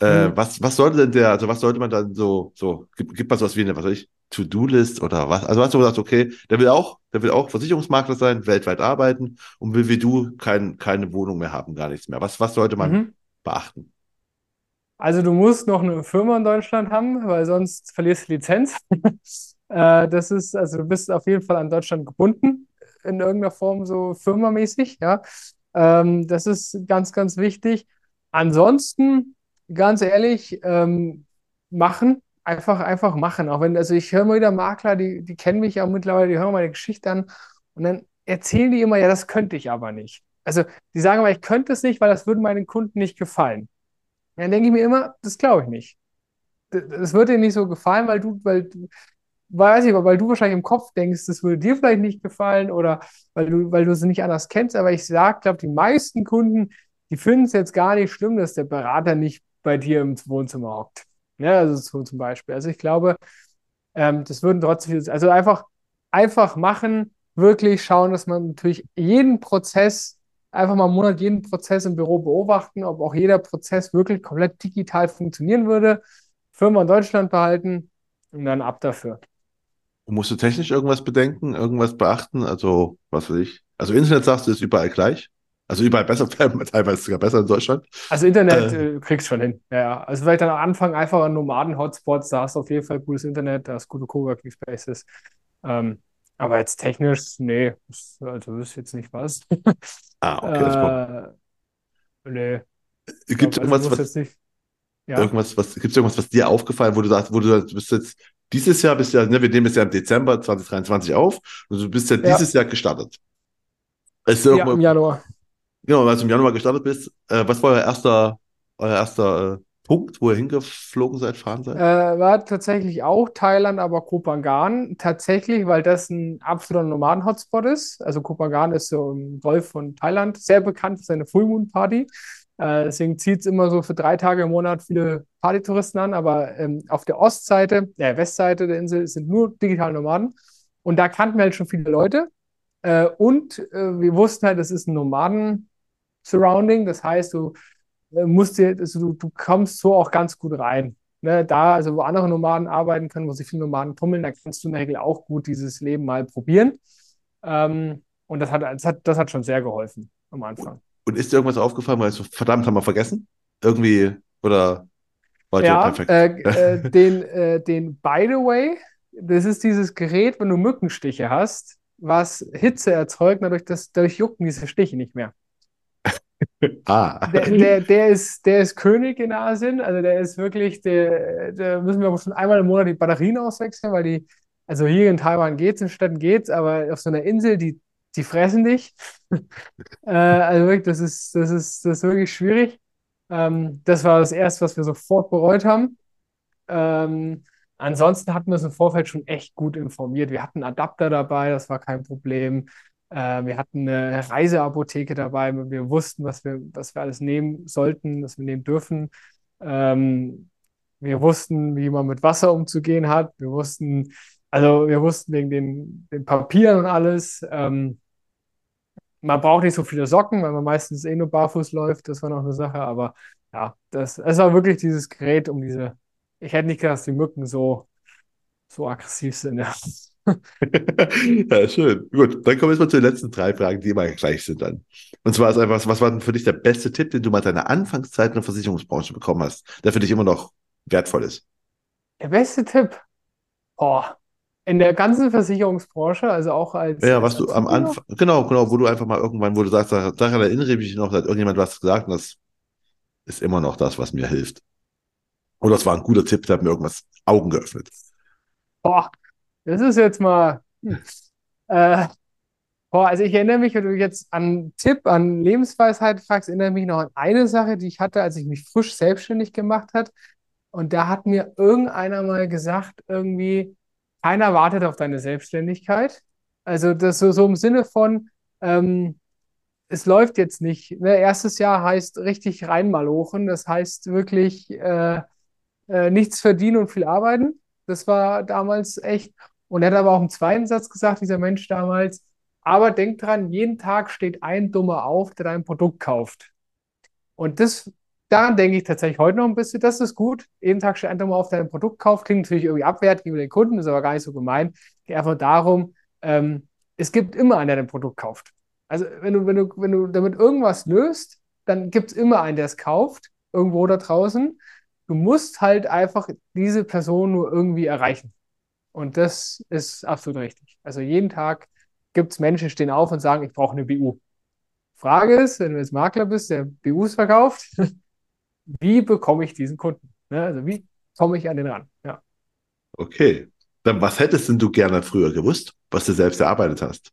Äh,
Hm.
was, was sollte denn der, also was sollte man dann so, so, gibt, gibt man sowas wie eine, was weiß ich, To-Do-List oder was? Also hast du gesagt, okay, der will auch, der will auch Versicherungsmakler sein, weltweit arbeiten und will wie du kein, keine Wohnung mehr haben, gar nichts mehr. Was, was sollte man
Mhm.
beachten?
Also du musst noch eine Firma in Deutschland haben, weil sonst verlierst du Lizenz. Äh, das ist, also du bist auf jeden Fall an Deutschland gebunden, in irgendeiner Form so firmamäßig, ja. Ähm, das ist ganz, ganz wichtig. Ansonsten, ganz ehrlich, ähm, machen, einfach, einfach machen. Auch wenn, also ich höre immer wieder Makler, die, die kennen mich ja mittlerweile, die hören meine Geschichte an und dann erzählen die immer, ja, das könnte ich aber nicht. Also die sagen aber, ich könnte es nicht, weil das würde meinen Kunden nicht gefallen. Dann denke ich mir immer, das glaube ich nicht. D- Das wird dir nicht so gefallen, weil du, weil du, weiß ich, weil du wahrscheinlich im Kopf denkst, das würde dir vielleicht nicht gefallen oder weil du, weil du es nicht anders kennst. Aber ich sage, glaube, die meisten Kunden, die finden es jetzt gar nicht schlimm, dass der Berater nicht bei dir im Wohnzimmer hockt. Ja, also so zum Beispiel. Also ich glaube, ähm, das würden trotzdem, also einfach, einfach machen, wirklich schauen, dass man natürlich jeden Prozess, einfach mal einen Monat jeden Prozess im Büro beobachten, ob auch jeder Prozess wirklich komplett digital funktionieren würde, Firma in Deutschland behalten und dann ab dafür.
Musst du technisch irgendwas bedenken, irgendwas beachten? Also, was weiß ich. Also Internet sagst du, ist überall gleich. Also überall besser, teilweise sogar besser in Deutschland.
Also Internet
Äh,
äh, kriegst du schon hin. Ja. Also vielleicht am Anfang einfach an Nomaden-Hotspots, da hast du auf jeden Fall gutes Internet, da hast gute Coworking Spaces. Ähm, aber jetzt technisch, nee, also ich jetzt nicht was.
ah, okay, das.
Äh, nee, ich
Gibt es
also
irgendwas,
muss
was,
nicht. Ja.
irgendwas, was, gibt's irgendwas, was dir aufgefallen, wo du sagst, wo du sagst, du bist jetzt dieses Jahr, bist ja, ne, wir nehmen es ja im Dezember 2023 auf, und du bist ja
Ja,
dieses Jahr gestartet. Ist
ja, im Januar.
Genau, als du im Januar gestartet bist, äh, was war euer erster, euer erster äh, Punkt, wo ihr hingeflogen seid, fahren seid?
Äh, war tatsächlich auch Thailand, aber Koh Phangan. Tatsächlich, weil das ein absoluter Nomaden-Hotspot ist. Also Koh Phangan ist so im Golf von Thailand sehr bekannt für seine Full Moon Party. Äh, deswegen zieht es immer so für drei Tage im Monat viele Partytouristen an. Aber ähm, auf der Ostseite, der Westseite der Insel sind nur digitale Nomaden. Und da kannten wir halt schon viele Leute. Äh, und äh, wir wussten halt, das ist ein Nomaden-Surrounding. Das heißt, du äh, musst dir, also du, du kommst so auch ganz gut rein. Ne, da, also wo andere Nomaden arbeiten können, wo sich viele Nomaden tummeln, da kannst du in der Regel auch gut dieses Leben mal probieren. Ähm, und das hat, das hat, das hat schon sehr geholfen am Anfang.
Und ist dir irgendwas aufgefallen, weil du verdammt haben wir vergessen? Irgendwie, oder ihr
Ja,
perfekt?
äh, äh, den, äh, den By the way, das ist dieses Gerät, wenn du Mückenstiche hast, was Hitze erzeugt, dadurch, dass, dadurch jucken diese Stiche nicht mehr.
Ah.
Der, der, der ist, der ist König in Asien, also der ist wirklich, der, der müssen wir schon einmal im Monat die Batterien auswechseln, weil die, also hier in Taiwan geht's, in Städten geht's, aber auf so einer Insel, die, die fressen dich. Äh, also wirklich, das ist, das ist, das ist wirklich schwierig. Ähm, das war das Erste, was wir sofort bereut haben. Ähm, ansonsten hatten wir uns im Vorfeld schon echt gut informiert. Wir hatten Adapter dabei, das war kein Problem. Äh, wir hatten eine Reiseapotheke dabei. Wir wussten, was wir, was wir alles nehmen sollten, was wir nehmen dürfen. Ähm, wir wussten, wie man mit Wasser umzugehen hat. Wir wussten, also wir wussten wegen den, den Papieren und alles. Ähm, man braucht nicht so viele Socken, weil man meistens eh nur barfuß läuft. Das war noch eine Sache. Aber ja, das, es war wirklich dieses Gerät um diese. Ich hätte nicht gedacht, dass die Mücken so, so aggressiv sind. Ja.
ja, schön. Gut, dann kommen wir jetzt mal zu den letzten drei Fragen, die immer gleich sind dann. Und zwar ist einfach, was war denn für dich der beste Tipp, den du mal deiner Anfangszeit in der Versicherungsbranche bekommen hast, der für dich immer noch wertvoll ist?
Der beste Tipp? Boah, in der ganzen Versicherungsbranche, also auch als.
Ja, was du am Anfang, genau, genau, wo du einfach mal irgendwann, wo du sagst, daran erinnere ich mich noch, da hat irgendjemand was gesagt und das ist immer noch das, was mir hilft. Oder es war ein guter Tipp, der hat mir irgendwas Augen geöffnet.
Boah, das ist jetzt mal. Hm. Äh, boah, also ich erinnere mich, wenn du jetzt an Tipp, an Lebensweisheit fragst, erinnere mich noch an eine Sache, die ich hatte, als ich mich frisch selbstständig gemacht hat. Und da hat mir irgendeiner mal gesagt, irgendwie, keiner wartet auf deine Selbstständigkeit. Also das so, so im Sinne von, ähm, es läuft jetzt nicht. Ne? Erstes Jahr heißt richtig reinmalochen. Das heißt wirklich äh, äh, nichts verdienen und viel arbeiten. Das war damals echt. Und er hat aber auch im zweiten Satz gesagt, dieser Mensch damals, aber denk dran, jeden Tag steht ein Dummer auf, der dein Produkt kauft. Und das, daran denke ich tatsächlich heute noch ein bisschen, das ist gut. Jeden Tag steht ein Dummer auf, der dein Produkt kauft. Klingt natürlich irgendwie abwertend gegenüber den Kunden, ist aber gar nicht so gemein. Geht einfach darum, ähm, es gibt immer einen, der dein Produkt kauft. Also wenn du, wenn du, wenn du damit irgendwas löst, dann gibt es immer einen, der es kauft, irgendwo da draußen. Du musst halt einfach diese Person nur irgendwie erreichen. Und das ist absolut richtig. Also jeden Tag gibt es Menschen, die stehen auf und sagen, ich brauche eine BU. Frage ist, wenn du jetzt Makler bist, der BUs verkauft, wie bekomme ich diesen Kunden? Ne? Also wie komme ich an den ran? Ja.
Okay. Dann was hättest denn du gerne früher gewusst, was du selbst erarbeitet hast?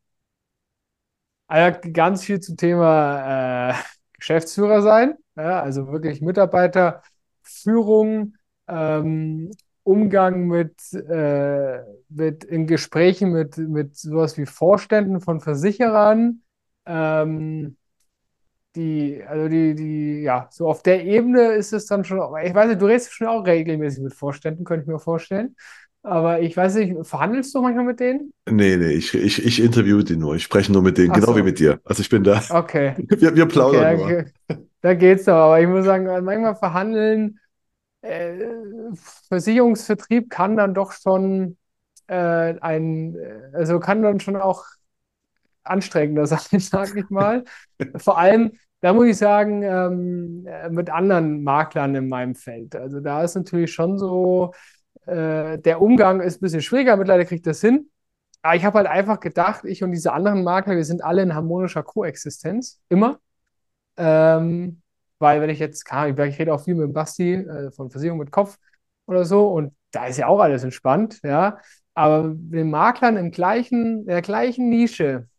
Also ganz viel zum Thema äh, Geschäftsführer sein, ja, also wirklich Mitarbeiterführung, ähm, Umgang mit, äh, mit in Gesprächen mit, mit sowas wie Vorständen von Versicherern, ähm, die, also die, die, ja, so auf der Ebene ist es dann schon, ich weiß nicht, du redest schon auch regelmäßig mit Vorständen, könnte ich mir vorstellen. Aber ich weiß nicht, verhandelst du manchmal mit denen?
Nee, nee, ich, ich, ich interview die nur. Ich spreche nur mit denen, Ach genau so. wie mit dir. Also ich bin da.
Okay.
Wir, wir plaudern
okay, nur. Da geht's doch. Aber ich muss sagen, manchmal verhandeln äh, Versicherungsvertrieb kann dann doch schon äh, ein, also kann dann schon auch anstrengender sein, sage ich mal. Vor allem, da muss ich sagen, ähm, mit anderen Maklern in meinem Feld. Also da ist natürlich schon so, äh, der Umgang ist ein bisschen schwieriger, mittlerweile kriegt das hin. Aber ich habe halt einfach gedacht, ich und diese anderen Makler, wir sind alle in harmonischer Koexistenz, immer. Ähm, weil wenn ich jetzt, ich rede auch viel mit dem Basti äh, von Versicherung mit Kopf oder so und da ist ja auch alles entspannt, ja. Aber den Maklern im gleichen, in der gleichen Nische,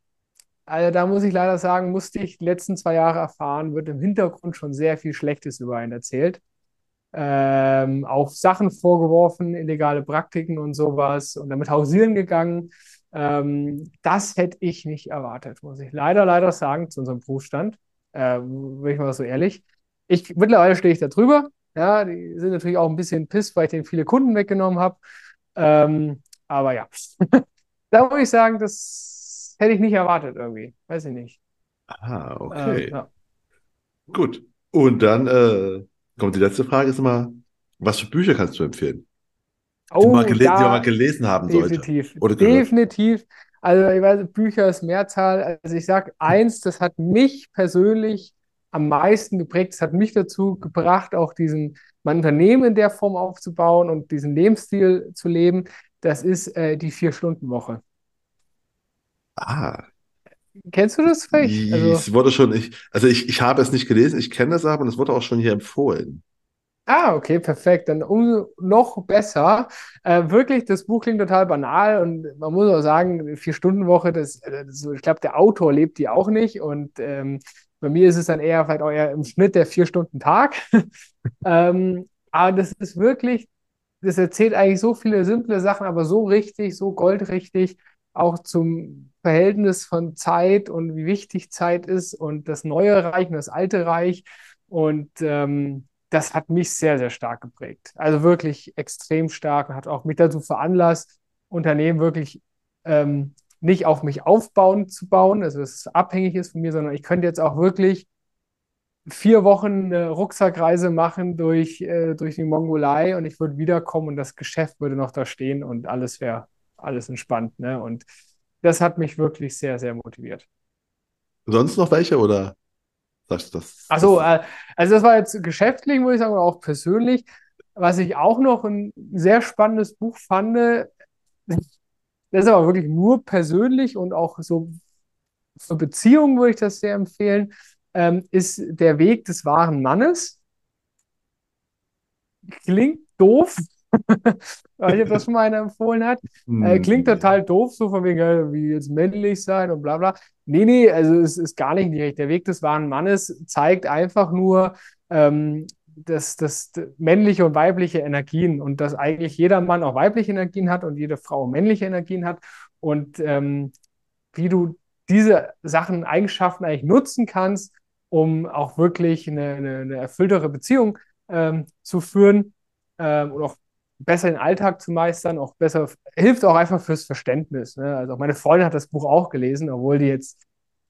also da muss ich leider sagen, musste ich die letzten zwei Jahre erfahren, wird im Hintergrund schon sehr viel Schlechtes über einen erzählt. Ähm, auch Sachen vorgeworfen, illegale Praktiken und sowas und damit hausieren gegangen. Ähm, das hätte ich nicht erwartet, muss ich leider, leider sagen, zu unserem Berufsstand. Äh, bin ich mal so ehrlich. Ich, mittlerweile stehe ich da drüber. Ja, die sind natürlich auch ein bisschen piss, weil ich denen viele Kunden weggenommen habe. Ähm, aber ja, da muss ich sagen, das hätte ich nicht erwartet irgendwie. Weiß ich nicht.
Ah, okay. Äh, ja. Gut. Und dann äh, kommt die letzte Frage, ist immer, was für Bücher kannst du empfehlen?
Oh, die, man
die man mal gelesen haben
definitiv,
sollte.
Oder definitiv. Also ich weiß, Bücher ist Mehrzahl. Also ich sage eins, das hat mich persönlich am meisten geprägt. Es hat mich dazu gebracht, auch diesen mein Unternehmen in der Form aufzubauen und diesen Lebensstil zu leben. Das ist äh, die Vier-Stunden-Woche.
Ah.
Kennst du das vielleicht?
Also, es wurde schon, ich, also ich, ich habe es nicht gelesen, ich kenne es aber und es wurde auch schon hier empfohlen.
Ah, okay, perfekt. Dann um, noch besser. Äh, wirklich, das Buch klingt total banal und man muss auch sagen, Vier-Stunden-Woche, das, das, ich glaube, der Autor lebt die auch nicht und ähm, bei mir ist es dann eher vielleicht eher im Schnitt der Vier-Stunden-Tag. ähm, aber das ist wirklich, das erzählt eigentlich so viele simple Sachen, aber so richtig, so goldrichtig. auch zum Verhältnis von Zeit und wie wichtig Zeit ist und das neue Reich und das alte Reich. Und ähm, das hat mich sehr, sehr stark geprägt. Also wirklich extrem stark und hat auch mich dazu veranlasst, Unternehmen wirklich ähm, nicht auf mich aufbauen zu bauen, also dass es abhängig ist von mir, sondern ich könnte jetzt auch wirklich vier Wochen eine Rucksackreise machen durch, äh, durch die Mongolei und ich würde wiederkommen und das Geschäft würde noch da stehen und alles wäre alles entspannt. Ne? Und das hat mich wirklich sehr, sehr motiviert.
Sonst noch welche oder du das?
Achso, äh, also das war jetzt geschäftlich, muss ich sagen, aber auch persönlich. Was ich auch noch ein sehr spannendes Buch fand, das ist aber wirklich nur persönlich und auch so für Beziehungen würde ich das sehr empfehlen ähm, ist der Weg des wahren Mannes. Klingt doof, weil ich das schon mal einer empfohlen hat. Äh, klingt total doof, so von wegen, äh, wie jetzt männlich sein und bla bla. Nee, nee, also es ist gar nicht direkt. Der Weg des wahren Mannes zeigt einfach nur, ähm, dass das männliche und weibliche Energien und dass eigentlich jeder Mann auch weibliche Energien hat und jede Frau männliche Energien hat und ähm, wie du diese Sachen, Eigenschaften eigentlich nutzen kannst, um auch wirklich eine, eine, eine erfülltere Beziehung ähm, zu führen ähm, und auch besser den Alltag zu meistern, auch besser, hilft auch einfach fürs Verständnis. Ne? Also auch meine Freundin hat das Buch auch gelesen, obwohl die jetzt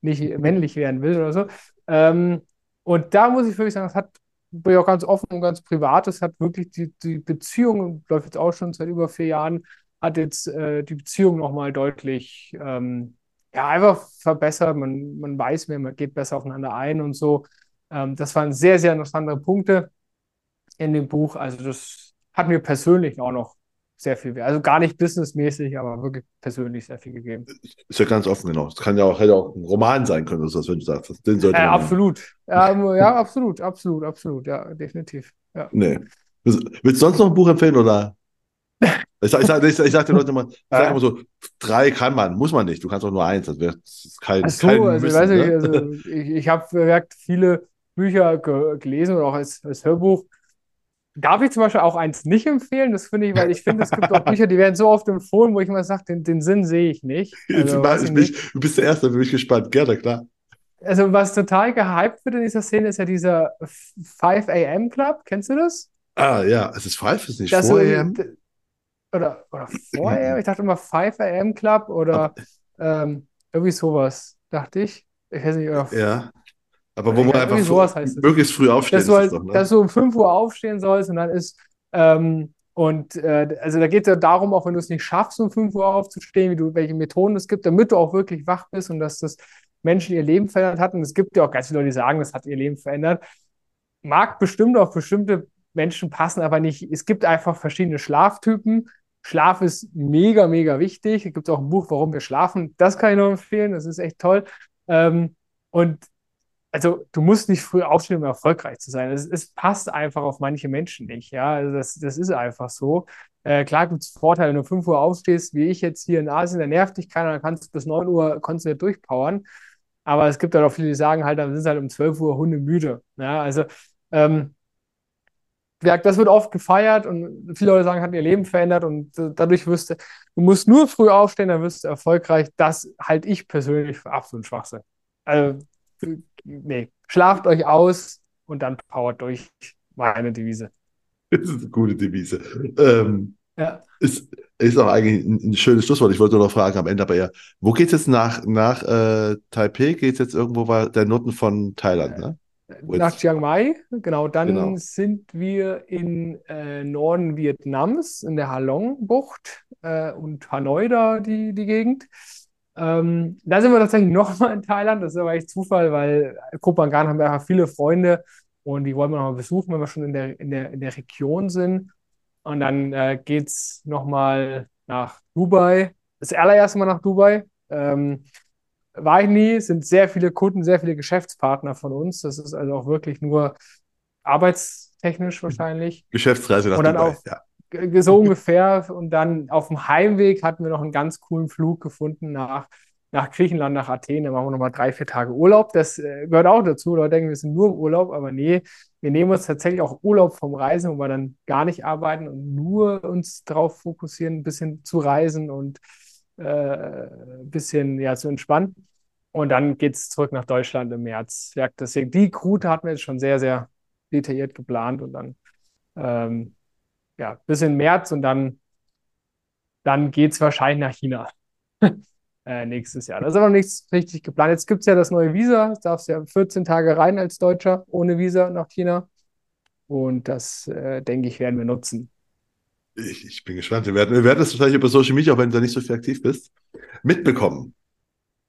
nicht männlich werden will oder so. Ähm, und da muss ich wirklich sagen, das hat, bin ich auch ganz offen und ganz privat, das hat wirklich die, die Beziehung, läuft jetzt auch schon seit über vier Jahren, hat jetzt äh, die Beziehung nochmal deutlich ähm, ja, einfach verbessert. Man, man weiß mehr, man geht besser aufeinander ein und so. Ähm, das waren sehr, sehr interessante Punkte in dem Buch. Also das hat mir persönlich auch noch sehr viel wert. Also gar nicht businessmäßig, aber wirklich persönlich sehr viel gegeben.
Ist ja ganz offen, genau. Es kann ja auch, hätte auch ein Roman sein können, das, wenn du sagst. Den sollte
äh, absolut. Ja, ja, absolut, absolut, absolut. Ja, definitiv. Ja.
Nee. Willst du sonst noch ein Buch empfehlen oder? Ich, ich, ich, ich sage den Leuten immer, ich sag immer so, drei kann man, muss man nicht. Du kannst auch nur eins. Das wäre kein, Ach so, kein
also,
Wissen,
ich, ne? also, ich, ich habe viele Bücher ge gelesen oder auch als, als Hörbuch. Darf ich zum Beispiel auch eins nicht empfehlen? Das finde ich, weil ich finde, es gibt auch Bücher, die werden so oft empfohlen, wo ich immer sage, den, den Sinn sehe ich nicht.
Also, ich nicht. Du bist der Erste, da bin ich gespannt. Gerne, klar.
Also, was total gehypt wird in dieser Szene, ist ja dieser 5 AM Club. Kennst du das?
Ah, ja, es ist 5, ist nicht 4 AM
oder, oder vorher, ich dachte immer 5 AM Club oder ähm, irgendwie sowas, dachte ich. Ich weiß nicht, oder
ja. Aber wo man einfach heißt möglichst früh aufstehen
dass du, halt, doch, ne? dass du um 5 Uhr aufstehen sollst und dann ist, ähm, und äh, also da geht es ja darum, auch wenn du es nicht schaffst, um 5 Uhr aufzustehen, wie du, welche Methoden es gibt, damit du auch wirklich wach bist und dass das Menschen ihr Leben verändert hat. Und es gibt ja auch ganz viele Leute, die sagen, das hat ihr Leben verändert. Mag bestimmt auf bestimmte Menschen passen, aber nicht. Es gibt einfach verschiedene Schlaftypen Schlaf ist mega, mega wichtig. Es gibt auch ein Buch, warum wir schlafen. Das kann ich noch empfehlen. Das ist echt toll. Ähm, und also du musst nicht früh aufstehen, um erfolgreich zu sein. Es, es, passt einfach auf manche Menschen nicht. Ja, also das, das ist einfach so. Äh, klar gibt es Vorteile, wenn du 5 Uhr aufstehst, wie ich jetzt hier in Asien, da nervt dich keiner, dann kannst du bis 9 Uhr konzentriert durchpowern. Aber es gibt halt auch viele, die sagen halt, dann sind halt um 12 Uhr Hunde müde. Ja, also ähm, das wird oft gefeiert und viele Leute sagen, hat ihr Leben verändert und dadurch wirst du, du musst nur früh aufstehen, dann wirst du erfolgreich. Das halte ich persönlich für absolut Schwachsinn. Also, nee, schlaft euch aus und dann powert durch. Meine Devise.
Das ist eine gute Devise. Ähm, ja. Ist, ist auch eigentlich ein, ein, schönes Schlusswort. Ich wollte nur noch fragen am Ende, aber ja, wo geht es jetzt nach, nach äh, Taipei? Geht es jetzt irgendwo bei der Noten von Thailand, ne?
Nach Chiang Mai, genau. Dann genau. sind wir in äh, Norden Vietnams, in der Halong-Bucht äh, und Hanoi da, die, die Gegend. Ähm, da sind wir tatsächlich nochmal in Thailand. Das ist aber echt Zufall, weil Kopangan haben wir einfach viele Freunde und die wollen wir nochmal besuchen, wenn wir schon in der, in der, in der Region sind. Und dann äh, geht es nochmal nach Dubai. Das allererste Mal nach Dubai. Ähm, war ich nie, sind sehr viele Kunden, sehr viele Geschäftspartner von uns. Das ist also auch wirklich nur arbeitstechnisch wahrscheinlich.
Geschäftsreise nach
Dubai, auf, ja. So ungefähr. Und dann auf dem Heimweg hatten wir noch einen ganz coolen Flug gefunden nach, nach Griechenland, nach Athen. Da machen wir nochmal drei, vier Tage Urlaub. Das äh, gehört auch dazu. Leute denken, wir sind nur im Urlaub, aber nee, wir nehmen uns tatsächlich auch Urlaub vom Reisen, wo wir dann gar nicht arbeiten und nur uns darauf fokussieren, ein bisschen zu reisen und äh, bisschen ja, zu entspannen. Und dann geht es zurück nach Deutschland im März. Ja, deswegen, die Route hatten wir jetzt schon sehr, sehr detailliert geplant und dann ähm, ja, bis in März und dann, dann geht es wahrscheinlich nach China. äh, nächstes Jahr. Das ist aber noch nichts richtig geplant. Jetzt gibt es ja das neue Visa. Du darfst ja 14 Tage rein als Deutscher ohne Visa nach China. Und das, äh, denke ich, werden wir nutzen.
Ich, ich bin gespannt. Wir werden, wir werden das wahrscheinlich über Social Media, auch wenn du da nicht so viel aktiv bist, mitbekommen.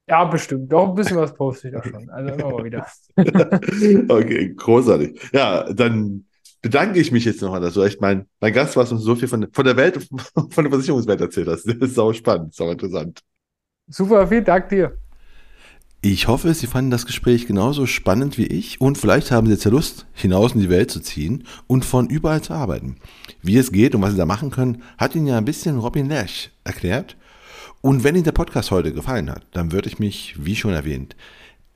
Ja, bestimmt. Doch ein bisschen was poste ich da schon. Also immer mal wieder.
okay, großartig. Ja, dann bedanke ich mich jetzt noch, dass du echt mein, mein Gast warst und so viel von, von der Welt, von der Versicherungswelt erzählt hast. Das ist sau spannend, sau interessant.
Super, vielen Dank dir.
Ich hoffe, Sie fanden das Gespräch genauso spannend wie ich und vielleicht haben Sie jetzt ja Lust, hinaus in die Welt zu ziehen und von überall zu arbeiten. Wie es geht und was Sie da machen können, hat Ihnen ja ein bisschen Robin Lerch erklärt. Und wenn Ihnen der Podcast heute gefallen hat, dann würde ich mich, wie schon erwähnt,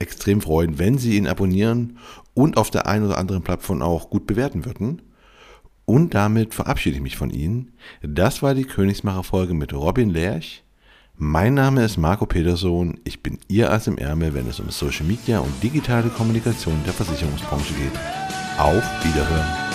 extrem freuen, wenn Sie ihn abonnieren und auf der einen oder anderen Plattform auch gut bewerten würden. Und damit verabschiede ich mich von Ihnen. Das war die Königsmacher-Folge mit Robin Lerch. Mein Name ist Marco Peterson. Ich bin Ihr Ass im Ärmel, wenn es um Social Media und digitale Kommunikation der Versicherungsbranche geht. Auf Wiederhören.